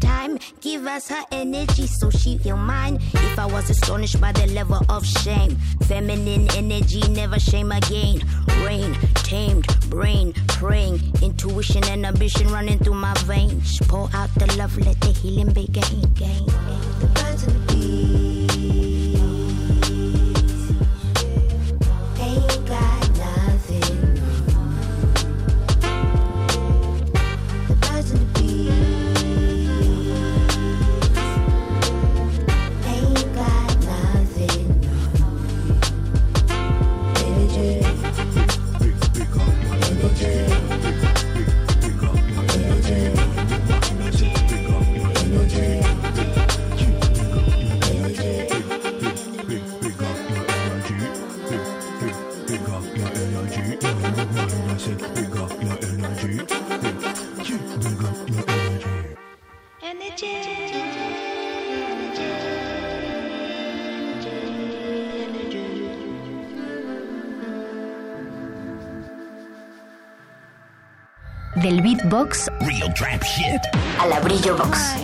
time. Give us her energy so she feel mine. If I was astonished by the level of shame, feminine energy never shame again. Rain, tamed, brain, praying, intuition and ambition running through my veins. Pour out the love, let the healing begin. Gain, The Del beatbox Real trap shit. a la brillo box.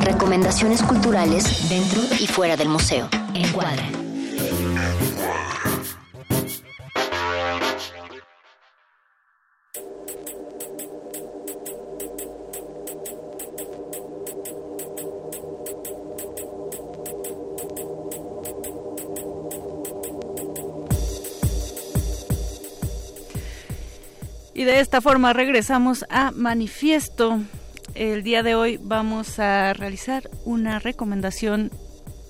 Recomendaciones culturales dentro y fuera del museo. Encuadra. De esta forma regresamos a Manifiesto. El día de hoy vamos a realizar una recomendación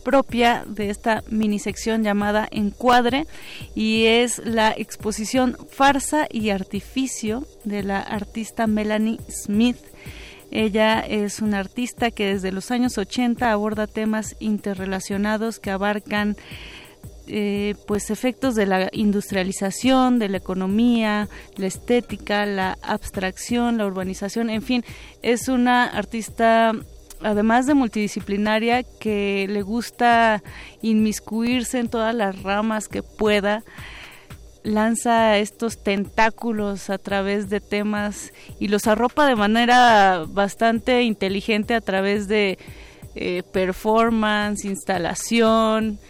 propia de esta mini sección llamada Encuadre y es la exposición Farsa y Artificio de la artista Melanie Smith. Ella es una artista que desde los años 80 aborda temas interrelacionados que abarcan eh, pues efectos de la industrialización, de la economía, la estética, la abstracción, la urbanización, en fin, es una artista además de multidisciplinaria que le gusta inmiscuirse en todas las ramas que pueda lanza estos tentáculos a través de temas y los arropa de manera bastante inteligente a través de eh, performance, instalación,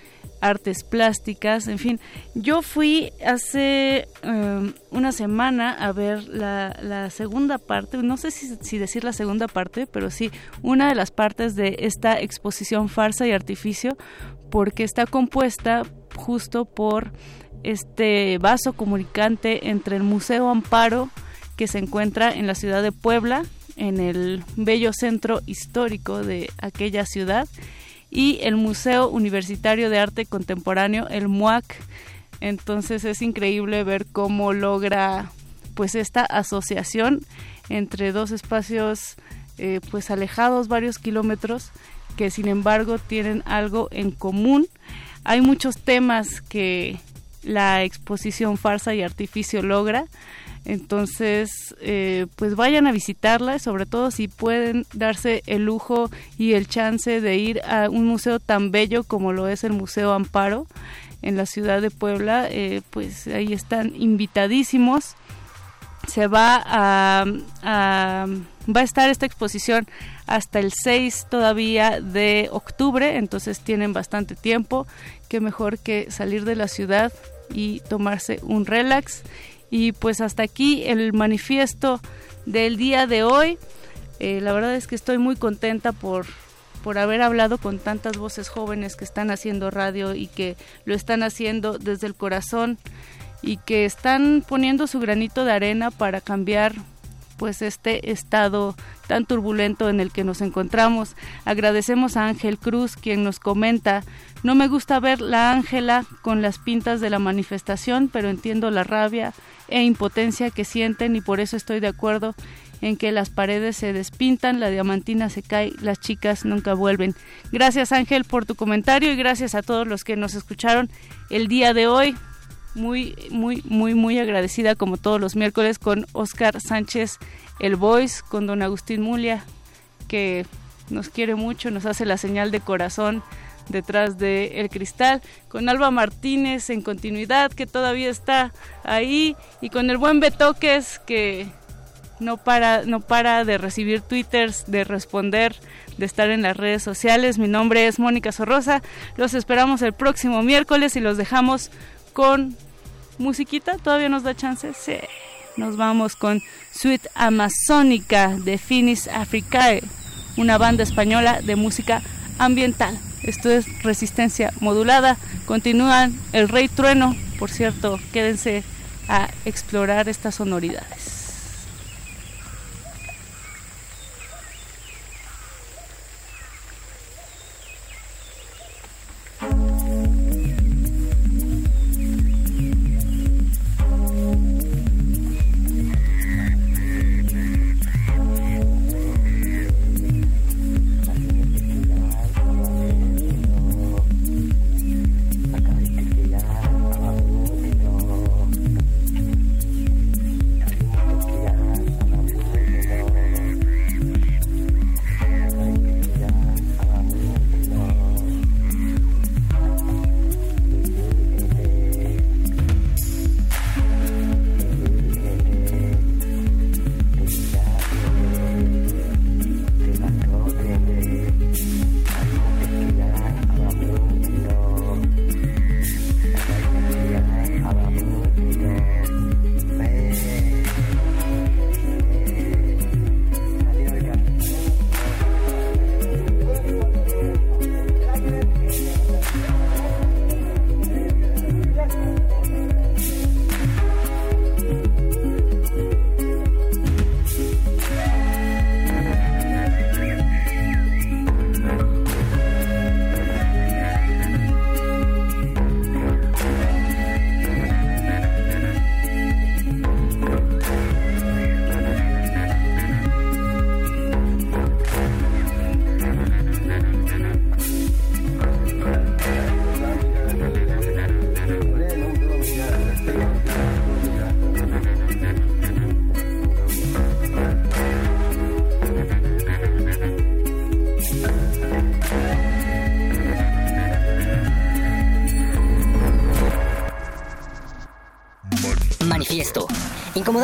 artes plásticas, en fin. Yo fui hace eh, una semana a ver la, la segunda parte, no sé si, si, decir la segunda parte, pero sí, una de las partes de esta exposición Farsa y Artificio, porque está compuesta justo por este vaso comunicante entre el Museo Amparo, que se encuentra en la ciudad de Puebla, en el bello centro histórico de aquella ciudad, y el Museo Universitario de Arte Contemporáneo, el MUAC. Entonces es increíble ver cómo logra pues esta asociación entre dos espacios eh, pues alejados varios kilómetros que sin embargo tienen algo en común. Hay muchos temas que la exposición Farsa y Artificio logra. Entonces, eh, pues vayan a visitarla, sobre todo si pueden darse el lujo y el chance de ir a un museo tan bello como lo es el Museo Amparo en la ciudad de Puebla, eh, pues ahí están invitadísimos. Se va a, a- va a estar esta exposición hasta el 6 todavía de octubre, entonces tienen bastante tiempo. Qué mejor que salir de la ciudad y tomarse un relax. Y pues hasta aquí el manifiesto del día de hoy. Eh, la verdad es que estoy muy contenta por, por haber hablado con tantas voces jóvenes que están haciendo radio y que lo están haciendo desde el corazón y que están poniendo su granito de arena para cambiar pues este estado tan turbulento en el que nos encontramos. Agradecemos a Ángel Cruz quien nos comenta, no me gusta ver la Ángela con las pintas de la manifestación, pero entiendo la rabia e impotencia que sienten y por eso estoy de acuerdo en que las paredes se despintan, la diamantina se cae, las chicas nunca vuelven. Gracias Ángel por tu comentario y gracias a todos los que nos escucharon el día de hoy muy, muy, muy, muy agradecida como todos los miércoles con Oscar Sánchez, el Voice, con don Agustín Mulia, que nos quiere mucho, nos hace la señal de corazón detrás de Cristal, con Alba Martínez en continuidad, que todavía está ahí, y con el buen Betoques, que no para, no para de recibir twitters, de responder, de estar en las redes sociales. Mi nombre es Mónica Sorrosa. Los esperamos el próximo miércoles y los dejamos con musiquita. ¿Todavía nos da chance? Sí. Nos vamos con Suite Amazónica de Finis Africae, una banda española de música ambiental. Esto es resistencia modulada. Continúan el Rey Trueno. Por cierto, quédense a explorar estas sonoridades.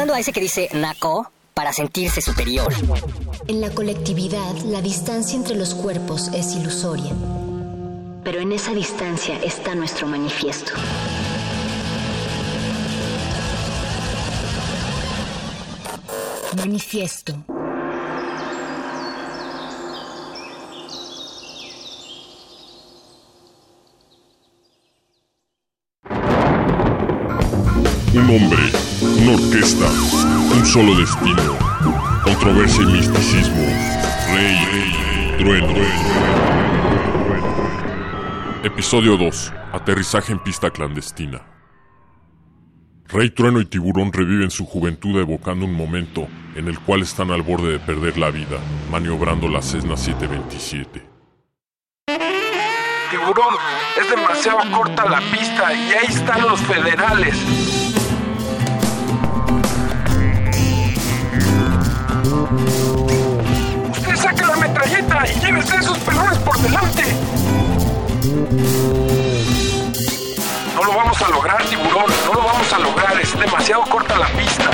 Incomodando a ese que dice Naco para sentirse superior. En la colectividad, la distancia entre los cuerpos es ilusoria. Pero en esa distancia está nuestro manifiesto. Manifiesto. Un hombre, solo destino, controversia y misticismo, rey, rey, trueno. Episodio 2. Aterrizaje en pista clandestina. Rey Trueno y Tiburón reviven su juventud evocando un momento en el cual están al borde de perder la vida, maniobrando la Cessna 727. tiburón. Es demasiado corta la pista y ahí están los federales. Y llévese esos pelones por delante. No lo vamos a lograr, tiburón. No lo vamos a lograr. Es demasiado corta la pista.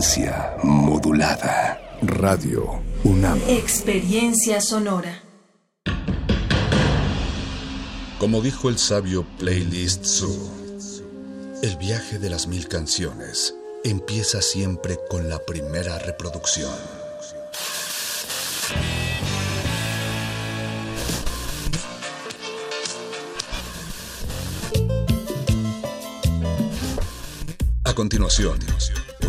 Resistencia modulada. Radio UNAM. Experiencia sonora. Como dijo el sabio Playlist Zoo, el viaje de las mil canciones empieza siempre con la primera reproducción. A continuación,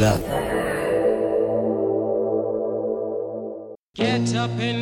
Resistencia modulada. Get up in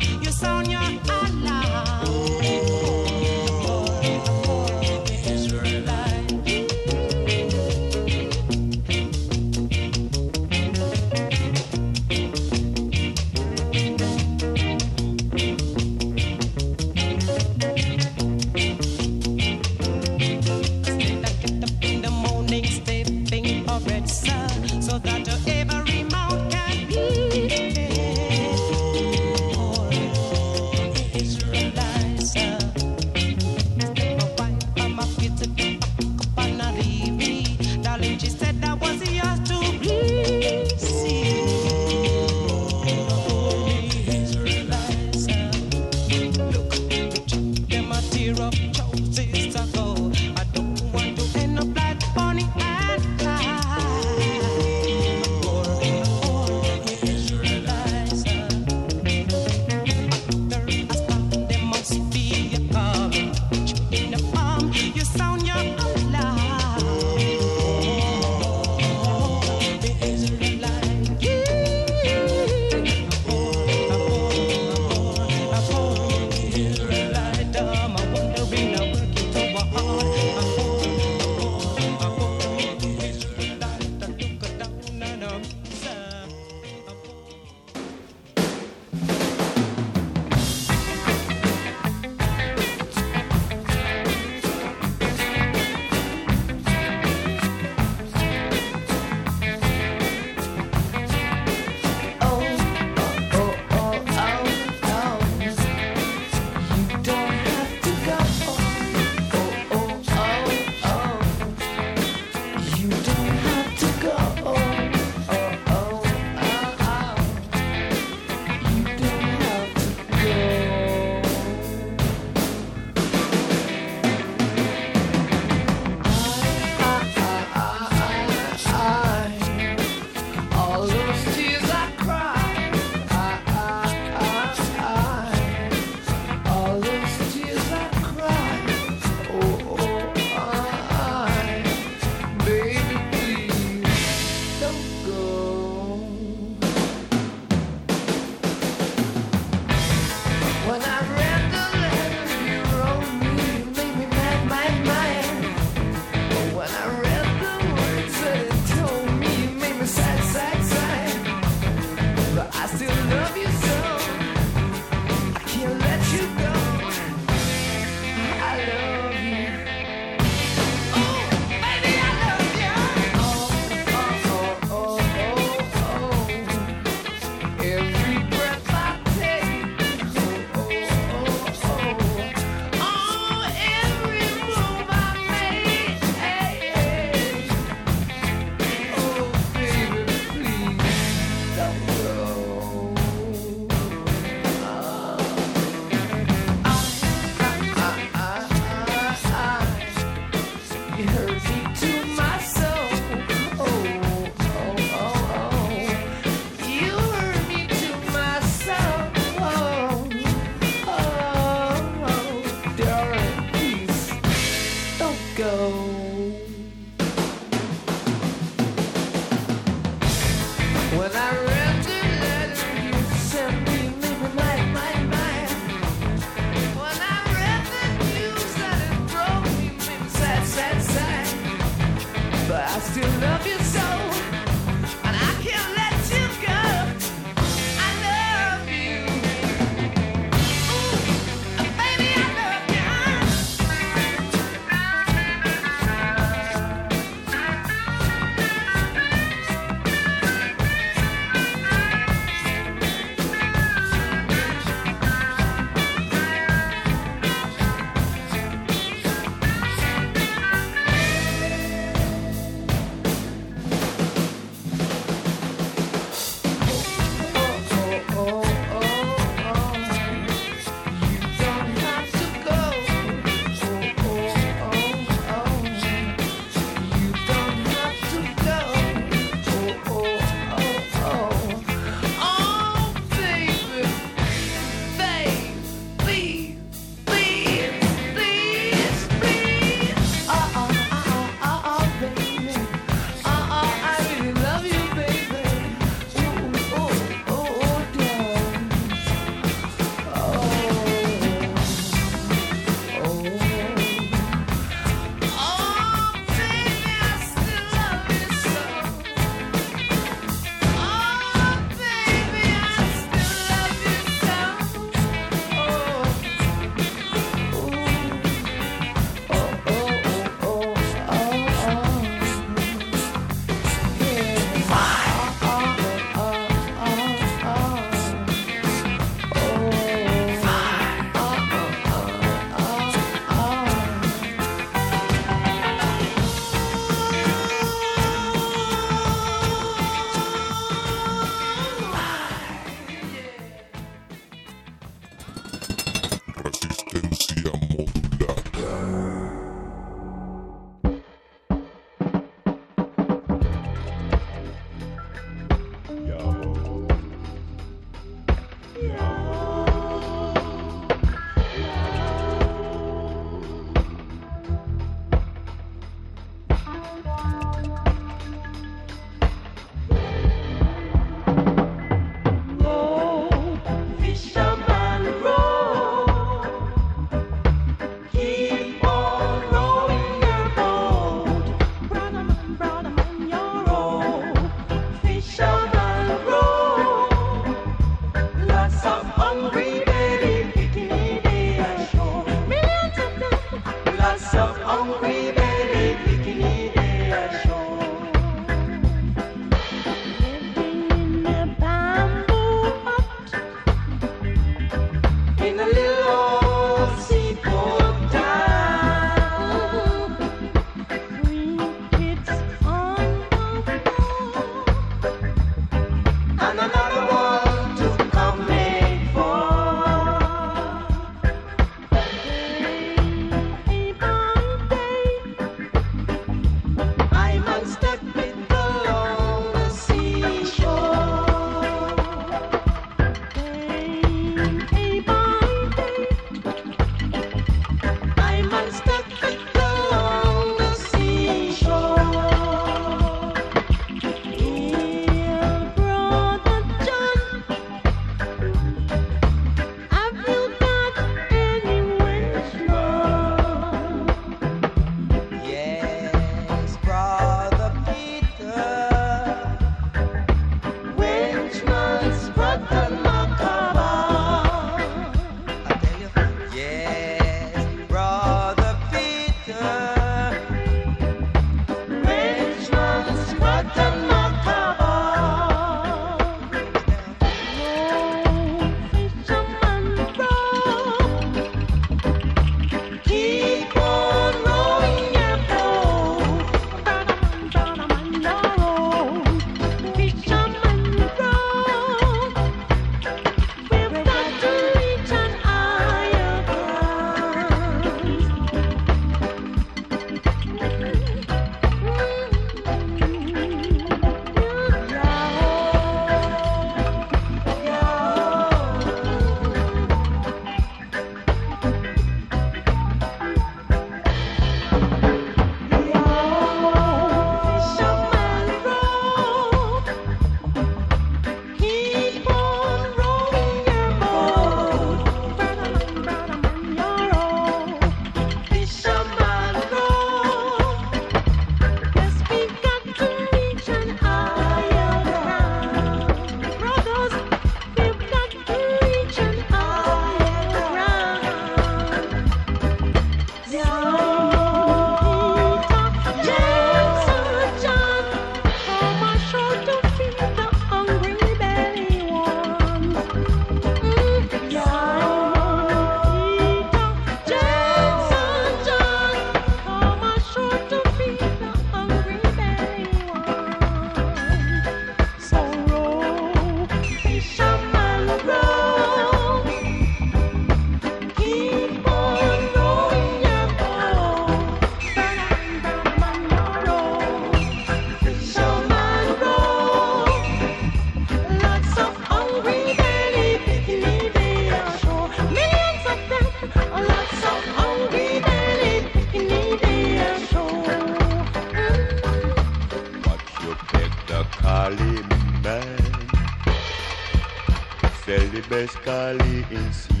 Sell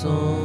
song.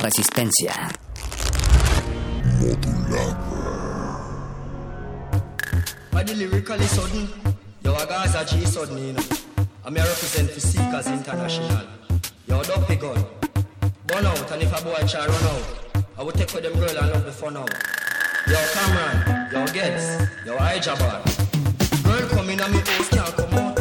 Resistencia. Body lyrically sudden. G sudden, you know. I may represent for Seekers International. Burn out, and if a boy try run out, I will take them girl and love the fun out. Cameron, Ijabar. Girl come in and me can't come out.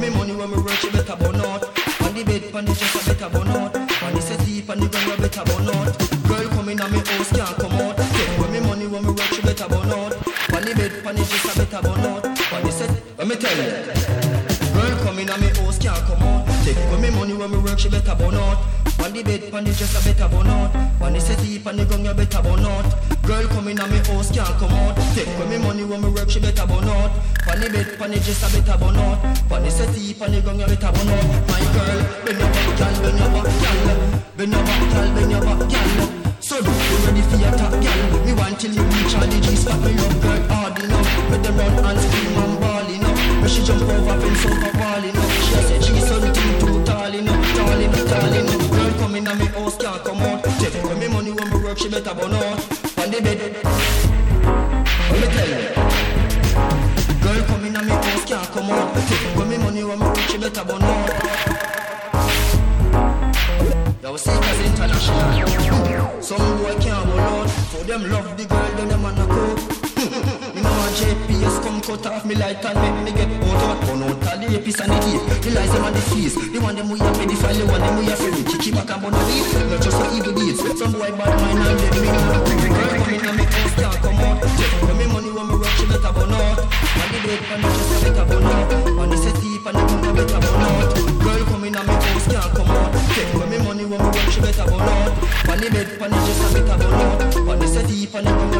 Me money when me she better burn out. On the bed, on the better burn out. On the settee, on the ground, you better burn out. Girl come in and me house can't come out. Take with me money when me work, she better burn out. On the bed, on the dresser, better burn out. On the set, let me tell you. Girl come in and me house can't come out. Take with me money when me work, she better burn out. On the bed, on the dresser, better burn out. On the settee, on the ground, you better burn out. Girl come in and me house can't come out. Take with me money when me work, she better burn out. On the bed, on the dresser, better burn out. On the settee, on the ground, you better burn out. My girl, bend your back, girl, bend your back, girl. Bend your back, girl, bend your back, girl. So you ready for your top, girl? Me want till you reach all the G's, got me love, girl, hard enough. Make them run and scream and ball enough. Make she jump over fence over wall enough. She a say she's something too tall enough, tall enough, tall enough. Girl come in and me house can't come out. Take when me money when me work, she better burn out. Me light and make me get out out. Burn out all the rapists and the gay. The lies them and the fees. The one them we a pedophile, the one them we a free. Kick back and burn the beat. Not just for evil deeds. Some boy bad mind and them me know. Come in and me house can't come out. When me money when me work, she better burn out. On the bed, on the chest, better burn out. On the settee, on the ground, I better burn out. Girl come in and me house can't come out. When me money when me work, she better burn out. On the bed, on the chest, better burn out. On the settee, on the ground,